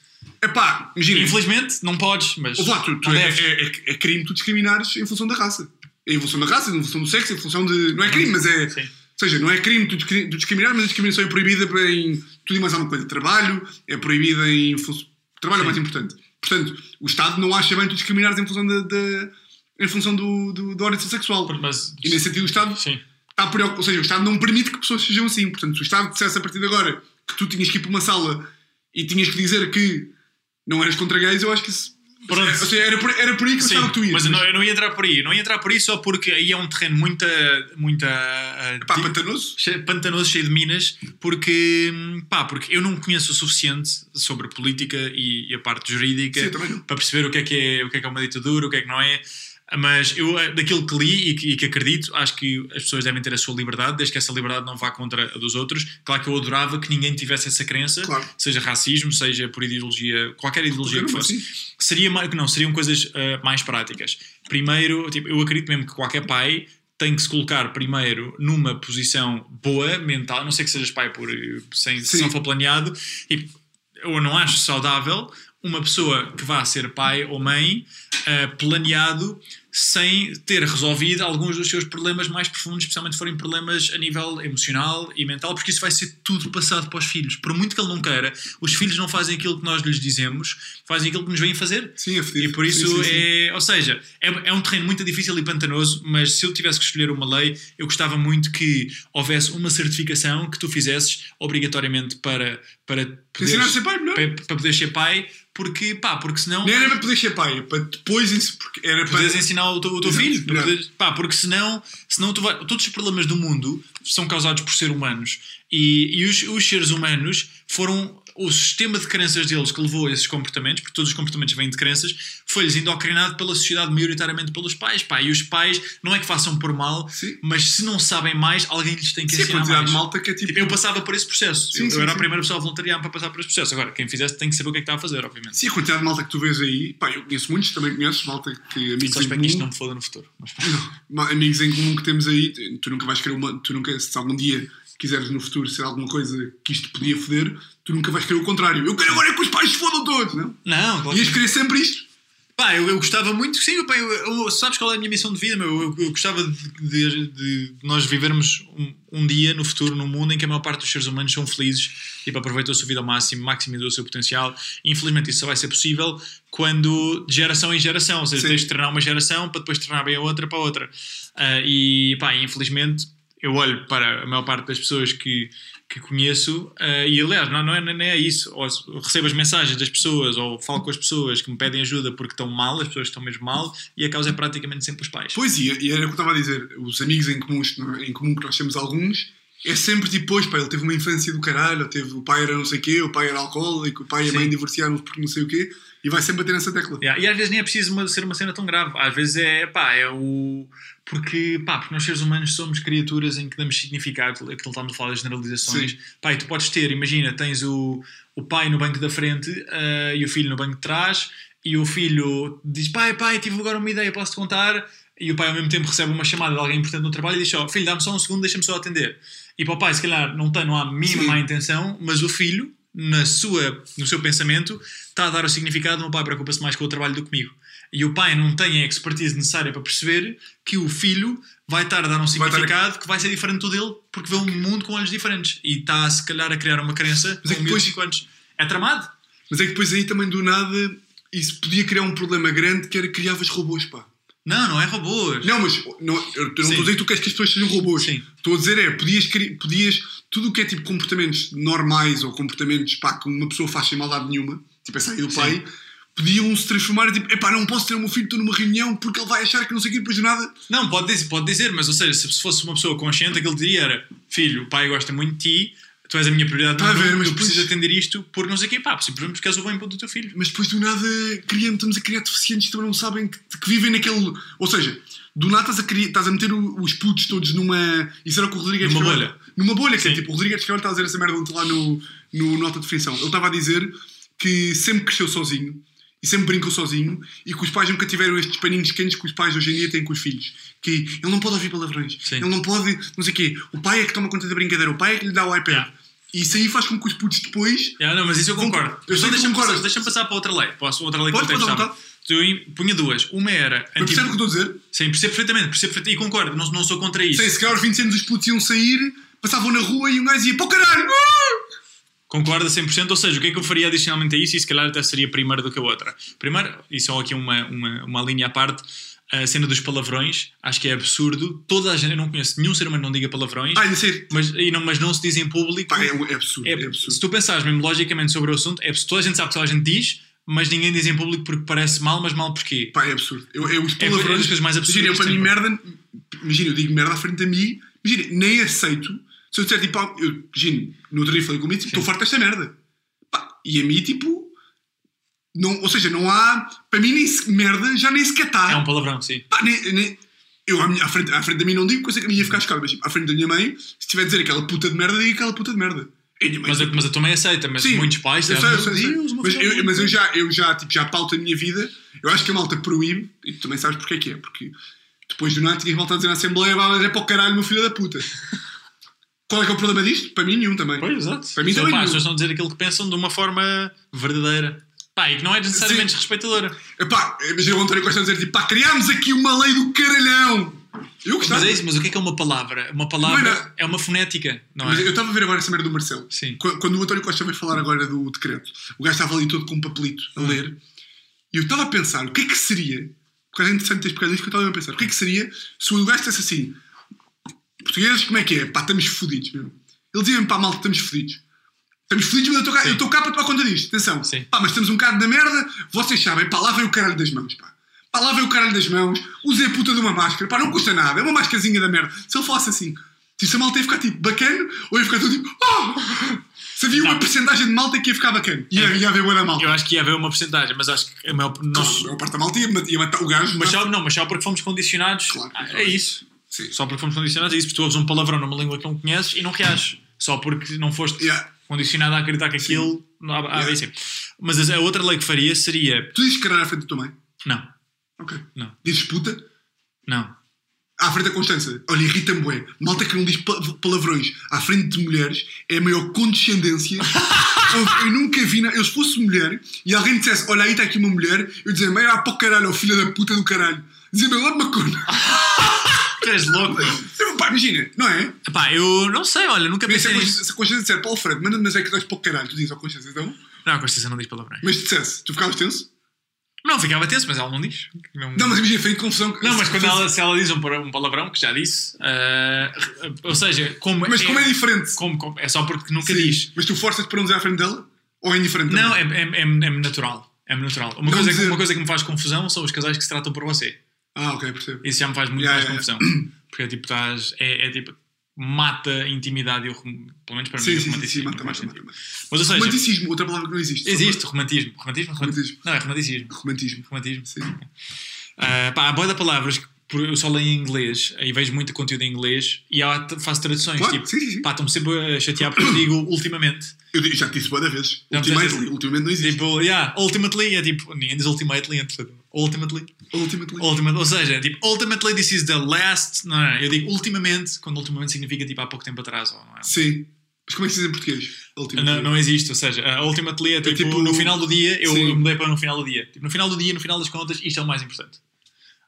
É pá, imagina. Infelizmente, não podes, mas. Lá, tu, tu é, é, é- é crime tu discriminares em função da raça. Em função da raça, em função do sexo, em função de. Não é crime, mas é. Sim. Ou seja, não é crime tu, tu discriminar, mas a discriminação é proibida em tudo e mais alguma coisa. Trabalho é proibida em. Trabalho é mais importante. Portanto, o Estado não acha bem tu discriminares em função da. da- em função do, do, da orientação sexual. Mas, E nesse sentido, o Estado sim. Está preocupado. Ou seja, o Estado não permite que pessoas sejam assim. Portanto, se o Estado dissesse a partir de agora que tu tinhas que ir para uma sala e tinhas que dizer que não eras contra gays, eu acho que isso. Pronto. Ou seja, era por, era por aí que eu achava que tu ias. mas eu não, eu não ia entrar por aí. Não ia entrar por aí só porque aí é um terreno muita. muita ah, Pá, di- pantanoso? che- pantanoso, cheio de minas, porque, pá, porque eu não conheço o suficiente sobre política e, e a parte jurídica Sim, para perceber o que, é que é, o que é que é uma ditadura, o que é que não é. Mas eu, eh, daquilo que li e que, e que acredito, acho que as pessoas devem ter a sua liberdade, desde que essa liberdade não vá contra a dos outros. Claro que eu adorava que ninguém tivesse essa crença, Claro. seja racismo, seja por ideologia, qualquer ideologia que fosse. Seria mais, não, seriam coisas eh, mais práticas. Primeiro, tipo, eu acredito mesmo que qualquer pai tem que se colocar primeiro numa posição boa, mental, a não sei que sejas pai por, eh, sem, se não for planeado, e eu não acho saudável uma pessoa que vá ser pai ou mãe eh, planeado sem ter resolvido alguns dos seus problemas mais profundos, especialmente se forem problemas a nível emocional e mental, porque isso vai ser tudo passado para os filhos. Por muito que ele não queira, os filhos não fazem aquilo que nós lhes dizemos, fazem aquilo que nos vêm fazer. Sim, é. E por isso Sim, sim, sim. é. Ou seja, é, é um terreno muito difícil e pantanoso, mas se eu tivesse que escolher uma lei, eu gostava muito que houvesse uma certificação que tu fizesses obrigatoriamente para, para, Ensinar a poderes, ser pai. Para, para poder ser pai, porque pá, porque senão. Nem era para poder ser pai, para depois. era para. Poderes ensinar o teu, o teu Exato, filho. para poderes- pá, porque senão, senão tu vai, todos os problemas do mundo são causados por seres humanos. E, e os, os seres humanos foram o sistema de crenças deles que levou a esses comportamentos, porque todos os comportamentos vêm de crenças, foi-lhes indocrinado pela sociedade, maioritariamente pelos pais. Pá, e os pais não é que façam por mal, Sim. mas se não sabem mais, alguém lhes tem que Sim, ensinar mais. de malta que é tipo. Tipo, eu passava por esse processo. Sim, eu, sim, eu era a primeira pessoa a voluntariar para passar por esse processo. Agora, quem fizesse tem que saber o que é que está a fazer, obviamente. Sim, a quantidade de malta que tu vês aí. Pá, eu conheço muitos, também conheces malta que amigos Só em espero que isto comum. não me foda no futuro. Mas, Ma- amigos em comum que temos aí, tu nunca vais querer uma. Tu nunca, se algum dia quiseres no futuro ser alguma coisa que isto podia foder, tu nunca vais querer o contrário. Eu quero agora é que os pais se fodam todos, não? não, claro Ias querer sempre isto. Pá, eu, eu gostava muito, sim, pá, eu, eu- sabes qual é a minha missão de vida? Meu? Eu, eu gostava de, de- de nós vivermos um, um dia no futuro, num mundo em que a maior parte dos seres humanos são felizes e aproveitam a sua vida ao máximo, maximizam o seu potencial. Infelizmente, isso só vai ser possível quando de geração em geração, ou seja, Sim. tens de treinar uma geração para depois treinar bem a outra para a outra. Ah, e, pá, infelizmente, eu olho para a maior parte das pessoas que, que conheço ah, e, aliás, não, não, é, nem é isso. Ou recebo as mensagens das pessoas ou falo com as pessoas que me pedem ajuda porque estão mal, as pessoas estão mesmo mal, e a causa é praticamente sempre os pais. Pois, e, e era o que eu estava a dizer. Os amigos em, comuns, em comum que nós temos alguns, é sempre tipo, pois, pá, ele teve uma infância do caralho, teve, o pai era não sei o quê, o pai era alcoólico, o pai e a mãe divorciaram-se porque não sei o quê, e vai sempre bater nessa tecla. Yeah, E às vezes nem é preciso uma- ser uma cena tão grave. Às vezes é, pá, é o. Porque, pá, porque nós seres humanos somos criaturas em que damos significado, aquilo que estamos a falar das generalizações. Sim. Pá, tu podes ter, imagina, tens o, o pai no banco da frente ah, e o filho no banco de trás, e o filho diz: pai, pai, tive agora uma ideia, posso-te contar? E o pai ao mesmo tempo recebe uma chamada de alguém importante no trabalho e diz: ó, filho, dá-me só um segundo, deixa-me só atender. E para o pai, se calhar, não, tem, não há a mínima má intenção, mas o filho, na sua, no seu pensamento, está a dar o significado: meu pai preocupa-se mais com o trabalho do que comigo. E o pai não tem a expertise necessária para perceber que o filho vai estar a dar um Vai estar a- significado que vai ser diferente do dele porque vê um mundo com olhos diferentes e está, se calhar, a criar uma crença Mas é que depois... depois- 5 anos. É tramado. Mas é que depois aí também do nada, isso podia criar um problema grande que era criavas robôs, pá. Não, não é robôs. Não, mas não, eu não estou a dizer que tu queres que as pessoas sejam robôs. Sim. Estou a dizer é, podias, podias tudo o que é tipo comportamentos normais ou comportamentos pá, que uma pessoa faz sem maldade nenhuma, tipo a sair do Sim. Podiam se transformar tipo, epá, não posso ter o meu filho, estou numa reunião porque ele vai achar que não sei o que, depois de nada. Não, pode dizer, pode dizer, mas ou seja, se se fosse uma pessoa consciente, aquilo diria era: filho, o pai gosta muito de ti, tu és a minha prioridade, Tá a ver, mas eu preciso depois- atender isto porque não sei o quê, pá, simplesmente porque és o input do teu filho. Mas depois do nada criamos, estamos a criar deficientes que também não sabem que, que vivem naquele. Ou seja, do nada estás a, criar, estás a meter os putos todos numa. Isso era o que o Rodrigues Numa bolha. Numa bolha, que é Sim. tipo, o Rodrigues Carvalho está a dizer essa merda ontem lá no, no Nota de Definição. Ele estava a dizer que sempre cresceu sozinho e sempre brincou sozinho e que os pais nunca tiveram estes paninhos quentes que os pais hoje em dia têm com os filhos. Que ele não pode ouvir palavrões, Sim. ele não pode, não sei o quê. O pai é que toma conta da brincadeira, o pai é que lhe dá o iPad. Yeah. E isso aí faz com que os putos depois. Yeah, não, mas isso eu concordo. Eu Então deixa-me passar, deixa passar para outra lei. Posso, outra lei que eu tenho. Eu punha duas. Uma era. Mas percebe o que estou a dizer? Sim, percebo perfeitamente, percebo perfeitamente. E concordo, não, não sou contra isso. Sei, se calhar aos 20 anos os putos iam sair, passavam na rua e um gajo ia para o caralho! Ah! Concordo a 100%, ou seja, o que é que eu faria adicionalmente a isso e se calhar até seria primeiro do que a outra. Primeiro, e só aqui uma, uma, uma linha à parte, a cena dos palavrões, acho que é absurdo. Toda a gente, eu não conheço nenhum ser humano que não diga palavrões, Ah, sei. mas, e não, mas não se diz em público. Pá, é, é absurdo, é, É- absurdo. se tu pensares mesmo logicamente sobre o assunto, é toda a gente sabe que toda a gente diz, mas ninguém diz em público porque parece mal, mas mal porquê? Pá, é absurdo. Eu, eu, os É uma palavrões. das coisas mais absurdas Imagina, eu para mim sempre. merda. Imagina, eu digo merda à frente de mim. Imagina, nem aceito. Se eu disser tipo, ah, eu, imagina, no outro dia falei comigo, tipo, estou farto desta merda. Pá, e a mim, tipo. Não, ou seja, não há. Para mim, nem se- merda já nem sequer está. É um palavrão, sim. Pá, nem, nem- eu à, minha, à, frente, à frente da mim não digo, coisa que a minha ia ficar chocada, mas tipo, à frente da minha mãe, se estiver a dizer aquela puta de merda, digo aquela puta de merda. E a mãe, Mas, a- mas a tua mãe aceita, mas Sim, muitos pais eu sei, eu sei, eu sei. "Meu Deus, o mas, eu, mas eu bom." já, eu já, tipo, já pauto a minha vida. Eu acho que a malta proíbe, e tu também sabes porque é que é, porque depois do nada tinhas voltado a dizer na Assembleia, mas é para o caralho, meu filho da puta. Qual é que é o problema disto? Para mim, nenhum também. Pois, exato. Para mim Só, também pá, não. as pessoas estão a dizer aquilo que pensam de uma forma verdadeira. Pá, e que não é necessariamente respeitadora. Epá, imagina o António Costa a dizer tipo, pá, criámos aqui uma lei do caralhão. Eu gostava. Mas é isso, mas o que é que é uma palavra? Uma Não palavra é- é uma fonética, não Mas é? eu estava a ver agora essa merda do Marcelo. Sim. Qu- Quando o António Costa veio falar agora do decreto, o gajo estava ali todo com um papelito a ler. E eu estava a pensar, o que é que seria? Porque é interessante teres pegado isto que eu estava a pensar. O que é que seria se o gajo dissesse assim: Portugueses, como é que é? Pá, estamos fodidos, meu. Ele dizia-me, pá, malta, estamos fodidos. Estamos fodidos, mas eu estou cá, Sim. eu estou cá para tomar conta disto. Atenção. Sim. Pá, mas estamos um bocado na merda. Vocês sabem, pá, lá vem o caralho das mãos, pá. Pá, lá vem o caralho das mãos. Usei a puta de uma máscara. Pá, não custa nada. É uma máscarazinha da merda. Se ele falasse assim, se a malta ia ficar tipo bacana ou ia ficar tudo tipo, oh! Se havia uma porcentagem de malta que ia ficar bacana. Ia, ia haver boa da malta. Eu acho que ia haver uma porcentagem, mas acho que a maior, nós, a parte da malta ia, ia matar o gajo. mas, só, não, mas só porque fomos condicionados. Claro, claro. é isso. Sim. Só porque fomos condicionados a isso, tu ouves um palavrão numa língua que não conheces e não reages. Só porque não foste Yeah. condicionado a acreditar que aquilo. Há- há- Yeah. assim. Mas a, outra lei que faria seria. Tu dizes caralho à frente da tua mãe? Não, Ok. não, Dizes puta? não. À frente da Constança. Olha, irrita-me bué. Malta que não diz pa- palavrões à frente de mulheres é a maior condescendência Ouve, Eu nunca vi. na- Eu se fosse mulher e alguém dissesse: Olha, aí está aqui uma mulher, eu dizia: Mas era para o caralho, ó filha da puta do caralho. Dizia-me lá uma cona. Tu és louco. Pá, imagina, não é? Pá, eu não sei, olha, nunca Se pensei a nisso. Constância- se a Constância disser: Paulo Fred, manda-me mas é que dás para o caralho. Tu dizes: Ó Constância, então. Não, a Constância não diz palavrões. Mas dissesse: Tu ficavas tenso? Não, ficava tenso, mas ela não diz. Não, Não, mas imagina, foi em confusão. Não, mas quando ela, se ela diz um par- um palavrão, que já disse, ah, ou seja, como Mas como é diferente? como- como- é só porque nunca Sim. diz. Mas tu forças-te para não dizer à frente dela? Ou é indiferente? Não, também? é, é, é, é natural. É natural. Uma Não coisa, que, dizer- uma coisa que me faz confusão são os casais que se tratam por você. Ah, ok, percebo. Isso já me faz muito Yeah, mais yeah, confusão. Porque é tipo, estás. É, é tipo. Mata a intimidade e o. Pelo menos para mim, Sim, o sim, sim, sim, romanticismo. mata, mata, sentido. mata. Mas ou seja, Romanticismo, outra palavra que não existe. existe romantismo. Romantismo? Romantismo. Não, é romanticismo. Romantismo. Romantismo. Sim. Ah, pá, há boia de palavras que eu só leio em inglês e vejo muito conteúdo em inglês e faço traduções. Claro, tipo, sim, sim, sim. pá, estão-me sempre a chatear porque eu digo ultimamente. Eu já te disse vezes. Já me Ultimately. Ultimamente não existe. Tipo, yeah, ultimately é tipo, ninguém diz ultimately, entretanto. Ultimately. Ultimately. Ultimate, ou seja, tipo, ultimately this is the last. Não, não, eu digo ultimamente, quando ultimamente significa tipo há pouco tempo atrás. Ou, não, é? Sim. Mas como é que se diz em português? Não, não existe, ou seja, uh, ultimately é tipo, tipo- no final do dia, eu, Sim. mudei para no final do dia. Tipo, no final do dia, no final das contas, isto é o mais importante.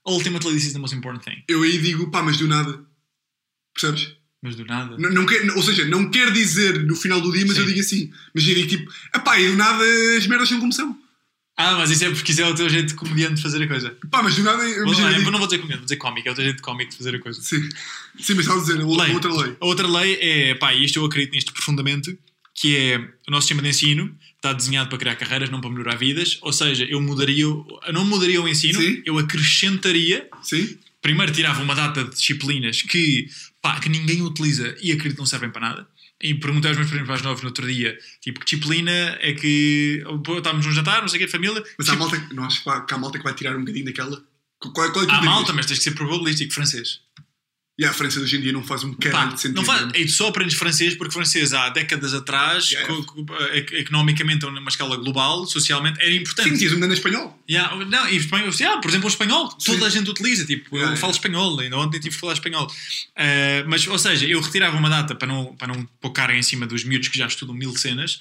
Ultimately this is the most important thing. Eu aí digo, pá, mas do nada. Percebes? Mas do nada. Não, não quer, ou seja, não quer dizer no final do dia, mas Sim. eu digo assim. Mas eu digo tipo, pá, e do nada as merdas são como são. Ah, mas isso é porque isso é o teu jeito de comediante de fazer a coisa. Pá, mas do nada. Imagina, não, eu não vou dizer comediante, vou dizer cómico, é o teu jeito de cómico de fazer a coisa. sim. sim, mas estás a dizer, a Lei. outra lei. A outra lei é, pá, e isto eu acredito nisto profundamente, que é o nosso sistema de ensino está desenhado para criar carreiras, não para melhorar vidas. Ou seja, eu mudaria, eu não mudaria o ensino, Sim. eu acrescentaria. Sim? Primeiro tirava uma data de disciplinas que, pá, que ninguém utiliza e acredito que não servem para nada. E perguntei aos meus primos mais novos no outro dia, tipo, que disciplina é que estávamos num jantar, não sei o que, família. Mas há tipo, malta, não acho que há, que há malta que vai tirar um bocadinho daquela. Qual, qual, é há malta, mas tens que ser probabilístico francês. E a França hoje em dia não faz um caralho de sentido. não faz, e tu só aprendes francês porque francês há décadas atrás, Yeah. co- co- ec- economicamente ou numa escala global, socialmente, era importante. Sim, tinhas um grande espanhol. Yeah, não, e espanhol, yeah, por exemplo, o espanhol, Sim. toda a gente utiliza. Tipo, Yeah, eu falo espanhol, ainda ontem tive que falar espanhol. Uh, mas, ou seja, eu retirava uma data para não, para não pôr carga em cima dos miúdos que já estudam mil cenas.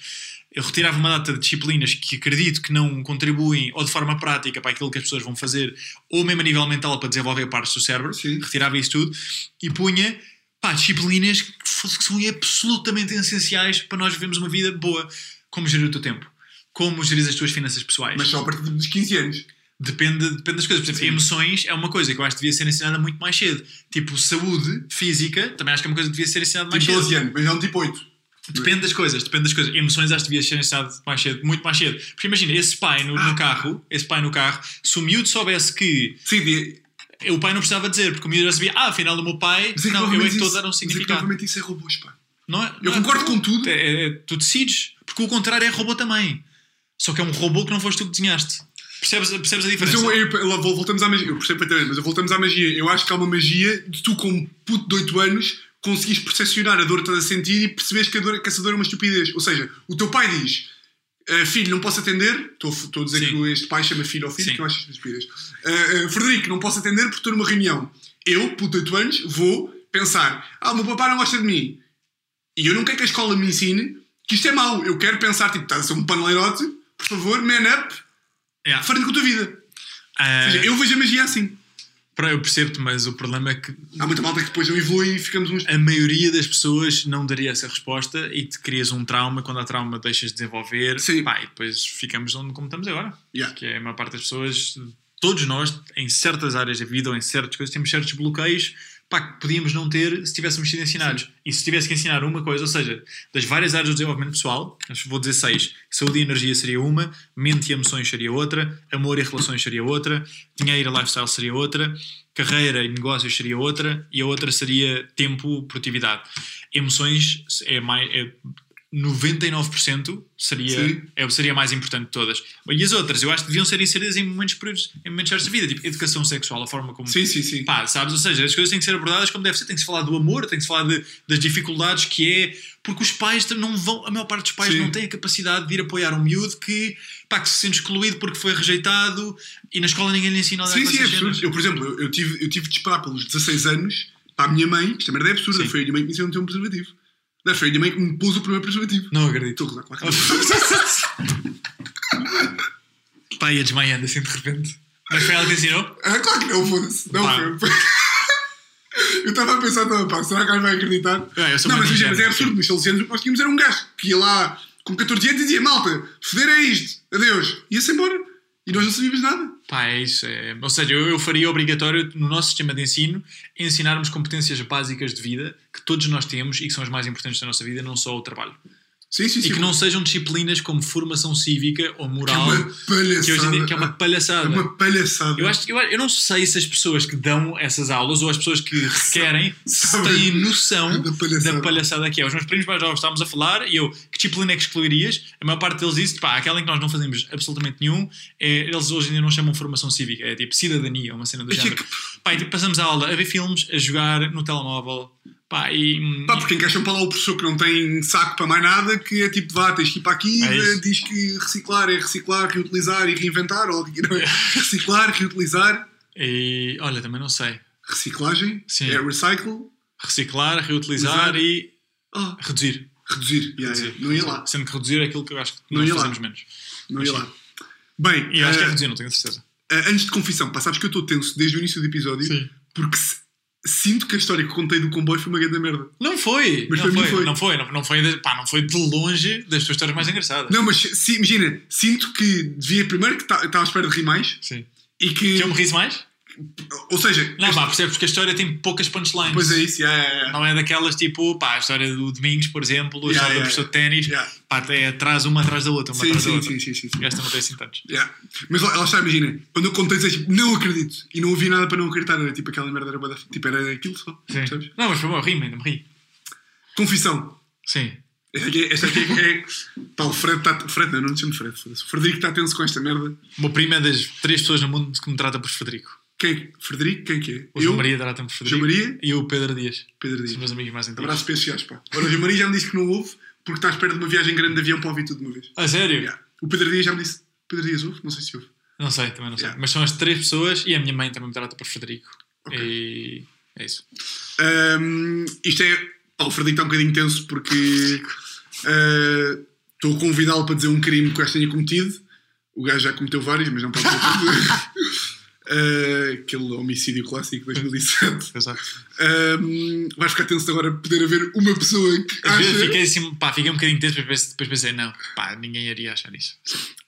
Eu retirava uma data de disciplinas que acredito que não contribuem ou de forma prática para aquilo que as pessoas vão fazer, ou mesmo a nível mental para desenvolver partes do cérebro. Sim. Retirava isso tudo e punha pá, disciplinas que, que são absolutamente essenciais para nós vivermos uma vida boa. Como gerir o teu tempo, como gerir as tuas finanças pessoais. Mas só a partir dos 15 anos. Depende, depende das coisas. Por exemplo, Sim. emoções é uma coisa que eu acho que devia ser ensinada muito mais cedo. Tipo, saúde física, também acho que é uma coisa que devia ser ensinada mais Tipo cedo. 12 anos, mas um tipo 8. Depende das coisas, depende das coisas. Emoções acho que devia ser ensinado mais cedo, muito mais cedo. Porque imagina, esse pai no, Ah. no carro, esse pai no carro, se o miúdo soubesse que Sim, de- o pai não precisava dizer, porque o miúdo já sabia, ah, afinal o meu pai, mas é não, eu é que estou a dar um mas é significado. isso é robôs, pá. Não é, Eu não é- concordo com tudo. É, é- é- tu decides, porque o contrário é robô também. Só que é um robô que não foste tu que desenhaste. Percebes, percebes a Mas diferença? eu, eu- eu- voltamos à magia. Eu percebo perfeitamente, mas voltamos à magia. Eu acho que há uma magia de tu, como puto de 8 anos, conseguires percepcionar a dor que estás a sentir e perceberes que, a dor, que essa dor é uma estupidez. Ou seja, o teu pai diz: "Ah, Filho, não posso atender. Estou, estou a dizer Sim. que este pai chama filho ao filho, Sim. que eu acho estupidez. "Ah, ah, Frederico, não posso atender porque estou numa reunião. Eu, puto de 8 anos, vou pensar: Ah, o meu papai não gosta de mim. E eu não quero que a escola me ensine que isto é mau. Eu quero pensar: tipo, estás a ser um paneleirote, por favor, man up, Yeah. frente com a tua vida. Ah, Ou seja, eu vejo a magia assim. Pra- Eu percebo-te, mas o problema é que Há muita malta que depois não evolui e ficamos uns. a maioria das pessoas não daria essa resposta e te crias um trauma. Quando há trauma, deixas de desenvolver Sim. pá, e depois ficamos onde como estamos agora. Yeah. Que é a maior parte das pessoas, todos nós, em certas áreas da vida ou em certas coisas, temos certos bloqueios pá, que podíamos não ter se tivéssemos sido ensinados. E se tivesse que ensinar uma coisa, ou seja, das várias áreas do desenvolvimento pessoal, vou dizer seis: saúde e energia seria uma, mente e emoções seria outra, amor e relações seria outra, dinheiro e lifestyle seria outra, carreira e negócios seria outra, e a outra seria tempo, produtividade. Emoções é mais. É, 99% seria, Sim. é, seria a mais importante de todas. E as outras, eu acho que deviam ser inseridas em momentos períodos, em momentos certos da vida, tipo educação sexual, a forma como Sim, sim, sim. Pá, sabes? Ou seja, as coisas têm que ser abordadas como deve ser. Tem que se falar do amor, tem que se falar de- das dificuldades que é. Porque os pais não vão. A maior parte dos pais Sim. não tem a capacidade de ir apoiar um miúdo que, pá, que se sente excluído porque foi rejeitado e na escola ninguém lhe ensina a Sim, sim, é absurdo. Eu, por exemplo, eu, tive, eu tive de esperar pelos 16 anos para a minha mãe, que esta merda é absurda, Sim. foi a minha mãe que me ensinou a ter um preservativo. Aliás, foi a minha mãe que me pôs o primeiro preservativo. Não acredito. Estou a rodar, claro que não. Pá, ia desmaiando assim de repente. Mas foi ela que ensinou? Ah, claro que não, foda-se. Não, Pá. foi. Eu estava a pensar, estava, pá, será que ela vai acreditar? Ah, eu sou não, mas, imagina, mas é absurdo. Nos 6 anos o que nós tínhamos era um gajo que ia lá com 14 anos e dizia: Malta, foder é isto, adeus. Ia-se embora. E nós não sabíamos nada. Pá, é isso. É... Ou seja, eu, eu faria obrigatório no nosso sistema de ensino ensinarmos competências básicas de vida que todos nós temos e que são as mais importantes da nossa vida, não só o trabalho. Sim, sim, sim. E que não sejam disciplinas como formação cívica ou Que é moral, uma palhaçada. que hoje em dia que é uma palhaçada. É uma palhaçada. Eu, acho, eu, eu não sei se as pessoas que dão essas aulas ou as pessoas que requerem se têm noção da palhaçada. da palhaçada que é. Os meus primos mais jovens estávamos a falar e eu, que disciplina é que excluirias? A maior parte deles disse, pá, aquela em que nós não fazemos absolutamente nenhum, é, eles hoje em dia não chamam formação cívica, é tipo cidadania, uma cena do é género. que- Pá, e tipo, passamos a aula a ver filmes, a jogar no telemóvel, pá, e... Pá, porque encaixam para lá o professor que não tem saco para mais nada, que é tipo, vá, tens que ir para aqui, É eh, diz que reciclar é reciclar, reutilizar e reinventar, ou não é? reciclar, reutilizar, e, olha, também não sei. reciclagem, Sim. é recycle, Reciclar, reutilizar e ah, reduzir. reduzir. Yeah, yeah. Não ia lá, Sendo que reduzir é aquilo que eu acho que Não nós ia lá. fazemos menos. não ia lá. Bem, E eu acho que é eh, reduzir, não tenho certeza. eh, antes de confissão, pá, sabes que eu estou tenso desde o início do episódio, Sim. porque se- sinto que a história que contei do comboio foi uma grande merda. Não foi! Mas não, para mim foi, foi. não foi, não, não foi, de- pá, não foi de longe das tuas histórias mais engraçadas. Não, mas se, imagina, sinto que devia primeiro que estava à espera de rir mais Sim. e que. Que eu me ris mais? Ou seja, Não, este- pá, percebes que a história tem poucas punchlines. pois é isso, yeah, yeah, yeah. Não é daquelas tipo, pá, a história do Domingos, por exemplo, a história do professor de ténis, Yeah. pá, é atrás uma atrás da outra, uma Sim, atrás da sim, outra. sim, sim, sim, sim. Esta não tem assim tantos. Yeah. Mas lá está, imagina, quando eu contei, dizes, tipo, não acredito. E não ouvi nada para não acreditar. Era tipo aquela merda, era, bué da- tipo, era aquilo só. Sim. Percebes? Não, mas foi bom, eu ri-me, ainda me ri. Confissão. Sim. Esta aqui, é- esta aqui é. Pá, o Fred está. Fred, não, não te chamo Fred. O Frederico está tenso com esta merda. O meu primo é das três pessoas no mundo que me trata por Frederico. Quem? Frederico? Quem que é? O João Maria trata-me por Frederico. Maria? E o Pedro Dias. Pedro São os Dias. meus amigos mais antigos. Abraço gajos, pá. Agora, o João Maria já me disse que não ouve porque está à espera de uma viagem grande de avião para ouvir tudo de uma vez. A sério? Yeah. O Pedro Dias já me disse. Pedro Dias ouve? Não sei se ouve. Não sei, também não sei. Yeah. Mas são as três pessoas e a minha mãe também me trata por Frederico. Ok. E é isso. Ahm, isto é. Pá, o Frederico está um bocadinho tenso porque ah, estou a convidá-lo para dizer um crime que o gajo tenha cometido. O gajo já cometeu vários, mas não pode dizer. Ah, aquele homicídio clássico de 2007. Exato. Ahm, vais ficar tenso agora poder haver uma pessoa que Às vezes fiquei assim, pá, fiquei um bocadinho tenso, depois pensei, depois pensei, não, pá, ninguém iria achar isso.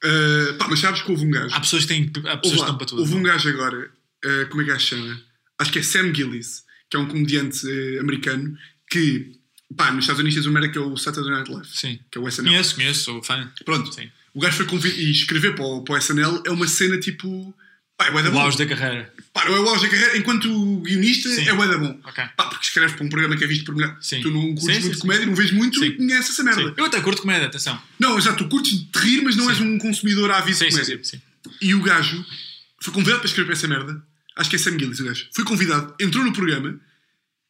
Ah, pá, mas sabes que houve um gajo. Há pessoas que têm, há pessoas lá, estão para tudo. houve um gajo agora, ah, como é que se chama? Acho que é Sam Gillis, que é um comediante americano que, pá, nos Estados Unidos tens uma que é o Saturday Night Live, Sim. que é o SNL. Conheço, conheço, sou fã. Pronto, Sim. o gajo foi convidado e escrever para o, para o SNL é uma cena tipo. Pá, é O auge da carreira. Pá, não é o auge da carreira, enquanto guionista Sim. é bué da bom. Ok. Pá, porque escreves para um programa que é visto por mulher. Sim. Tu não curtes Sim, muito comédia, não vês muito Sim. e conheces essa merda. Eu até curto comédia, atenção. Não, já tu curtes de rir, mas não és um consumidor ávido de comédia. sim. E o gajo foi convidado para escrever para essa merda. Acho que é Sam Gillis o gajo. Foi convidado, entrou no programa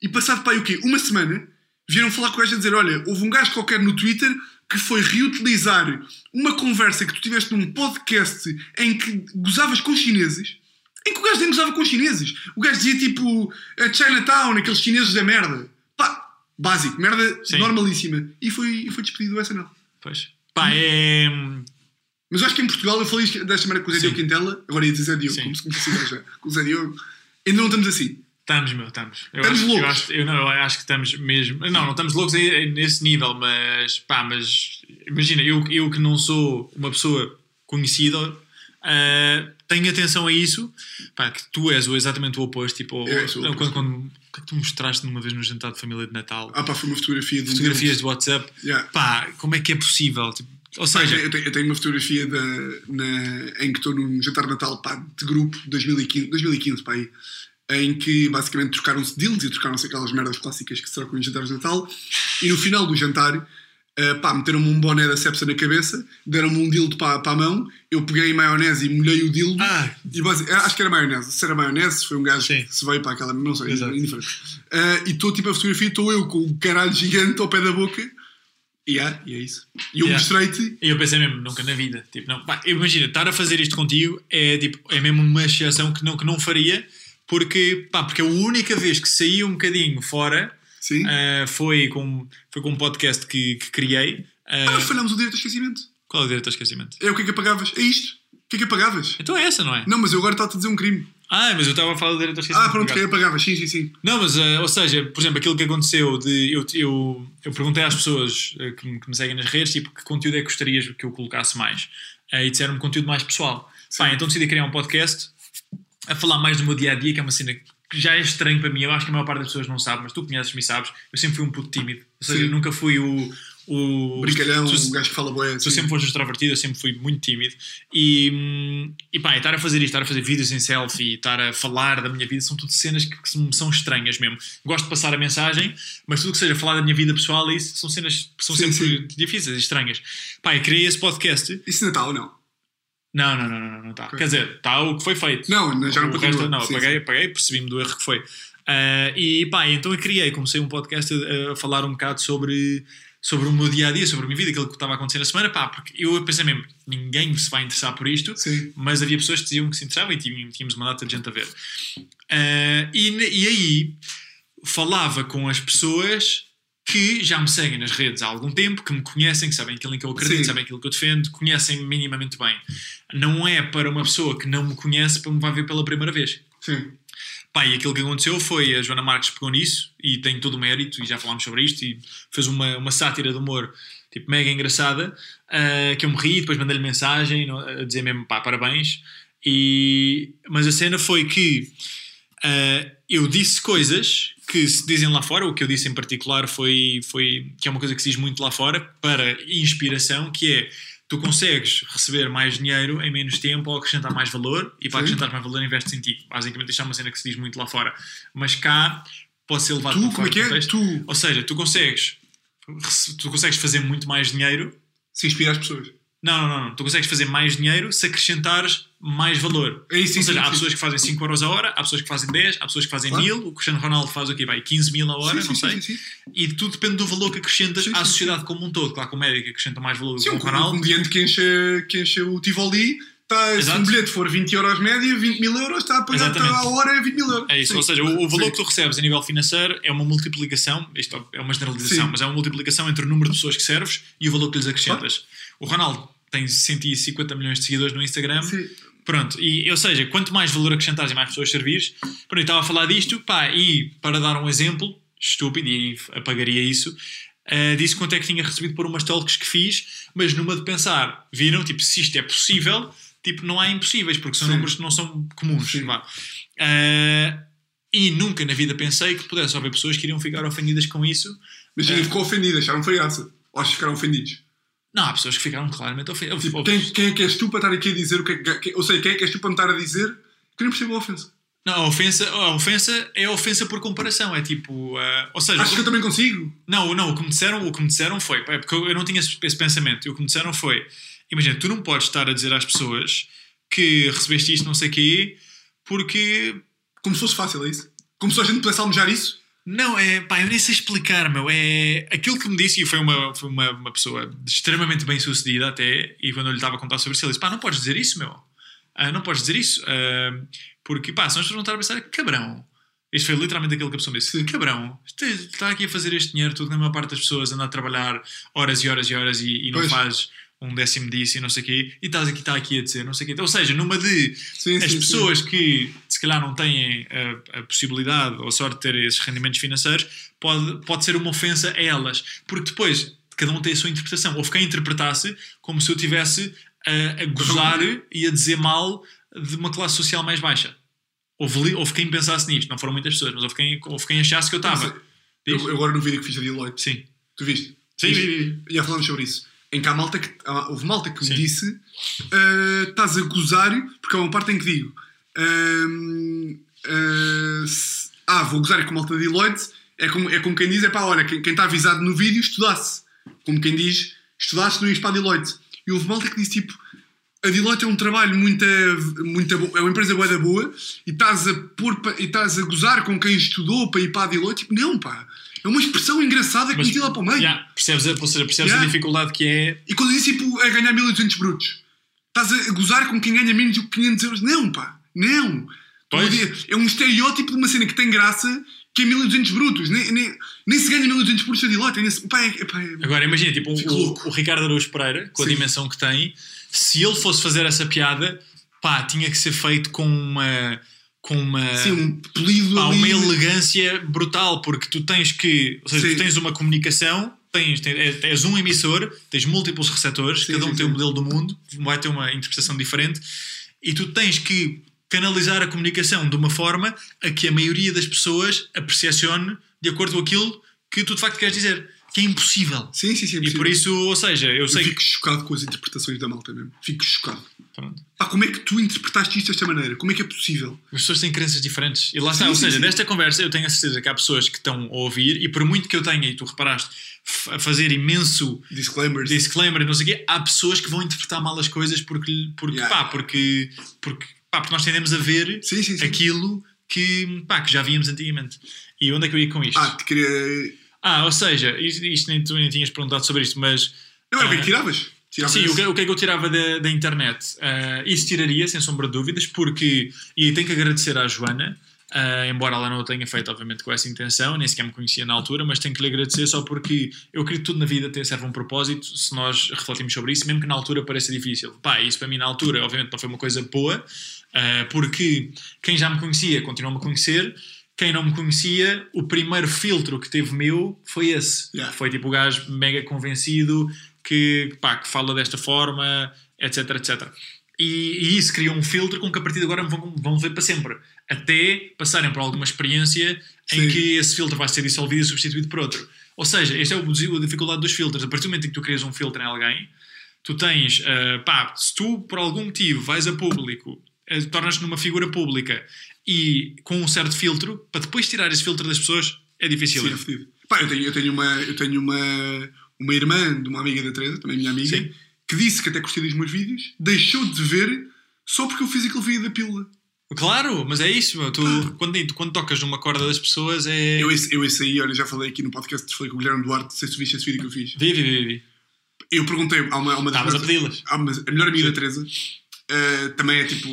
e passado para aí o quê? Uma semana vieram falar com o gajo a dizer: Olha, houve um gajo qualquer no Twitter que foi reutilizar uma conversa que tu tiveste num podcast em que gozavas com chineses. Em que o gajo nem gozava com chineses. O gajo dizia tipo a Chinatown, aqueles chineses da merda. Pá, básico, merda Sim. normalíssima. E foi, foi despedido do SNL. Pois. Pá, é. Mas eu acho que em Portugal, eu falei desta maneira com o Zé. Diogo Quintela, agora ia dizer Zé Diogo, Sim. como se conhecesse já, com o Zé Diogo. Ainda não estamos assim. Estamos, meu, estamos. Eu Estamos acho, loucos. Eu acho, eu, não, eu acho que estamos mesmo. Não, não estamos loucos nesse nível, mas pá, mas imagina, eu, eu que não sou uma pessoa conhecida, ah, tenho atenção a isso, pá, que tu és o, exatamente o oposto. Tipo, Eu sou o quando, quando, o que é que tu mostraste numa vez no jantar de família de Natal? Ah pá, foi uma fotografia de Fotografias de WhatsApp, Yeah. pá, como é que é possível? Tipo, ou seja, eu, tenho, eu tenho uma fotografia da, na, em que estou num jantar de Natal pá, de grupo 2015, 2015 pá, aí, em que basicamente trocaram-se deals e trocaram-se aquelas merdas clássicas que se trocam em jantares de Natal e no final do jantar ah, pá, meteram-me um boné da Cepsa na cabeça deram-me um dildo para, para a mão eu peguei maionese e molhei o dildo Ah. e basi- acho que era maionese se era maionese, se foi um gajo Sim. que se veio para aquela, não sei, Exato. indiferente Ah, e estou tipo a fotografia, estou eu com um caralho gigante ao pé da boca e, ah, e é isso e eu Yeah. mostrei-te E eu pensei mesmo, nunca na vida. Tipo, não, pá, imagina, estar a fazer isto contigo é, tipo, é mesmo uma exceção que não, que não faria, porque, pá, porque a única vez que saí um bocadinho fora Sim. Uh, foi, com, foi com um podcast que, que criei. Uh, Ah, falhamos o direito ao esquecimento. qual é o direito ao esquecimento? É o que é que apagavas? É isto? O que é que apagavas? Então é essa, não é? Não, mas eu agora estou a dizer um crime. Ah, mas eu estava a falar do direito ao esquecimento. Ah, pronto, que apagavas? Sim, sim, sim. Não, mas, eh, ou seja, por exemplo, aquilo que aconteceu de. Eu, eu, eu perguntei às pessoas que, me- que me seguem nas redes, tipo, que conteúdo é que gostarias que eu colocasse mais? E disseram-me conteúdo mais pessoal. Pá, então decidi criar um podcast a falar mais do meu dia a dia, que é uma cena que já é estranho para mim. Eu acho que a maior parte das pessoas não sabe, mas tu conheces-me e sabes. Eu sempre fui um puto tímido. Ou seja, Sim. eu nunca fui o. o Brincalhão, tu- um gajo que fala boé. Tu sempre foste extrovertido, eu sempre fui muito tímido. E, e pá, e estar a fazer isto, estar a fazer vídeos em selfie, estar a falar da minha vida, são tudo cenas que, que são estranhas mesmo. Gosto de passar a mensagem, mas tudo que seja falar da minha vida pessoal, isso são cenas que são Sim, sempre difíceis e estranhas. Pá, eu criei esse podcast. Isso Natal ou não? Não, não, não, não, não está. Quer dizer, está o que foi feito. Não, já não resto, não, Sim, apaguei, sim. apaguei, percebi-me do erro que foi. Ah, e pá, então eu criei, comecei um podcast a, a falar um bocado sobre, sobre o meu dia a dia, sobre a minha vida, aquilo que estava acontecendo na semana, pá, porque eu pensei mesmo, ninguém se vai interessar por isto, Sim. mas havia pessoas que diziam que se interessavam e tínhamos, uma data de gente a ver. Ah, e, e aí falava com as pessoas que já me seguem nas redes há algum tempo, que me conhecem, que sabem aquilo em que eu acredito, Sim. sabem aquilo que eu defendo, conhecem minimamente bem. Não é para uma pessoa que não me conhece para me vai ver pela primeira vez. Sim. Pá, e aquilo que aconteceu foi a Joana Marques pegou nisso e tem todo o mérito, e já falámos sobre isto, e fez uma, uma sátira de humor tipo mega engraçada, ah, que eu me ri, depois mandei-lhe mensagem a dizer mesmo pá, parabéns. E, mas a cena foi que ah, eu disse coisas que se dizem lá fora, o que eu disse em particular foi, foi que é uma coisa que se diz muito lá fora, para inspiração, que é tu consegues receber mais dinheiro em menos tempo ou acrescentar mais valor e para Sim. acrescentar mais valor investes em ti. Basicamente isto é uma cena que se diz muito lá fora. Mas cá pode ser levado Tu, para como é que é? Tu Ou seja, tu consegues tu consegues fazer muito mais dinheiro se inspira as pessoas. Não, não, não. Tu consegues fazer mais dinheiro se acrescentares mais valor. É isso, Ou seja, sim, há sim. pessoas que fazem 5 euros a hora, há pessoas que fazem 10, há pessoas que fazem Claro. 1000, o Cristiano Ronaldo faz o quê? Vai 15 mil a hora, Sim, não sei. sim, sim. E tudo depende do valor que acrescentas à sociedade como um todo. Claro que o médico acrescenta mais valor do que um o Ronaldo. comediante que enche, que enche o Tivoli, tá, se um bilhete for 20 euros média, 20 mil euros, está a pagar tá, a hora é 20 mil euros. É isso, Sim. ou seja, o, o valor Sim. que tu recebes a nível financeiro é uma multiplicação, isto é uma generalização, Sim. mas é uma multiplicação entre o número de pessoas que serves e o valor que lhes acrescentas. O Ronaldo tem 150 milhões de seguidores no Instagram. Sim. Pronto, e, ou seja, quanto mais valor acrescentares e mais pessoas servires, pronto, eu estava a falar disto, pá, e para dar um exemplo, estúpido, e apagaria isso, ah, disse quanto é que tinha recebido por umas talks que fiz, mas numa de pensar, viram, tipo, se isto é possível, tipo, não há impossíveis, porque são Sim. números que não são comuns. Ah, e nunca na vida pensei que pudesse haver pessoas que iriam ficar ofendidas com isso. Mas É. ficou ofendido, acharam foi graça. Ou ficaram ofendidos. Não, há pessoas que ficaram claramente ofendidas. Tipo, quem, quem é que és tu para estar aqui a dizer o que é que. Ou seja, quem é que és tu para me estar a dizer que nem percebo a ofensa? Não, a ofensa, a ofensa é a ofensa por comparação. É tipo. ah, ou seja, Acho que eu também consigo. Não, não, o que me disseram, o que me disseram foi, é porque eu eu não tinha esse pensamento, o que me disseram foi, imagina, tu não podes estar a dizer às pessoas que recebeste isto, não sei o quê, porque Como se fosse fácil, é isso? Como se a gente pudesse almejar isso? não, é, pá, eu nem sei explicar, meu, é aquilo que me disse, e foi uma, foi uma, uma pessoa extremamente bem sucedida até, e quando eu lhe estava a contar sobre isso, ele disse, pá, não podes dizer isso, meu, Ah, não podes dizer isso, Ah, porque, pá, pessoas vão estar a pensar, cabrão, isto foi literalmente aquilo que a pessoa me disse. Sim. Cabrão, está aqui a fazer este dinheiro tudo, na maior parte das pessoas anda a trabalhar horas e horas e horas e, e não Pois. faz um décimo disso e não sei o quê, e estás aqui, está aqui a dizer não sei o quê. Ou seja, numa de Sim, as sim, pessoas que se calhar não têm a, a possibilidade ou a sorte de ter esses rendimentos financeiros, pode, pode ser uma ofensa a elas. Porque depois cada um tem a sua interpretação. Houve quem interpretasse como se eu tivesse a, a gozar e a dizer mal de uma classe social mais baixa. Houve, houve quem pensasse nisto, não foram muitas pessoas, mas houve quem, houve quem achasse que eu estava. sim. Eu, agora no vídeo que fiz a Deloitte, Sim. tu viste? Sim, vi. Já falamos sobre isso. Em que há malta que, há- houve malta que Sim. me disse ah, estás a gozar, porque há uma parte em que digo ahm, ah, se- ah, vou gozar com malta de Deloitte é como, é como quem diz, é pá, olha, quem está avisado no vídeo estudasse. Como quem diz, estudasse não ias para a Deloitte. E houve malta que disse tipo a Deloitte é um trabalho muito, muito bo- é uma empresa boa da boa e estás a pôr e estás a gozar com quem estudou para ir para a Deloitte, tipo, não pá, é uma expressão engraçada que meti lá para o meio. Yeah, percebes, a, ou seja, percebes Yeah. a dificuldade que é. E quando disse tipo, a ganhar 1200 brutos, estás a gozar com quem ganha menos do que 500 euros? Não, pá, não. Pois. É um estereótipo de uma cena que tem graça que é 1200 brutos. Nem, nem, nem se ganha 1200 brutos a. É nesse, pá, é, pá, é- Agora imagina, tipo, o, louco. o Ricardo Araújo Pereira, com a Sim. dimensão que tem, se ele fosse fazer essa piada, pá, tinha que ser feito com uma. Com uma. Sim, um polido pá, uma elegância brutal, porque tu tens que. Ou seja, Sim. tu tens uma comunicação, tens, tens, és- um emissor, tens múltiplos receptores, Sim, cada um sim, tem sim. um modelo do mundo, vai ter uma interpretação diferente, e tu tens que canalizar a comunicação de uma forma a que a maioria das pessoas a percepcione de acordo com aquilo que tu de facto queres dizer. Que é impossível. Sim, sim, sim. é E por isso, ou seja, eu Eu sei fico que. chocado com as interpretações da malta mesmo. Fico chocado. Pronto. Pá, como é que tu interpretaste isto desta maneira? Como é que é possível? As pessoas têm crenças diferentes. E lá está, Sim, ou sim, seja, sim. nesta conversa eu tenho a certeza que há pessoas que estão a ouvir, e por muito que eu tenha, e tu reparaste, a fazer imenso Disclaimers. disclaimer e não sei o quê, há pessoas que vão interpretar mal as coisas porque, porque, Yeah. pá, porque, porque, pá, porque nós tendemos a ver aquilo que, pá, que já víamos antigamente. E onde é que eu ia com isto? Ah, te queria. Ah, ou seja, isto, nem tu nem tinhas perguntado sobre isto, mas. Não, é o que é Ah, tiravas? Tiravas Sim, o que, o que é que eu tirava da, da internet? Ah, isso tiraria, sem sombra de dúvidas, porque. E tenho que agradecer à Joana, ah, embora ela não o tenha feito, obviamente, com essa intenção, nem sequer me conhecia na altura, mas tenho que lhe agradecer só porque eu acredito que tudo na vida serve um propósito se nós refletimos sobre isso, mesmo que na altura pareça difícil. Pá, isso para mim na altura, obviamente, não foi uma coisa boa, ah, porque quem já me conhecia continua-me a conhecer. Quem não me conhecia, o primeiro filtro que teve meu foi esse. Yeah. Foi tipo o gajo mega convencido que, pá, que fala desta forma, etc, etc. E, e isso criou um filtro com que a partir de agora vão, vão ver para sempre. Até passarem por alguma experiência em Sim. que esse filtro vai ser dissolvido e substituído por outro. Ou seja, esta é o- a dificuldade dos filtros. A partir do momento em que tu crias um filtro em alguém, tu tens, ah, pá, se tu por algum motivo vais a público, ah, tornas-te numa figura pública e com um certo filtro, para depois tirar esse filtro das pessoas, é difícil. Sim, é fedido. Pá, eu tenho, eu tenho, uma, eu tenho uma, uma irmã de uma amiga da Teresa, também minha amiga, Sim. que disse que até curtia dos meus vídeos, deixou de ver só porque eu fiz aquele vídeo da pílula. Claro, mas é isso. meu. Tu, quando, tu, quando tocas numa corda das pessoas, é. Eu esse, eu esse aí, olha, já falei aqui no podcast, falei com o Guilherme Duarte, sei se tu viste esse vídeo que eu fiz. Vive, vive, vive. Eu perguntei a uma, a uma das Estavas a pedi-las. uma- a melhor amiga da Teresa eh, também é tipo.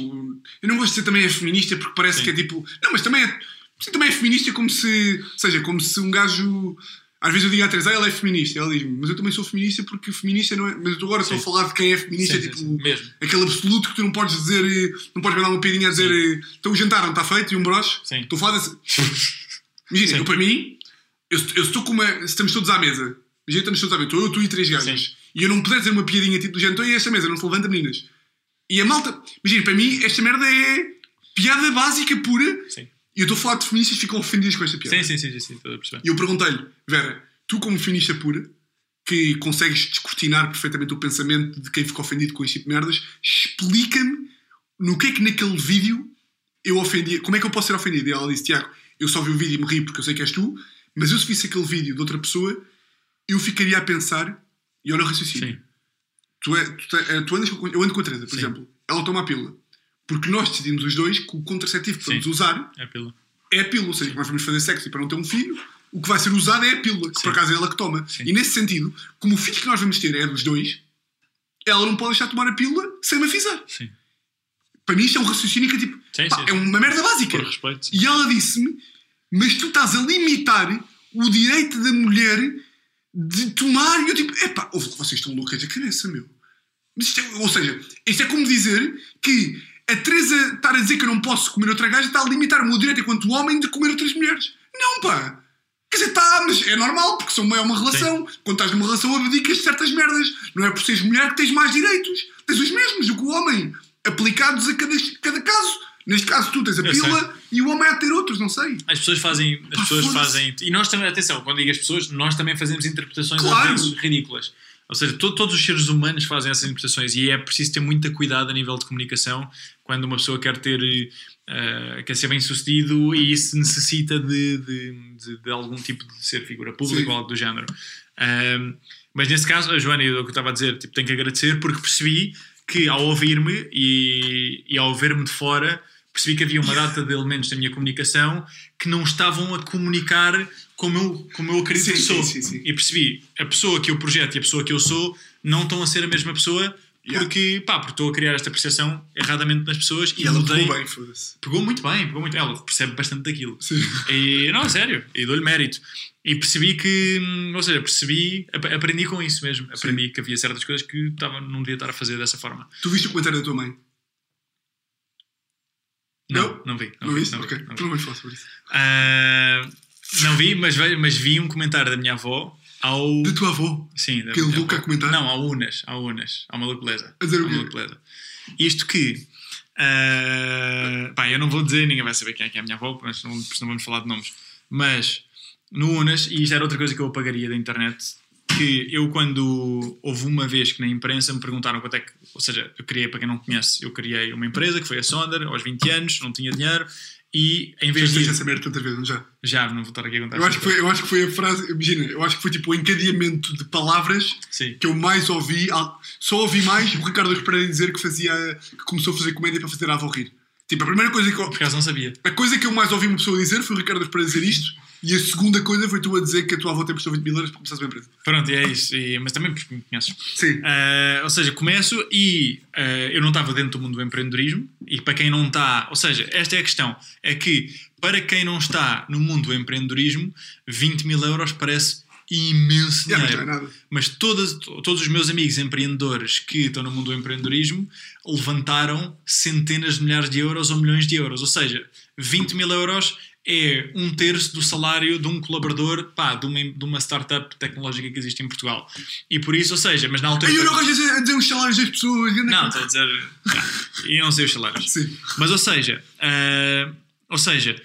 Eu não gosto de dizer também é feminista porque parece Sim. que é tipo. Não, mas também é. Sim, também é feminista como se. Ou seja, como se um gajo. Às vezes eu digo à Teresa, ah, ela é feminista. Ela diz-me, mas eu também sou feminista porque feminista não é. Mas eu agora estou a Sim. falar de quem é feminista, Sim, sim, tipo. sim, mesmo. Aquele absoluto que tu não podes dizer. Não podes mandar uma piadinha a dizer. eh, Então o jantar não está feito e um broche. Sim. Estou a falar desse. Imagina, Sim. eu para mim, eu, eu estou com uma. Se estamos todos à mesa, imagina, estamos todos à mesa, estou eu, tu e três gajas, Sim. e eu não puder dizer uma piadinha tipo do género, então e esta mesa não se levanta, meninas. E a malta, imagina, para mim, esta merda é piada básica pura, Sim. e eu estou a falar de feministas que ficam ofendidas com esta piada. Sim, sim, sim, sim, sim, estou a perceber. E eu perguntei-lhe, Vera, tu como feminista pura, que consegues descortinar perfeitamente o pensamento de quem ficou ofendido com este tipo de merdas, explica-me no que é que naquele vídeo eu ofendia, como é que eu posso ser ofendido? E ela disse, Tiago, eu só vi o vídeo e me ri porque eu sei que és tu, mas eu se visse aquele vídeo de outra pessoa, eu ficaria a pensar, e olha o raciocínio. Sim. Tu, é, tu, te- eh, tu andas com, eu ando com a Teresa, por Sim. exemplo, ela toma a pílula. Porque nós decidimos os dois que o contraceptivo que Sim. vamos usar É pila. é a pílula, ou seja, que nós vamos fazer sexo e para não ter um filho, o que vai ser usado é a pílula, que Sim. por acaso é ela que toma. E nesse sentido, como o filho que nós vamos ter é dos dois, ela não pode deixar de tomar a pílula sem me avisar. Sim. Para mim isto é um raciocínio que é tipo, Sim, pá, sim, é uma merda básica. Por respeito. E ela disse-me, mas tu estás a limitar o direito da mulher de tomar. E eu tipo, epá, vocês estão loucas da cabeça, meu. É- ou seja, isto é como dizer que a Teresa estar a dizer que eu não posso comer outra gaja está a limitar o meu direito enquanto homem de comer outras mulheres. Não, pá. Quer dizer, tá, mas é normal, porque são é uma relação. Quando estás numa relação, abdicas de certas merdas. Não é por seres mulher que tens mais direitos. Tens os mesmos do que o homem, aplicados a cada, cada caso. Neste caso, tu tens a Eu pílula e o homem há de ter outros, não sei. As pessoas fazem. As Pá, pessoas foda-se. fazem. E nós também, atenção, quando digo as pessoas, nós também fazemos interpretações Claro. vezes ridículas. Ou seja, to- todos os seres humanos fazem essas interpretações e é preciso ter muita cuidado a nível de comunicação quando uma pessoa quer ter. eh, quer ser bem sucedido e isso necessita de, de, de- de algum tipo de ser figura pública Sim. ou algo do género. Ahm, mas nesse caso, a Joana, o que eu estava a dizer, tipo, tenho que agradecer porque percebi que ao ouvir-me e, e ao ver-me de fora, percebi que havia uma data de elementos da minha comunicação que não estavam a comunicar como eu, como eu acredito Sim, que sim, sou. sim, sim. E percebi, a pessoa que eu projeto e a pessoa que eu sou não estão a ser a mesma pessoa Yeah. porque, pá, porque estou a criar esta percepção erradamente nas pessoas e, E ela mudei. pegou bem, foda-se. Pegou muito bem, pegou muito. Ela percebe bastante daquilo. Sim. E, não, a sério, e dou-lhe mérito. E percebi que, ou seja, percebi, ap- aprendi com isso mesmo. Aprendi que havia certas coisas que estava, não devia estar a fazer dessa forma. Tu viste o comentário da tua mãe? Não, Não? não, vi. Não, Não vi, não vi, não vi. Tu não vais falar sobre isso. Ah, não vi, mas, mas vi um comentário da minha avó ao. Da tua avó. Sim, da Que minha Luca avó. a comentar? Não, ao Unas, ao Unas, ao Maluco Beleza. A dizer o quê? Maluco Beleza. Isto que. ah, pá, eu não vou dizer, ninguém vai saber quem é que é a minha avó, mas não, não vamos falar de nomes. Mas no Unas, e isto era outra coisa que eu apagaria da internet, que eu quando houve uma vez que na imprensa me perguntaram quanto é que, ou seja, eu criei, para quem não conhece, eu criei uma empresa que foi a Sonder, aos 20 anos, não tinha dinheiro, e em Já vez de... essa merda tantas vezes, não já? Já, não vou estar aqui a contar. Eu acho, que foi, eu acho que foi a frase, imagina, eu acho que foi tipo o encadeamento de palavras Sim. que eu mais ouvi, só ouvi mais o Ricardo Pereira dizer que fazia, que começou a fazer comédia para fazer a avó rir. Tipo, a primeira coisa que eu, Por acaso não sabia. a coisa que eu mais ouvi uma pessoa dizer foi o Ricardo Pereira dizer isto, e a segunda coisa foi tu a dizer que a tua avó tem prestou 20 mil euros para começar a sua empresa. Pronto, e é isso. E- mas também porque me conheces. Sim. Ah, ou seja, começo e ah, eu não estava dentro do mundo do empreendedorismo e para quem não está, ou seja, esta é a questão, é que para quem não está no mundo do empreendedorismo, 20 mil euros parece imenso Yeah, mas dinheiro. não é nada. Mas todas, todos os meus amigos empreendedores que estão no mundo do empreendedorismo levantaram centenas de milhares de euros ou milhões de euros. Ou seja, 20 mil euros é um terço do salário de um colaborador pá, de, uma, de uma startup tecnológica que existe em Portugal. E por isso, ou seja, mas na altura. Eu não gosto de dizer- os salários das pessoas. Não, estou a dizer. E não sei os salários. Sim. Mas, ou seja, ah, ou seja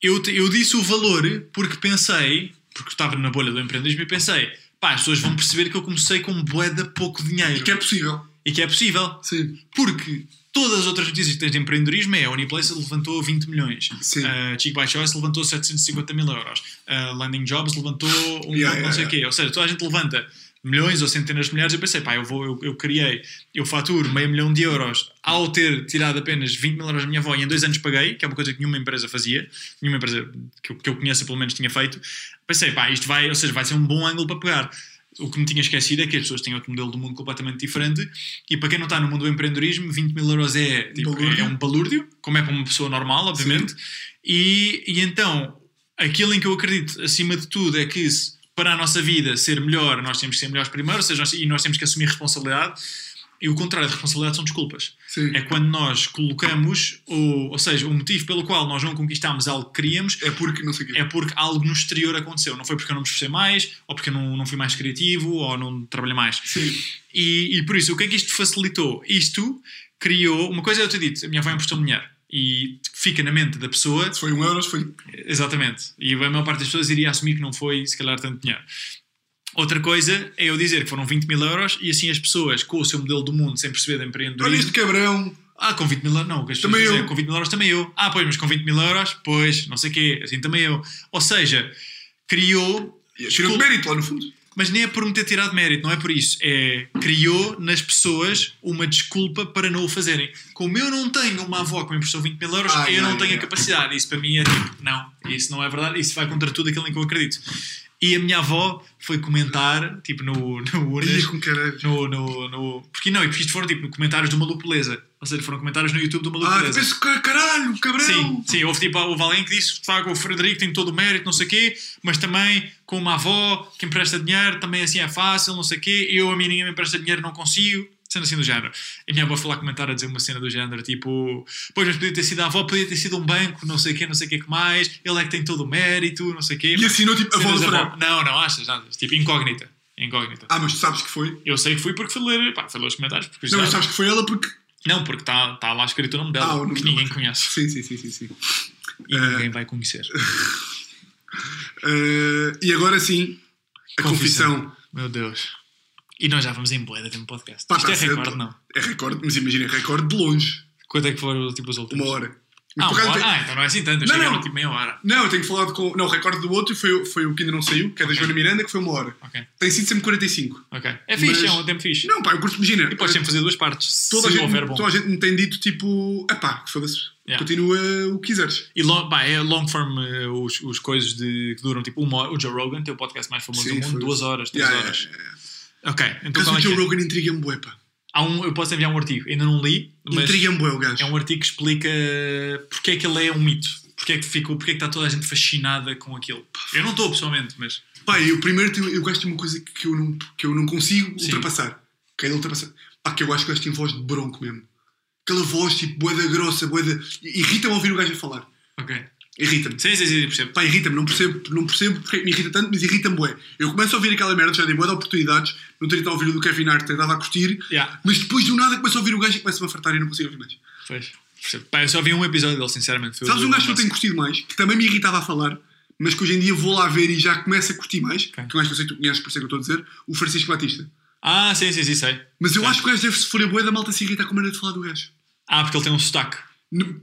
eu, eu disse o valor porque pensei, porque estava na bolha do empreendedorismo e pensei, pá, as pessoas vão perceber que eu comecei com boeda pouco dinheiro. Que é possível. E que é possível. Sim. Porque todas as outras notícias que tens de empreendedorismo é a Uniplace levantou 20 milhões, Sim. a Chico by Choice levantou 750 mil euros, a Landing Jobs levantou um Yeah, não yeah, sei o quê. Ou seja, toda a gente levanta milhões ou centenas de milhares. Eu pensei, pá, eu, vou, eu, eu criei, eu faturo meio milhão de euros ao ter tirado apenas 20 mil euros da minha avó e em dois anos paguei, que é uma coisa que nenhuma empresa fazia, nenhuma empresa que eu, que eu conheça pelo menos tinha feito. Pensei, pá, isto vai, ou seja, vai ser um bom ângulo para pegar. O que me tinha esquecido é que as pessoas têm outro modelo do mundo completamente diferente e para quem não está no mundo do empreendedorismo, 20 mil euros é, tipo, é um balúrdio, como é para uma pessoa normal, obviamente. E, e então, aquilo em que eu acredito, acima de tudo, é que para a nossa vida ser melhor, nós temos que ser melhores primeiro, ou seja, nós, e nós temos que assumir responsabilidade. E o contrário de responsabilidade são desculpas. Sim. É quando nós colocamos, ou, ou seja, o motivo pelo qual nós não conquistámos algo que queríamos É porque não sei quê. é porque algo no exterior aconteceu. Não foi porque eu não me esforcei mais, ou porque eu não, não fui mais criativo, ou não trabalhei mais. Sim. E, e por isso, o que é que isto facilitou? Isto criou. Uma coisa é eu te dito, a minha avó emprestou-me dinheiro. E fica na mente da pessoa Se foi um euro, se foi. Exatamente. E a maior parte das pessoas iria assumir que não foi, se calhar, tanto dinheiro. Outra coisa é eu dizer que foram 20 mil euros e assim as pessoas, com o seu modelo do mundo, sem perceber de Olha empreendedorismo. este cabrão. Ah, com 20 mil euros. Não, o que as pessoas Também dizem eu. é, com 20 mil euros também eu. Ah, pois, mas com 20 mil euros, pois, não sei o quê, assim também eu. Ou seja, criou. Tirou de mérito lá no fundo. Mas nem é por me ter tirado mérito, não é por isso. É criou nas pessoas uma desculpa para não o fazerem. Como eu não tenho uma avó que me emprestou 20 mil euros, Ah, eu yeah, não tenho a capacidade. Isso para mim é tipo, não, isso não é verdade, isso vai contra tudo aquilo em que eu acredito. E a minha avó foi comentar, tipo, no, no caralho. no, no, no. Porque não, e porque isto foram tipo comentários do Maluco Beleza. Ou seja, foram comentários no YouTube do Maluco Ah, tu Beleza. pensas, "Car- caralho, cabrão. Sim, sim, houve, tipo, houve alguém que disse que o Frederico tem todo o mérito, não sei o quê, mas também com uma avó que empresta dinheiro, também assim é fácil, não sei o quê. Eu, a mim, ninguém me empresta dinheiro, não consigo. Cena assim do género. E a minha avó foi lá comentar a dizer uma cena do género, tipo, pois, mas podia ter sido a avó, podia ter sido um banco, não sei o quê, não sei o quê que mais, ele é que tem todo o mérito, não sei o quê. E assinou tipo a avó do avó. Não, não, achas, achas. Tipo, incógnita. Incógnita. Ah, mas tu sabes que foi. Eu sei que fui porque fui ler, pá, fui ler os comentários. Porque Não, já- mas sabes que foi ela porque. não, porque está tá lá escrito o nome dela, Ah, o nome que ninguém conhece. Sim, sim, sim, sim. sim. E Eh, ninguém vai conhecer. Eh, e agora sim, a confissão. Meu Deus. E nós já vamos em boeda de um podcast. Pá, Isto tá é certo. recorde, não? É recorde, mas imagina, é recorde de longe. Quanto é que foram tipo, os últimos? Uma hora. Mas Ah, por uma acaso hora? tem- ah, então não é assim tanto. Eu Não, cheguei não. no tipo meia hora. Não, eu tenho falado com. Não, o recorde do outro foi, foi o que ainda não saiu, que é da Ok. Joana Miranda, que foi uma hora. Ok. Tem sido sempre 45. Ok. É fixe, Mas- é um tempo fixe. Não, pá, eu curto, imagina. E podes sempre fazer duas partes. toda, a se gente, houver bom. toda a gente me tem dito tipo. Epá, foda-se. Yeah. Continua o que quiseres. E long, pá, é long form eh, os, os coisas de, que duram tipo uma hora. O Joe Rogan tem o podcast mais famoso Sim, do mundo, foi. duas horas, três Yeah, horas. yeah, yeah. Ok, então Caso o é que Joe é? Rogan intriga-me bué, pá. Há um, eu posso enviar um artigo, ainda não li, mas Intriga-me bué o gajo. é um artigo que explica porque é que ele é um mito. Porque é que ficou, porque é que está toda a gente fascinada com aquilo. Eu não estou pessoalmente, mas. Pá, eu primeiro tenho- eu gosto de uma coisa que eu não, que eu não consigo Sim. ultrapassar. Que é de ultrapassar. Pá, que eu acho que o gajo tem voz de bronco mesmo. Aquela voz tipo boeda grossa, boeda. Irrita-me ouvir o gajo a falar. Ok. Irrita-me. Sim, sim, sim, percebo. Pá, irrita-me, não percebo, não percebo porque é me irrita tanto, mas irrita-me bué. Eu começo a ouvir aquela merda, já dei bué de oportunidades, não teria estado a ouvir o do Kevin Hart, estava a curtir, Yeah. mas depois do nada começo a ouvir o gajo e começa-me a fartar e não consigo ouvir mais. Pois. Percebo. Pá, eu só vi um episódio dele, sinceramente. Foi Sabes um gajo que eu tenho curtido mais, que também me irritava a falar, mas que hoje em dia vou lá ver e já começo a curtir mais, Ok. que eu acho que eu sei que tu conheces, por isso é que eu estou a dizer, o Francisco Batista. Ah, sim, sim, sim, sei. Mas eu Sei. acho que o gajo deve se for a boia da malta se irritar com a maneira de falar do gajo. Ah, porque ele tem um sotaque.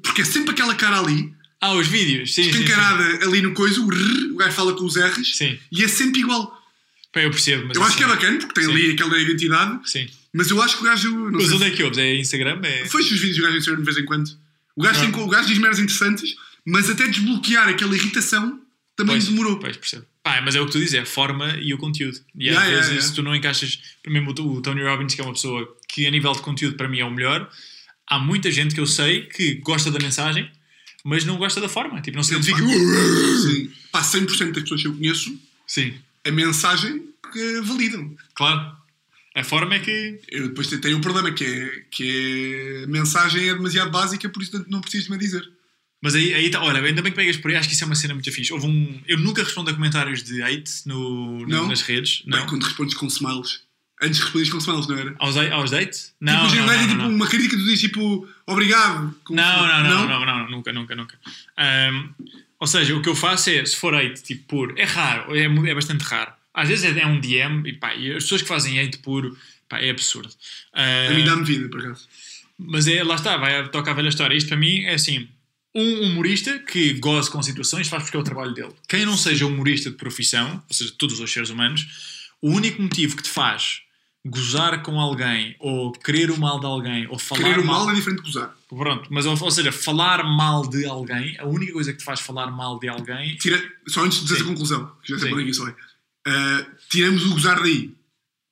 Porque é sempre aquela cara ali, Ah, os vídeos. Sim, sim, sim. escancarada ali no coisa, o rrr, o gajo fala com os R's, Sim. e é sempre igual. Pá, eu percebo. Mas Eu acho que é assim- bacana, porque tem Sim. ali aquela identidade, Sim. mas eu acho que o gajo. Mas onde é que ouves? É Instagram? É... se- os vídeos do gajo em Instagram de vez em quando. O gajo, Ah. tem, o gajo diz merdas interessantes, mas até desbloquear aquela irritação também Pois, demorou. Pois, percebo. Pá, mas é o que tu dizes, é a forma e o conteúdo. E às Yeah, yeah, vezes, yeah. se tu não encaixas. Por exemplo, o Tony Robbins, que é uma pessoa que, a nível de conteúdo, para mim é o melhor. Há muita gente que eu sei que gosta da mensagem, mas não gosta da forma. Tipo, não se identifica. Sim. Pá, 100% das pessoas que eu conheço, Sim, a mensagem que validam. claro. A forma é que. Eu depois tenho o problema que é que é, a mensagem é demasiado básica, por isso não precisas de me dizer. Mas aí, aí tá, olha, ainda bem que pegas por aí, acho que isso é uma cena muito fixe. Houve um. Eu nunca respondo a comentários de hate no, Não? nas redes. Bem, Não. quando respondes com smiles. Antes respondias com smiles, não era? Aos, aos dates? Não. tipo, não, não, não, tipo, não, uma crítica tu dizes tipo obrigado. Não, não, não, não, não, nunca, nunca, nunca. Ahm, ou seja, o que eu faço é, se for hate tipo puro, é raro, é, é bastante raro. Às vezes é, é um DM e pá, e as pessoas que fazem hate puro, pá, é absurdo. A mim dá-me vida, por acaso. mas é, lá está, vai, toca a velha história. Isto para mim é assim: um humorista que goze com situações faz porque é o trabalho dele. Quem não seja humorista de profissão, ou seja, todos os seres humanos, o único motivo que te faz gozar com alguém ou querer o mal de alguém ou falar Querer o mal mal é diferente de gozar. Pronto, mas ou, seja, falar mal de alguém, a única coisa que te faz falar mal de alguém. Tira, só antes de dizer Sim. a conclusão, que já sei por aqui só é. Uh, tiramos o gozar daí.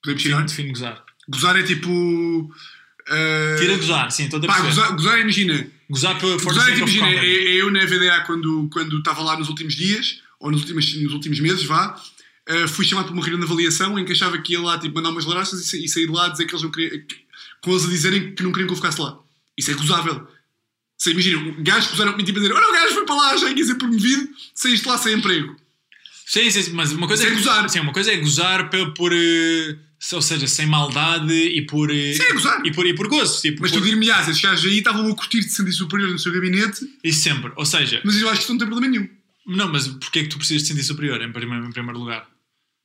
Podemos tirar? Define gozar. Gozar é tipo. uh, Tira gozar, sim, estou a Pá, perceber. gozar, gozar imagina. Gozar por for Gozar é tipo, imagina, é, comedy. é eu na VDA quando quando estava lá nos últimos dias, ou nos últimos, nos últimos meses, vá. Uh, fui chamado para uma reunião de avaliação em que achava que ia lá tipo, mandar umas larachas e, sa- e sair de lá dizer que eles não queriam. que- com eles a dizerem que não queriam que eu ficasse lá. Isso é gozável. Você imagina, um gajo comigo tipo a dizer: Olha, o gajo foi para lá, já ia ser promovido, saíste lá sem emprego. Sim, sim, mas uma coisa é gozar. Sim, uma coisa é gozar por, por eh, ou seja, sem maldade e por. eh, Sim, é gozar. E por, e por gozo. Tipo, Mas por, tu dir-me-ás, esses gajos aí estavam a curtir de sentir superior no seu gabinete, Isso sempre. Ou seja, mas eu acho que isso não tem problema nenhum. não, mas porquê é que tu precisas de sentir superior em primeiro, em primeiro lugar?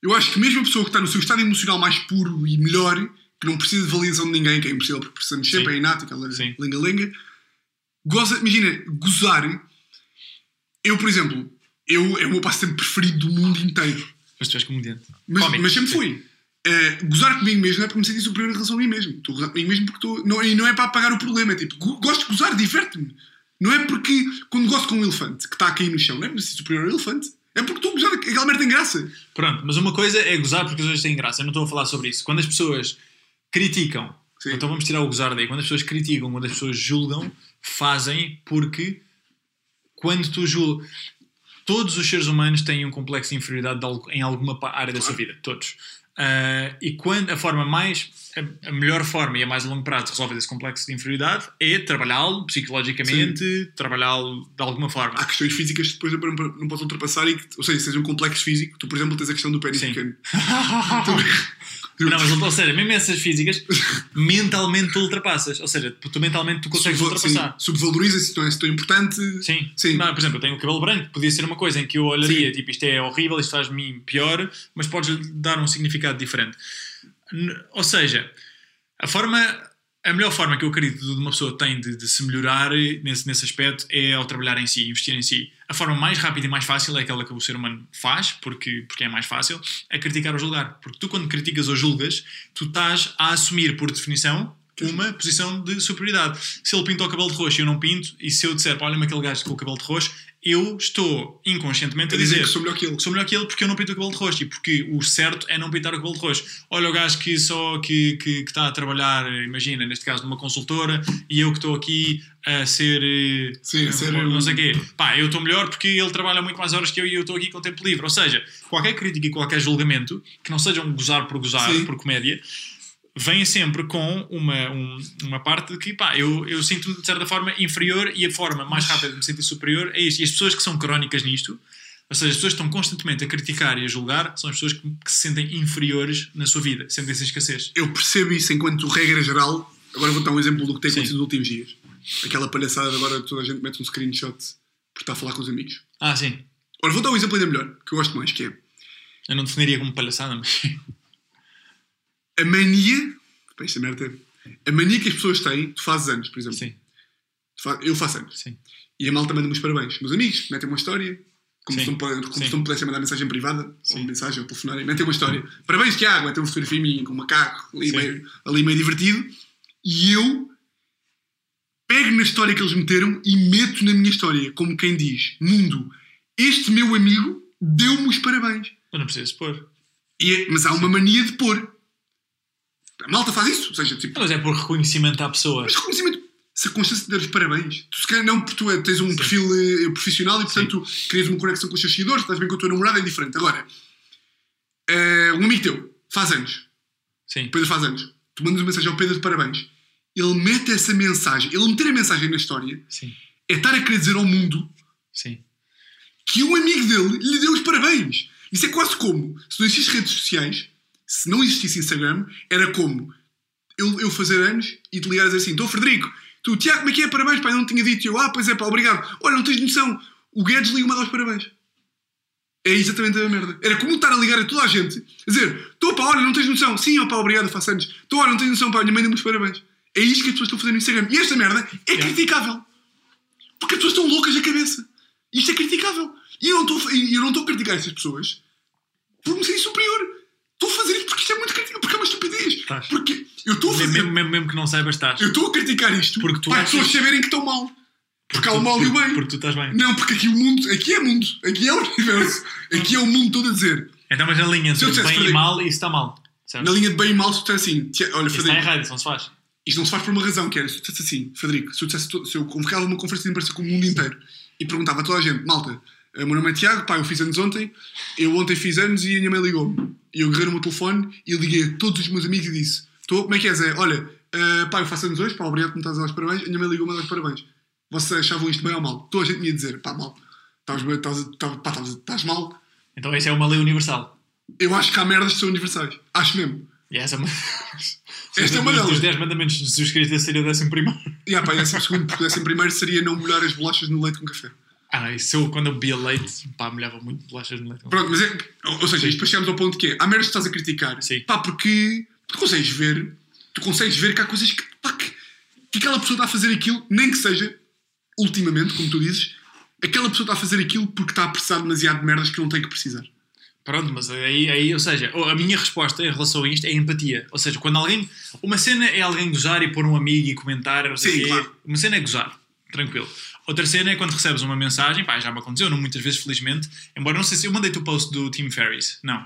Eu acho que mesmo a pessoa que está no seu estado emocional mais puro e melhor, que não precisa de validação de ninguém, que é impossível porque precisamos sempre, é inato, aquela lenga-lenga, goza, imagina, gozar. Eu, por exemplo, eu, é o meu passatempo preferido do mundo inteiro. Mas tu és comediante. Mas, Cómico, mas sempre fui. Eh, gozar comigo mesmo é para me sentir superior em relação a mim mesmo. Estou a gozar comigo mesmo porque estou. Não, e não é para apagar o problema. É tipo, go- gosto de gozar, diverte-me. Não é porque quando gosto com um elefante que está a cair no chão, não é me sentir superior ao elefante. É porque estou a gozar, aquela merda tem graça. Pronto, mas uma coisa é gozar porque as coisas têm graça. Eu não estou a falar sobre isso. Quando as pessoas criticam, Sim. então vamos tirar o gozar daí. Quando as pessoas criticam, quando as pessoas julgam, fazem porque quando tu julgas. Todos os seres humanos têm um complexo de inferioridade em alguma área da sua vida. Todos. Ah, e quando a forma mais. A, a melhor forma e a mais a longo prazo de resolver esse complexo de inferioridade é trabalhando psicologicamente, trabalhá-lo de alguma forma. Há questões físicas que depois não, não podes ultrapassar, e que, ou seja, se tens um complexo físico, tu, por exemplo, tens a questão do pênis pequeno. Não, mas ou seja, mesmo essas físicas, mentalmente tu ultrapassas. Ou seja, tu mentalmente tu consegues ultrapassar. sim, subvaloriza-se, então é tão importante. Sim. Sim. Não, por exemplo, eu tenho o cabelo branco, podia ser uma coisa em que eu olharia, tipo, isto é horrível, isto faz de mim pior, mas podes dar um significado diferente. Ou seja, a forma, a melhor forma que eu acredito de uma pessoa tem de, de se melhorar nesse, nesse aspecto é ao trabalhar em si, investir em si. A forma mais rápida e mais fácil é aquela que o ser humano faz, porque, porque é mais fácil, é criticar ou julgar. Porque tu, quando criticas ou julgas, tu estás a assumir, por definição, uma posição de superioridade. Se ele pinta o cabelo de roxo e eu não pinto, e se eu disser, olha-me aquele gajo com o cabelo de roxo, eu estou inconscientemente A dizer dizer que sou melhor que ele. sou melhor que ele porque eu não pinto o cabelo de roxo e porque o certo é não pintar o cabelo de roxo. Olha o gajo que só que, que, que está a trabalhar, imagina, neste caso numa consultora e eu que estou aqui a ser, eh, Sim, a ser não um- sei quê. Pá, eu estou melhor porque ele trabalha muito mais horas que eu e eu estou aqui com tempo livre. Ou seja, qualquer crítica e qualquer julgamento que não seja um gozar por gozar, Sim. por comédia, vem sempre com uma, um- uma parte de que pá, eu, eu sinto-me de certa forma inferior e a forma mais rápida de me sentir superior é isto. E as pessoas que são crónicas nisto, ou seja, as pessoas que estão constantemente a criticar e a julgar, são as pessoas que, que se sentem inferiores na sua vida, sentem-se em escassez. Eu percebo isso enquanto regra geral. Agora vou dar um exemplo do que tem Sim. acontecido nos últimos dias. Aquela palhaçada de agora toda a gente mete um screenshot por estar a falar com os amigos. Ah, sim. Ora, vou dar um exemplo ainda melhor, que eu gosto mais, que é Eu não definiria como palhaçada, mas. A mania. Pá, esta merda é- A mania que as pessoas têm, tu fazes anos, por exemplo. Sim, fa- Eu faço anos. sim. E a malta manda-me os parabéns. Meus amigos, metem uma história. Como, Sim. se, não, como Sim. se não me pudessem mandar mensagem privada, ou Sim. mensagem, ou telefonar, metem uma história. Parabéns, Tiago, metem uma fotografia minha com um macaco, ali meio, ali meio divertido. E eu pego na história que eles meteram e meto na minha história, como quem diz: Mundo, este meu amigo deu-me os parabéns. Mas não precisas pôr. É- mas há uma mania de pôr. A malta faz isso, ou seja, tipo, Mas é por reconhecimento à pessoa. mas reconhecimento. Se a Constância te der os parabéns, tu se calhar não, porque tu é- tens um Sim. perfil eh, profissional e portanto crias uma conexão com os teus seguidores, estás bem com a tua namorada, é diferente. Agora, eh, um amigo teu faz anos, Sim. o Pedro faz anos, tu mandas uma mensagem ao Pedro de parabéns, ele mete essa mensagem, ele meter a mensagem na história Sim. é estar a querer dizer ao mundo que um amigo dele lhe deu os parabéns. Isso é quase como se não existissem redes sociais, se não existisse Instagram, era como eu, eu fazer anos e te ligar a dizer assim: Estou Frederico, tu, Tiago, como é que é? Parabéns, eu não tinha dito. E eu, ah, pois é, pá, obrigado. Olha, não tens noção, o Guedes liga-me a dar os parabéns. É exatamente a merda. Era como estar a ligar a toda a gente, a dizer: Estou, pá, olha, não tens noção. Sim, ó, pá, obrigado, faço anos. Estou, olha, não tens noção, pá, minha mãe deu-me os parabéns. É isto que as pessoas estão a fazer no Instagram. E esta merda é Yeah. criticável. Porque as pessoas estão loucas da cabeça. Isto é criticável. E eu não estou e eu não estou a criticar estas pessoas por me sentir superior. Estou a fazer isto porque isto é muito criticável, porque é uma estupidez. Estás. Porque eu estou a fazer. Mesmo, mesmo, mesmo que não saibas, estás. Eu estou a criticar isto Porque tu para as achas- pessoas saberem que estão mal. Porque há o mal e o bem. porque tu estás bem. Não, porque aqui o mundo, aqui é mundo, aqui é o universo, aqui é o mundo todo a dizer. Então, mas a linha dissesse, bem e Frederico- mal, isso está mal. Certo? Na linha de bem e mal, se tu assim, "Tia- olha, Isso está Frederico, errado, isso não se faz. isto não se faz por uma razão, que era, se tu assim, Frederico, se eu, dissesse se eu convocava uma conferência de imprensa com o mundo inteiro e perguntava a toda a gente, malta, eh, meu nome é Tiago, pá, eu fiz anos ontem, eu ontem fiz anos e a minha mãe ligou-me. E eu agarrei no meu telefone e liguei a todos os meus amigos e disse, Tô, como é que é, Zé? Olha, eh, pá, eu faço anos hoje, pá, obrigado por me estás a dar os parabéns, a minha mãe ligou-me a dar os parabéns. Vocês achavam isto bem ou mal? Toda a gente me ia dizer, pá, mal. Estás, mal. Então, essa é uma lei universal. Eu acho que há merdas que são universais. Acho mesmo. E essa é uma. Esta é uma delas. Dos 10 mandamentos de Jesus Cristo, seria o décimo primeiro. E ah, pá, décimo segundo, porque décimo primeiro seria não molhar as bolachas no leite com café. Ah, isso eu, quando eu bebia leite, pá, molhava muito bolachas no leite. Pronto, mas é. Ou seja, isto depois chegamos ao ponto que é. Há merdas que estás a criticar. Sim. Pá, porque tu consegues ver. Tu consegues ver que há coisas que. Pá, que, que aquela pessoa está a fazer aquilo, nem que seja, ultimamente, como tu dizes, aquela pessoa está a fazer aquilo porque está a precisar demasiado de merdas que não tem que precisar. Pronto, mas aí, aí, ou seja, a minha resposta em relação a isto é empatia. Ou seja, quando alguém. Uma cena é alguém gozar e pôr um amigo e comentar, não sei Sim, quê. claro. Uma cena é gozar, tranquilo. Outra cena é quando recebes uma mensagem, pá, já me aconteceu, não muitas vezes, felizmente. Embora não sei se eu mandei-te o post do Tim Ferriss. Não.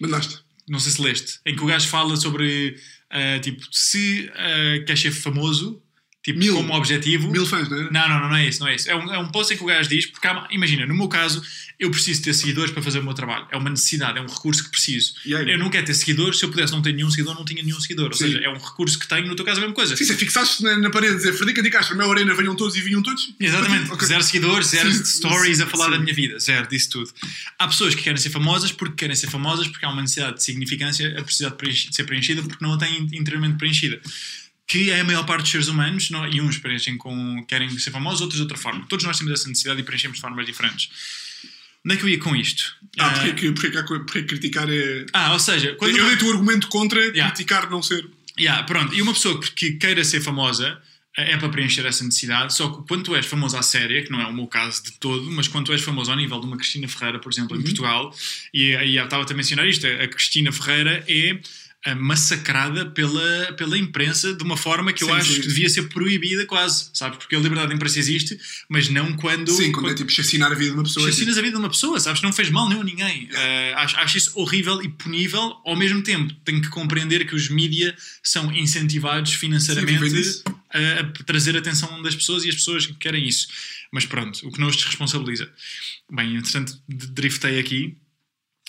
Mandaste. Não sei se leste. Em que o gajo fala sobre, ah, tipo, se ah, quer ser famoso, tipo, Mil. como objetivo. Mil fãs, não é? Não, não, não, é isso, não é isso. É um, é um post em que o gajo diz, porque há- imagina, no meu caso, eu preciso ter seguidores para fazer o meu trabalho. É uma necessidade, é um recurso que preciso. Aí? Eu não quero ter seguidores, se eu pudesse não ter nenhum seguidor, não tinha nenhum seguidor. Ou Sim. seja, é um recurso que tenho, no teu caso é a mesma coisa. Sim, se fixaste na, na parede dizer Frederico de Castro, meu arena, venham todos e vinham todos. Exatamente, Ok. zero seguidores, zero Sim, stories a falar sim. da minha vida, zero disso tudo. Há pessoas que querem ser famosas porque querem ser famosas porque há uma necessidade de significância a precisar de ser preenchida porque não a têm inteiramente preenchida. Que é a maior parte dos seres humanos, não- e uns preenchem com querem ser famosos, outros de outra forma. Todos nós temos essa necessidade e preenchemos de formas diferentes. Onde é que eu ia com isto? Ah, porque, é que, porque, é porque é que criticar é. ah, ou seja, quando eu dei-te o argumento contra Yeah. criticar não ser. Yeah, pronto. E uma pessoa que- que queira ser famosa eh, é para preencher essa necessidade, só que quando tu és famoso à séria, que não é o meu caso de todo, mas quando tu és famoso ao nível de uma Cristina Ferreira, por exemplo, em Portugal, e, e estava a mencionar isto, a Cristina Ferreira é massacrada pela, pela imprensa de uma forma que eu Sim, acho sim. que devia ser proibida quase, sabes? Porque a liberdade de imprensa existe, mas não quando... Sim, quando é tipo chacinar a vida de uma pessoa. Chacinas a vida de uma pessoa, sabes? Não fez mal nenhum a ninguém. Ah, acho, acho isso horrível e punível. Ao mesmo tempo, tenho que compreender que os mídia são incentivados financeiramente disso. a, a trazer a atenção das pessoas e as pessoas que querem isso. Mas pronto, o que não os desresponsabiliza. Bem, entretanto, driftei aqui.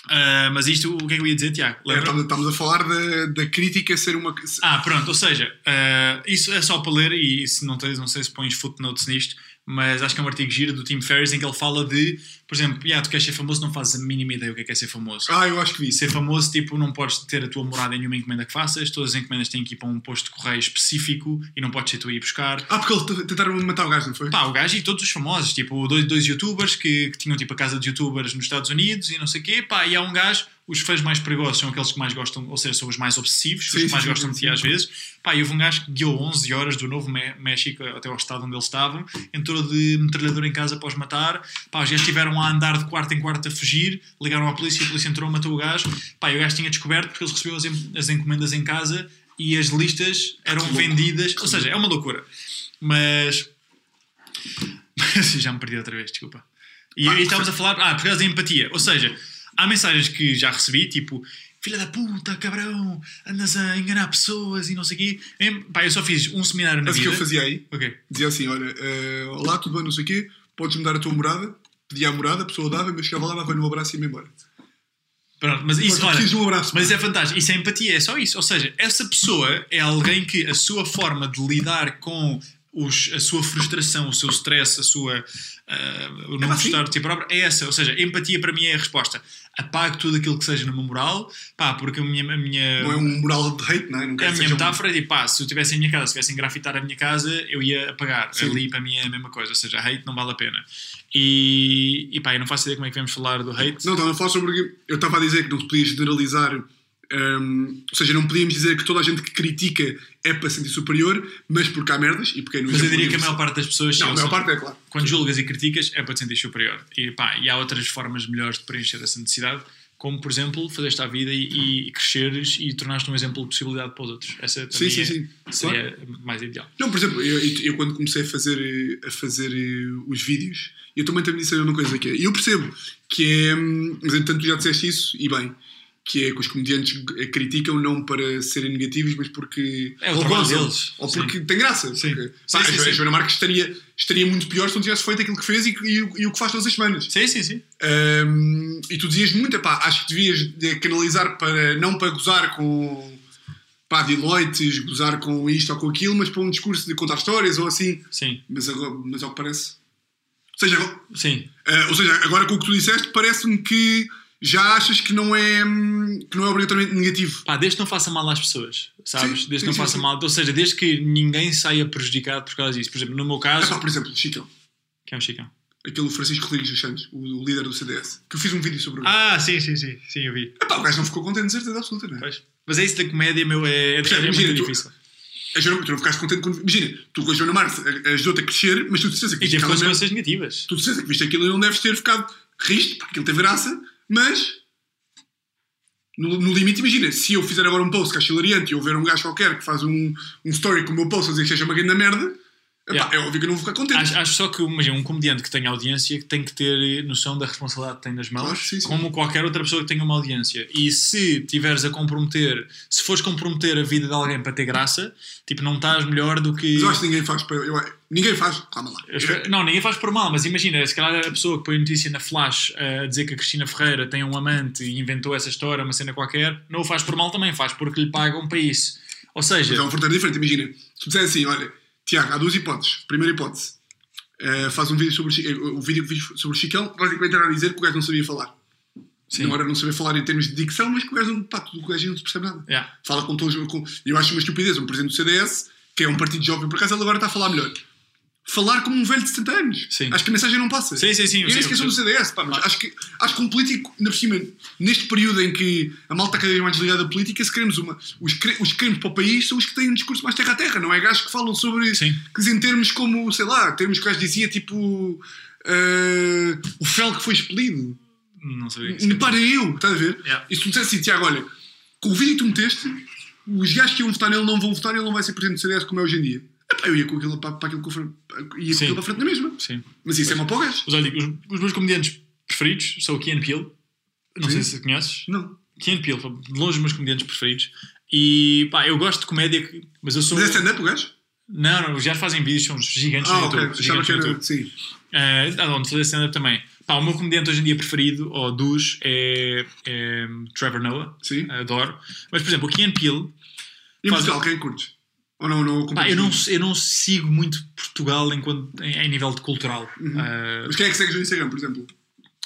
Ah, mas isto, o que é que eu ia dizer, Tiago? É, Lembra? estamos, estamos a falar da, da crítica ser uma. Ah, pronto, ou seja, ah, isso é só para ler e se não tens, não sei se pões footnotes nisto, mas acho que é um artigo giro do Tim Ferriss em que ele fala de, por exemplo, yeah, tu queres ser famoso, não fazes a mínima ideia o que é, que é ser famoso. Ah, eu acho que vi. Ser famoso, tipo, não podes ter a tua morada em nenhuma encomenda que faças, todas as encomendas têm que ir para um posto de correio específico e não podes ser tu a ir buscar. Ah, porque eles t- tentaram matar o gajo, não foi? Pá, o gajo e todos os famosos, tipo, dois, dois youtubers que, que tinham tipo a casa de youtubers nos Estados Unidos e não sei o quê, pá, e há um gajo, os fãs mais perigosos são aqueles que mais gostam, ou seja, são os mais obsessivos, Sim, os que mais sim, gostam de sim, ti sim. às vezes, pá, e houve um gajo que guiou 11 horas do Novo Mé- México até ao estado onde eles estavam, entrou de metralhador em casa após matar, pá, os gajos estiveram a andar de quarto em quarto a fugir, ligaram à polícia, a polícia entrou, matou o gajo, pá, e o gajo tinha descoberto porque eles recebiam as, en- as encomendas em casa e as listas eram Que louco. vendidas, ou seja, é uma loucura. Mas mas já me perdi outra vez, desculpa. E, Pá, e estávamos a falar, ah, por causa da empatia. Ou seja, há mensagens que já recebi, tipo, filha da puta, cabrão, andas a enganar pessoas e não sei o quê. Em- Pá, eu só fiz um seminário na Mas o que vida. eu fazia aí? Ok. Dizia assim: olha, eh, olá, tudo bem, não sei o quê, podes mudar a tua morada. Pedia a morada, a pessoa dava, mas chegava lá, dava no abraço e ia embora. Pronto, mas isso, olha, um abraço. mas é fantástico. Isso é empatia, é só isso. Ou seja, essa pessoa é alguém que a sua forma de lidar com os, a sua frustração, o seu stress, a sua, ah, o não sim. gostar de ti próprio, é essa. Ou seja, empatia para mim é a resposta. Apago tudo aquilo que seja no meu moral, pá, porque a minha, a minha, Não é um moral de hate, não é? Não a quero que minha um- metáfora é tipo, pá, se eu estivesse em minha casa, se tivessem grafitar a minha casa, eu ia apagar. Sim. Ali para mim é a mesma coisa, ou seja, hate não vale a pena. E, e pá, eu não faço ideia como é que vamos falar do hate. Não, estava a falar sobre. Eu estava a dizer que não se podia generalizar. Hum, ou seja, não podíamos dizer que toda a gente que critica é para se sentir superior, mas porque há merdas e porque é no Mas eu diria que a maior parte das pessoas. Não, a maior seja, parte é claro. quando julgas e criticas é para te sentir superior. E, pá, e há outras formas melhores de preencher essa necessidade, como por exemplo fazer-te à vida e, e cresceres e tornar-te um exemplo de possibilidade para os outros. Essa Sim, sim, é, sim. seria mais ideal. Não, por exemplo, eu, eu- eu quando comecei a fazer, a fazer eh, os vídeos, eu também também disse a mesma coisa que é. E eu percebo que é. hum, Mas entanto, tu já disseste isso, e bem. Que é que os comediantes criticam não para serem negativos, mas porque. É o trabalho deles. Ou Sim. porque tem graça. Sim. Porque, Sim, pá, sim, a, sim. Joana Marques estaria, estaria muito pior se não tivesse feito aquilo que fez e, e, o- e o que faz todas as semanas. Sim, sim, sim. Hum, e tu dizias muito, pá, acho que devias de canalizar para não para gozar com pá, Deloittes, gozar com isto ou com aquilo, mas para um discurso de contar histórias ou assim. Sim, Mas, agora, mas ao que parece. Ou seja, agora, sim. eh, ou seja, agora com o que tu disseste, parece-me que já achas que não é, que não é obrigatoriamente negativo. Pá, desde que não faça mal às pessoas, sabes? Sim, desde que não sim, faça sim. mal, ou seja, desde que ninguém saia prejudicado por causa disso. Por exemplo, no meu É caso, pá, por exemplo, o Chicão, que é um chicão. aquele Francisco Rodrigues dos Santos, o, o líder do CDS, que eu fiz um vídeo sobre o. Ah, sim, sim, sim, sim, eu vi. Epá, o gajo não ficou contente, de certeza absoluta, não é? Pois. Mas é isso da comédia, meu, é, é, é Percebe? muito Imagina, tu- difícil. A Joana, tu não ficaste contente quando. Imagina, tu com a Joana Marques ajudou-te a crescer, mas tu disseste que E teve consequências negativas. tu disseste que viste aquilo e não deves ter ficado riste, porque aquilo teve graça, mas. No, no limite, imagina, se eu fizer agora um post que acho hilariante e eu ver um gajo qualquer que faz um, um story com o meu post a dizer que seja uma grande merda, epá, Yeah. é óbvio que eu não vou ficar contente. Acho, acho só que imagina, um comediante que tenha audiência que tem que ter noção da responsabilidade que tem nas mãos, Claro, sim, sim. como qualquer outra pessoa que tenha uma audiência. E se tiveres a comprometer, se fores comprometer a vida de alguém para ter graça, tipo, não estás melhor do que. Mas eu acho que ninguém faz. para- eu- ninguém faz. Calma lá. Não, ninguém faz por mal, mas imagina, se calhar a pessoa que põe notícia na Flash eh, a dizer que a Cristina Ferreira tem um amante e inventou essa história, uma cena qualquer, não o faz por mal também, faz porque lhe pagam para isso. Ou seja, Mas é uma fronteira diferente. Imagina, se tu disser assim, olha, Tiago, há duas hipóteses. Primeira hipótese, eh, faz um vídeo sobre o, Chi- eh, o vídeo que fiz sobre o Chicão, basicamente era a dizer que o gajo não sabia falar. Sim. Não era não saber falar em termos de dicção, mas que o gajo, não- pá, tudo o gajo não se percebe nada. yeah. Fala com todos. Com, eu acho uma estupidez. Um presidente do CDS, que é um partido jovem, por acaso ele agora está a falar melhor. Falar como um velho de 70 anos. Sim. Acho que a mensagem não passa. Sim, sim, sim, sim, nem sou do CDS, pá, mas acho que, acho que um político, ainda por cima, neste período em que a malta está cada vez mais desligada da política, se queremos uma. Os, cre- os que queremos para o país são os que têm um discurso mais terra a terra, não é? Gajos que falam sobre. Sim. Que dizem termos como, sei lá, termos que o gajo dizia tipo. eh, o fel que foi expelido. não sabia que Para eu, estás a ver? Yeah. E se tu disser assim, Tiago, olha, com o vídeo que tu meteste, os gajos que iam votar nele não vão votar e ele não vai ser presidente do CDS como é hoje em dia. Epá, eu ia com aquilo para, para aquilo fre- ia com aquilo para frente na mesma. Sim. Mas isso é mau para o. Mas olha, os, os meus comediantes preferidos são o Key and Peele. Não Sim. sei se conheces. Não. Key and Peele, de longe os meus comediantes preferidos. E pá, eu gosto de comédia, mas eu sou. Mas é stand-up o gajo? Não, não, gajos fazem vídeos, são gigantes Ah, no. YouTube. Achava gigantes no. YouTube. Sim. Uh, ah, onde fazer stand-up também. Pá, o meu comediante hoje em dia preferido, ou dos, é, é Trevor Noah. Sim. Adoro. Mas, por exemplo, o Key and Peele, E Faz- Portugal, quem curtes? Ou não? não pá, eu, não, eu não sigo muito Portugal enquanto, em, em nível de cultural. Uhum. Uh, Mas quem é que segues no Instagram, por exemplo?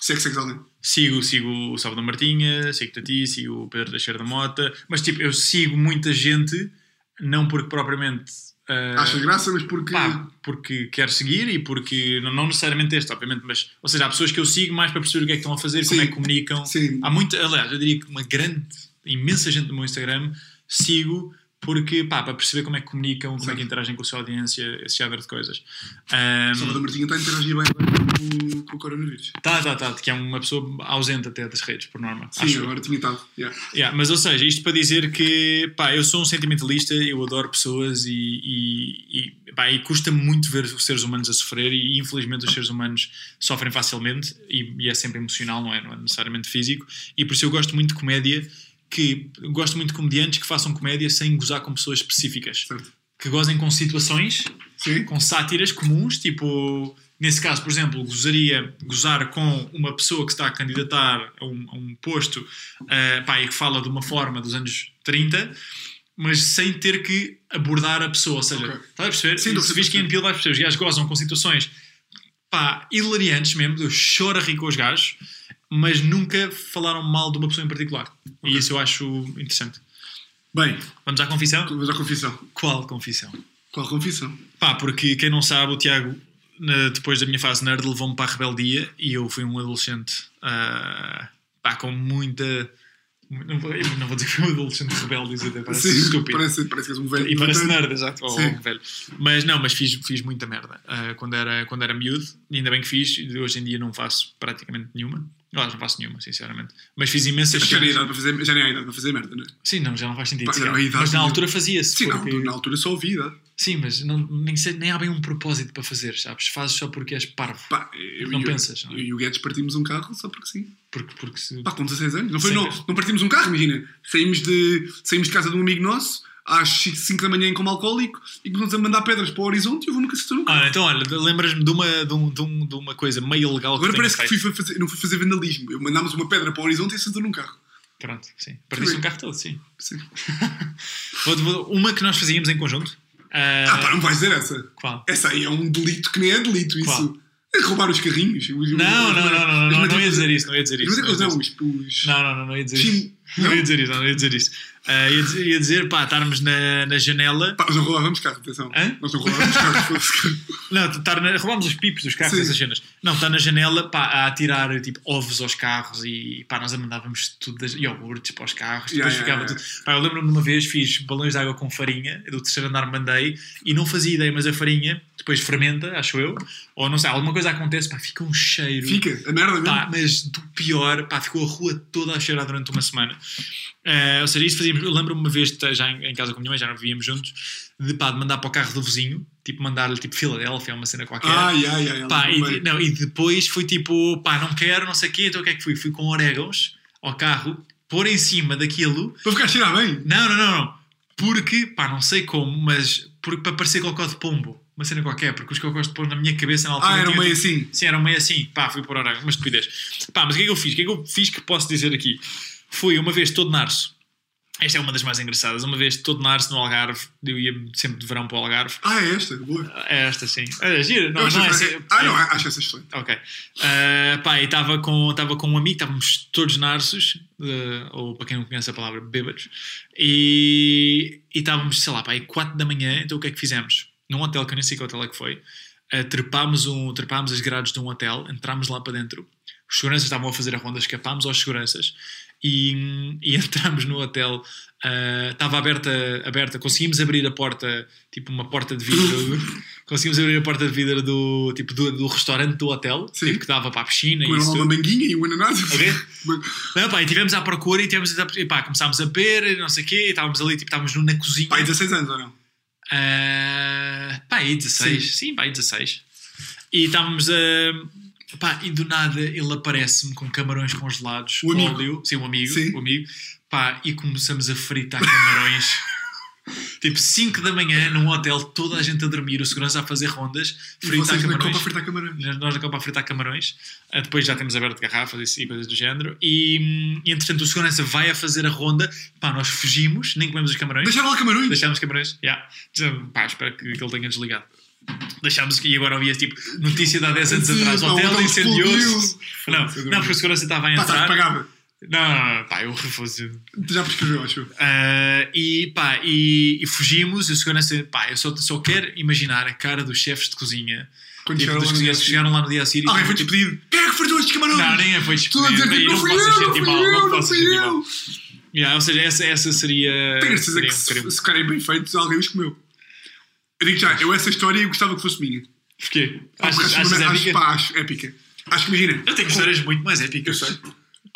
Se é que segues alguém? Sigo, sigo o Salvador Martinha, sigo o Tati, sigo o Pedro Teixeira da Mota, mas tipo, eu sigo muita gente, não porque propriamente. uh, Achas graça, mas porque. pá, porque quero seguir e porque. Não, não necessariamente este, obviamente, mas. Ou seja, há pessoas que eu sigo mais para perceber o que é que estão a fazer, como Sim. é que comunicam. Sim. Há muita. Aliás, eu diria que uma grande, imensa gente no meu Instagram sigo. Porque, pá, para perceber como é que comunicam, como é que interagem com a sua audiência, esse género de coisas. Um, Salvador Martinha está a interagir bem com, com o coronavírus. Tá, tá, tá, que é uma pessoa ausente até das redes, por norma. Sim, agora tinha estado. Yeah. Yeah, mas ou seja, isto para dizer que pá, eu sou um sentimentalista, eu adoro pessoas e, e, e, pá, e custa muito ver os seres humanos a sofrer e infelizmente os seres humanos sofrem facilmente e, e é sempre emocional, não é, não é necessariamente físico e por isso eu gosto muito de comédia que gosto muito de comediantes que façam comédia sem gozar com pessoas específicas Certo. que gozem com situações Sim. com sátiras comuns, tipo, nesse caso, por exemplo, gozaria gozar com uma pessoa que está a candidatar a um, a um posto eh, pá, e que fala de uma forma dos anos 30, mas sem ter que abordar a pessoa. Ou seja, Ok. estás a perceber? Sim, Se vês que em Peel vais perceber, os gajos gozam com situações pá, hilariantes mesmo, eu choro a rir com os gajos, mas nunca falaram mal de uma pessoa em particular. E isso eu acho interessante. Bem, Vamos à confissão? vamos à confissão. Qual confissão? Qual confissão? Pá, porque quem não sabe, o Tiago, depois da minha fase nerd, levou-me para a rebeldia e eu fui um adolescente ah, pá, com muita. Não vou, não vou dizer que fui um adolescente rebelde, isso até parece Sim, estúpido. Parece, parece que és um velho. E parece nerd, exato, ou um velho. Mas não, mas fiz, fiz muita merda ah, quando, era, quando era miúdo, ainda bem que fiz, e hoje em dia não faço praticamente nenhuma. Aliás, não faço nenhuma, sinceramente. Mas fiz imensas Já nem, idade para fazer, já nem há idade para fazer merda, não é? Sim, não, já não faz sentido. Pá, não, idade mas na não- altura fazia-se. Sim, porque- não, na altura só idade. Sim, mas não, nem, sei- nem há bem um propósito para fazer, sabes? Fazes só porque és parvo. Pá, eu, Não eu- pensas, não é? Eu e o Guedes partimos um carro só porque sim. Porque, porque se. Pá, com 16 anos. Não, foi, não, não partimos um carro, imagina. Saímos de, saímos de casa de um amigo nosso às 5 da manhã como alcoólico e começamos a mandar pedras para o horizonte e eu vou nunca carro. Ah, então olha, lembras-me de uma, de, um- de um- de uma coisa meio legal Agora que parece que fui fazer, não fui fazer vandalismo. Eu mandámos uma pedra para o horizonte e acertou num carro. Pronto, sim. Partiste Sim. um carro todo, sim. Sim. Uma que nós fazíamos em conjunto. ah, Ah, pá, não vais dizer essa. qual? Essa aí é um delito que nem é delito, isso. Qual? É roubar os carrinhos. Os- os- Não, não, não, não, não, as não, ia dizer isso, não ia dizer isso. matrículas não ia não, dizer isso. Não, não, não, não ia dizer isso. Não ia dizer isso, não ia dizer isso. Ah, ia, dizer, ia dizer, pá, estarmos na, na janela. Pá, nós não roubávamos carro, atenção. Hã? Nós não roubávamos carro. foda-se. Não, estar na, roubámos os pipos dos carros, Sim. essas cenas. Não, está na janela, pá, a atirar tipo ovos aos carros e pá, nós mandávamos tudo, das, iogurtes para os carros. Yeah, Depois yeah, ficava yeah. tudo. Pá, eu lembro-me de uma vez fiz balões de água com farinha, do terceiro andar mandei e não fazia ideia, mas a farinha depois fermenta, acho eu, ou não sei, alguma coisa acontece, pá, fica um cheiro. Fica, a merda mesmo. Pá, mas do pior, pá, ficou a rua toda a cheirar durante uma semana. Eh, ou seja, isso fazíamos. Eu lembro-me uma vez, já em, em casa com a minha mãe, já não vivíamos juntos, de, pá, de mandar para o carro do vizinho, tipo, mandar-lhe tipo Filadélfia, uma cena qualquer. Ai, ai, ai. Pá, e, não, e depois foi tipo, pá, não quero, não sei o quê, então o que é que fui? Fui com orégãos ao carro, pôr em cima daquilo. Para ficar a cheirar bem. Não, não, não, não. Porque, pá, não sei como, mas por, para parecer cocó de pombo. Uma cena qualquer, porque os cocós de pombo na minha cabeça na altura. Ah, era meio tipo, assim. Sim, era meio assim. Pá, fui por orégãos, mas estupidez. Pá, mas o que é que eu fiz? O que é que eu fiz que posso dizer aqui? Fui uma vez todo narso. Esta é uma das mais engraçadas. Uma vez todo narso no Algarve. Eu ia sempre de verão para o Algarve. Ah, é esta. Boa. É esta, sim. É, gira. Não, Eu não é acho- assim. Ah, não, acho essa excelente. Ok. Uh, pá, e estava com, tava com um amigo, estávamos todos narsos, uh, ou para quem não conhece a palavra, bêbados, e e estávamos, sei lá, pá, aí 4 da manhã, então o que é que fizemos? Num hotel, que eu nem sei que hotel é que foi, uh, trepámos, um, trepámos as grades de um hotel, entrámos lá para dentro, os seguranças estavam a fazer a ronda, escapámos aos seguranças e, e entramos no hotel. uh, Estava aberta, aberta, conseguimos abrir a porta, tipo uma porta de vidro, Conseguimos abrir a porta de vidro do, tipo, do, do restaurante do hotel, tipo, que dava para a piscina e isso lá uma manguinha e um ananás. Ok. Não, pá, e estivemos à procura e, tivemos, e pá, começámos a beber, não sei o quê, e estávamos ali, tipo, estávamos na cozinha. Pai, 16 anos ou não? Ah, pá, aí 16. Sim, pá, aí 16. E estávamos a. pá, e do nada ele aparece-me com camarões congelados, O amigo. óleo. Sim, um amigo. Sim. Um amigo. Pá, e começamos a fritar camarões. tipo 5 da manhã num hotel, toda a gente a dormir, o segurança a fazer rondas, E fritar na camarões. Copa fritar camarões. Nós nós na Copa a fritar camarões. Ah, depois já temos aberto garrafas e coisas do género. E, e entretanto o segurança vai a fazer a ronda. Pá, nós fugimos, nem comemos os camarões. Deixaram lá camarões? Deixámos camarões, já. Pá, espero que, que ele tenha desligado. Deixámos e agora havia tipo notícia de há 10 anos Sim, atrás: pá, hotel incendiou-se. explodiu. Não, não, porque o segurança estava a Pá, tá, entrar. pagava. Não, não, não, pá, eu refuso. Já prescreveu, acho. eu. Ah, e pá, e, e fugimos. E o segurança, pá, eu só, só quero imaginar a cara dos chefes de cozinha. Quando Tipo, chegaram lá cozinheiros chegaram lá no dia a seguir. Alguém foi tipo, despedido. Quem é que fritou estes camarões? Não, nem foi despedido. não não fui eu, não fui mal. eu, Não fui eu. Yeah, ou seja, essa, essa seria. Tenho certeza que se, se ficarem bem feitos, alguém os comeu. Eu digo já, eu essa história eu gostava que fosse minha. Porquê? Achas, achas épica? pá, acho épica. Acho que imagina. Eu tenho histórias muito mais Eu épicas. sei.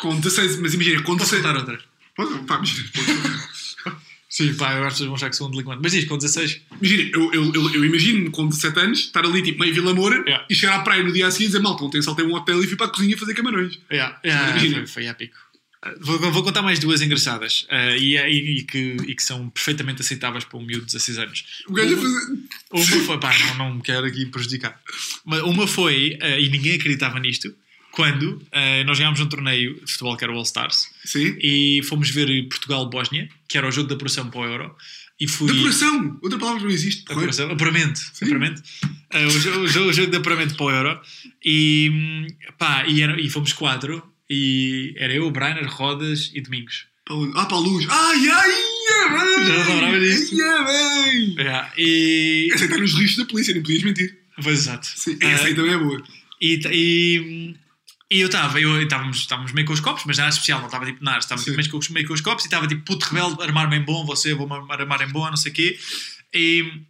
Com 16, mas imagina, com Posso 16. contar outra? Pode, pá, imagina. Sim, pá, eu acho que vocês vão achar que sou um delinquente. Mas diz, com 16. Imagina, eu, eu, eu, eu imagino com 17 anos estar ali tipo meio Vila Moura Yeah. e chegar à praia no dia a seguir e dizer malta, ontem saltei um hotel e fui para a cozinha fazer camarões. Yeah, yeah, Imagina. foi, foi épico. Uh, Vou, vou contar mais duas engraçadas uh, e, e, e que, e que são perfeitamente aceitáveis para um miúdo de 16 anos. O gajo a fazer. Uma foi, pá, não, não me quero aqui prejudicar. Mas Uma foi, uh, e ninguém acreditava nisto, quando uh, nós ganhámos um torneio de futebol que era o All Stars Sim. e fomos ver Portugal-Bósnia, que era o jogo da apuração para o Euro. E fui. De apuração! Outra palavra não existe. porra. Apuração, apuramento. apuramento. Uh, o, jo- o jo- o jogo de apuramento para o Euro. E, hum, pá, e, era- e fomos quatro. E era eu, Brainer, Rodas e Domingos. Ah, para a luz. Ai, ai, ai, Já não lembrava disto. Ai, ai. Yeah, e. Está nos registros da polícia, nem podias mentir. Pois exato. Sim, Ah, essa aí também é boa. E, e, e eu estava, eu, estávamos, estávamos meio com os copos, mas nada especial, não estava tipo nada, estava tipo, Sim. meio, com, os- meio com os copos e estava tipo puto rebelde, armar-me em bom, você, vou armar em bom, não sei o quê. E,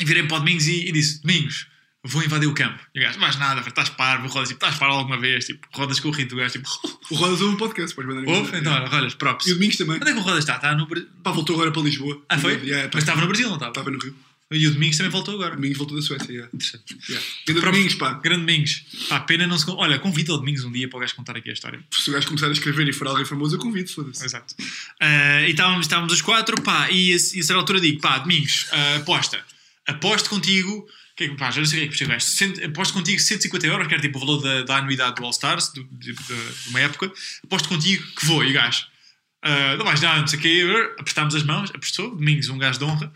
e virei para o Domingos e, e disse: Domingos, vou invadir o campo. E o gajo, mais nada, estás parvo, rodas, tipo, estás parvo alguma vez, tipo, rodas com o rito, o gajo, tipo, O Rodas ouve um podcast, podes mandar ouve, então, olha, rodas, props. E o Domingos também. Onde é que o Rodas está? Está no Brasil. Pá, voltou agora para Lisboa. Ah, foi? Yeah, Mas estava no Brasil, não estava? Estava no Rio. E o Domingos também voltou agora. Domingos voltou da Suécia. Yeah. Interessante. Yeah. Grande. Domingos, pá. Grande Domingos. Pá, pena não se. Olha, convida o Domingos um dia para o gajo contar aqui a história. Se o gajo começar a escrever e for alguém famoso, eu convido, foda-se. Exato. Ah, e estávamos, estávamos os quatro, pá, e a, e a certa altura digo, pá, Domingos, ah, aposta. Aposto contigo, que, é que- pá, já não sei o que é que gajo, aposto contigo 150 euros, que era tipo o valor da, da anuidade do All Stars, do- de, de- de uma época, aposto contigo que vou, e o gajo, ah, não mais nada, não sei o quê, apertámos as mãos, apostou, Domingos, um gajo de honra,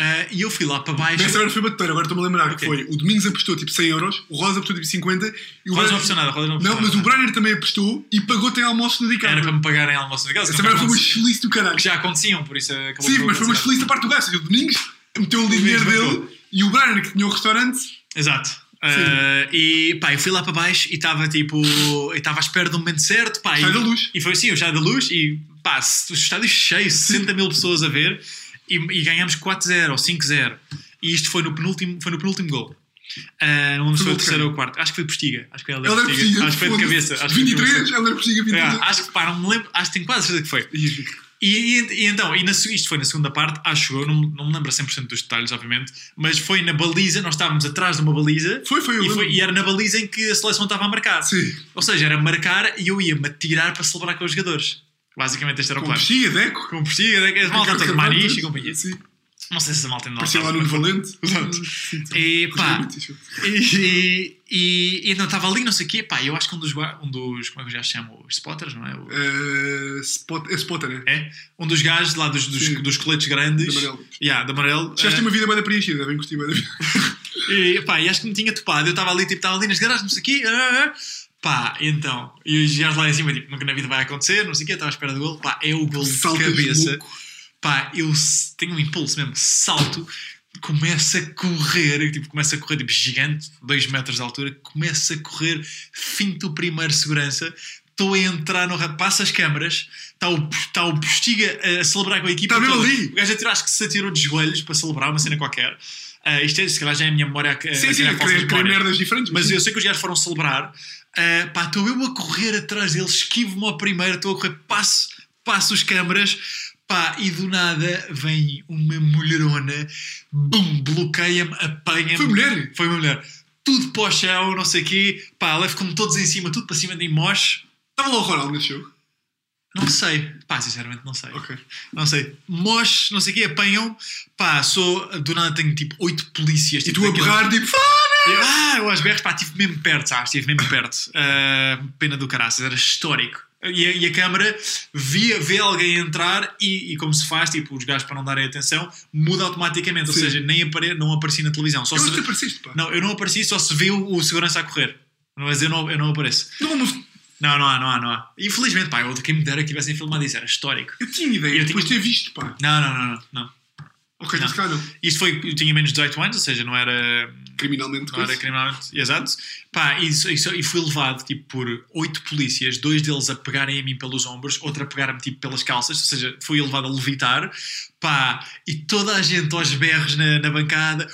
ah, e eu fui lá para baixo. Nessa agora foi batedeira, agora estou-me a lembrar que Ok. foi o Domingos apostou tipo 100 euros, o Rosa apostou tipo 50 e o Rodas não apostou nada, Rodas não Não, mas o. Brainer também apostou e pagou tem almoço no Era para me pagarem almoço na casa, Essa que merda foi uma chelice do caralho. que já aconteciam, por isso acabou Sim, mas foi uma chelice da parte do gajo. O Domingos meteu o dinheiro dele e o Brainer que tinha o restaurante. Exato. Uh, e pá, eu fui lá para baixo e estava tipo. e estava à espera do momento certo. Pá, e, da Luz. E foi assim, o estádio da luz. E pá, o estádio cheio, 60 mil pessoas a ver. E, e ganhámos 4-0 ou 5-0. E isto foi no penúltimo, foi no penúltimo gol. Uh, não lembro se foi o terceiro ou o quarto. Acho que foi Postiga. Acho que foi Ele era Postiga. Acho que foi de cabeça. Acho que foi de 23, cabeça. ele era Postiga 23. Yeah, acho que pá, não me lembro. Acho que tenho quase certeza que foi. E, e- e então, e na, isto foi na segunda parte, acho eu, não, não me lembro a 100% dos detalhes, obviamente, mas foi na baliza, nós estávamos atrás de uma baliza Foi, foi, eu e, foi- e era na baliza em que a seleção estava a marcar. Sim. Ou seja, era marcar e eu ia-me atirar para celebrar com os jogadores. Basicamente, este era o Com plano. Postiga, Deco. Com Postiga, as malta toda, Maniche e companhia. Sim. Não sei se essa malta ainda Parecia lá estava, no mas- Valente. Exato. E pá, e, e, e então estava ali, não sei o quê, pá, eu acho que um dos, um dos como é que eu já chamo? Os spotters, não é? O- Eh, Spot- É Spotter, né? É? Um dos gajos lá dos, dos, Sim. dos coletes grandes. De amarelo. Yeah, de amarelo. Já tem uma vida bem preenchida, bem curti bem da vida. E, pá, e acho que me tinha topado. Eu estava ali, tipo, estava ali nas garagens, não sei o quê. ah, ah. Pá, então, e os gajos lá em cima, tipo, nunca na vida vai acontecer, não sei o quê, estava à espera do gol. Pá, é o gol de Saltas cabeça. louco. Pá, eu tenho um impulso mesmo, salto, começo a correr, tipo, começo a correr, tipo, gigante, 2 metros de altura, começo a correr, finto o primeiro segurança. Estou a entrar no rato, passa as câmaras, está o, está o Postiga a celebrar com a equipa. Está mesmo ali. O gajo atirou, acho que se atirou de joelhos para celebrar uma cena qualquer. Ah, isto é, se calhar já é a minha memória a, a Sim, sim, a falsas querer, querer memórias. merdas diferentes. Mas sim. eu sei que os gajos foram celebrar. ah, pá, estou eu a correr atrás deles, esquivo-me ao primeiro, estou a correr, passo, passo os câmaras, pá, e do nada vem uma mulherona, bum, bloqueia-me, apanha-me. Foi mulher? Foi uma mulher. Tudo para o chão, não sei o quê, pá, leva-me todos em cima, tudo para cima de mim, moche. Estava lá o Ronaldo nesse jogo. Não sei, pá, sinceramente não sei. Ok. Não sei. Mosh, não sei o quê, apanham. Pá, sou. Do nada tenho tipo oito polícias. E tipo, tu a berrar, tipo! Eu, ah, eu às berras, pá, estive mesmo perto, sabes? Estive mesmo perto. Ah, pena do caraças, era histórico. E a, e a câmara via, vê alguém entrar e, e como se faz, tipo, os gajos para não darem atenção, muda automaticamente. Ou Sim. seja, nem apare, não apareci na televisão. Só Eu se apareceste, pá. não, eu não apareci, só se vê o, o segurança a correr. Mas eu não, eu não apareço. Não, mas Não, não há, não há, não há. Infelizmente, pá, eu, quem me dera que tivessem filmado isso, era histórico. eu tinha ideia, Eu depois de tinha- ter visto, pá. Não, não, não, não. não. Ok, Não. cá não. Isto foi, eu tinha menos de 18 anos, ou seja, não era, Criminalmente, não era criminalmente exato. Pá, e, isso- e fui levado tipo, por oito polícias, dois deles a pegarem a mim pelos ombros, outro a pegar-me tipo, pelas calças, ou seja, fui levado a levitar. Pá, e toda a gente aos berros na, na bancada.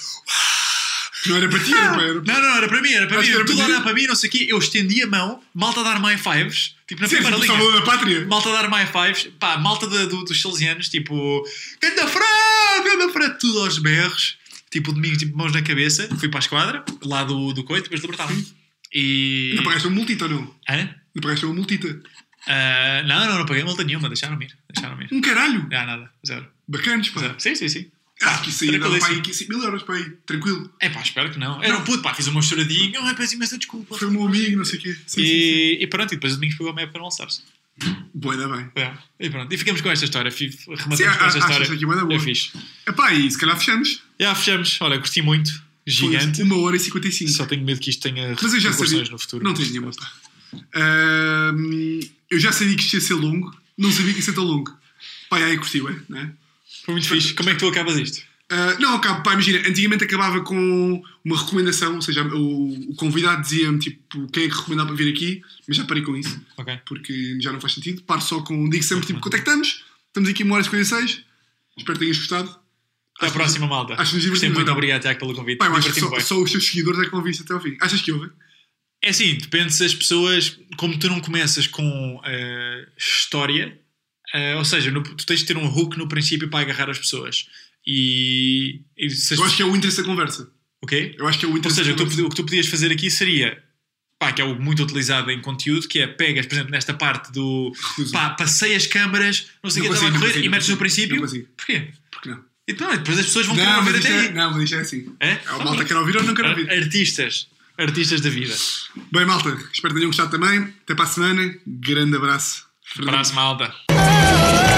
Não era para ti, era para. Era para... Não, não, era para mim, era para Acho mim. era Tudo olhar para mim, não sei o quê. Eu estendi a mão, malta a dar high fives, tipo na Sim, primeira linha. da pátria. Malta a dar high fives, pá, malta do- dos salesianos, tipo, ganda Fred, ganda Fred, tudo aos berros, tipo, domingo, tipo, mãos na cabeça. Fui para a esquadra, lá do, do coito, depois libertaram-me. E. Não pagaste uma multita ou não? Hã? Não pagaste uma multita? Ah, não, não, não paguei multa nenhuma, deixaram-me ir. Deixaram-me ir. Um caralho. Não, nada, zero. Bacanas, pá. zero. Sim, sim, sim. Acho que isso aí dava para aí Tranquilíssimo. 15 mil euros para aí. Tranquilo. É pá, espero que não. Era um puto, pá, fiz uma choradinha, ai, peço imensa desculpa. Foi o meu amigo, não sei o quê. Sim, sim, sim. E, e pronto, e depois o Domingos pegou a meia para não sabes. Boa, ainda bem. É. E pronto, e ficamos com esta história. Rematamos Sim, com esta história. aqui boa. É fixe. Epá, e se calhar fechamos. Já fechamos. Olha, curti muito. Foi Gigante. Uma hora e 55. Só tenho medo que isto tenha Mas eu já repercussões sabia. no futuro. Não tens nenhuma, pá. Ahm, eu já sabia que isto ia ser longo. Não sabia que ia ser tão longo. Pá, aí curti, ué, não é? Foi muito fixe. Como é que tu acabas isto? Ah, não, acaba, pá, imagina, antigamente acabava com uma recomendação, ou seja, o, o convidado dizia-me tipo quem é que recomendava para vir aqui, mas já parei com isso, Ok. porque já não faz sentido. Paro só com, digo sempre tipo, contactamos, estamos aqui uma hora e 56, espero que tenhas gostado. Até à Acho- próxima, malta. acho-nos Gostei divertido, muito. não? Obrigado, Tiago, pelo convite. Eu acho que só, só os teus seguidores é que vão ouvir até ao fim. Achas que ouvem? É assim, depende se as pessoas, como tu não começas com eh, história, eh, ou seja, no- tu tens de ter um hook no princípio para agarrar as pessoas. E, e se Eu acho que é o interesse da conversa. O quê? Eu acho que é o Ou interesse seja, da tu, o que tu podias fazer aqui seria, pá, que é algo muito utilizado em conteúdo, que é pegas, por exemplo, nesta parte do pá, passei as câmaras, não sei o que estava a correr consigo, e metes no princípio. Porquê? Porque não? Então, depois as pessoas vão querer ouvir até é, não, mas isto é assim. É? É o malta quer ouvir ou não quer ouvir. Artistas. Artistas da vida. Bem, malta, espero que tenham gostado também. Até para a semana. Grande abraço. Abraço, malta. Oh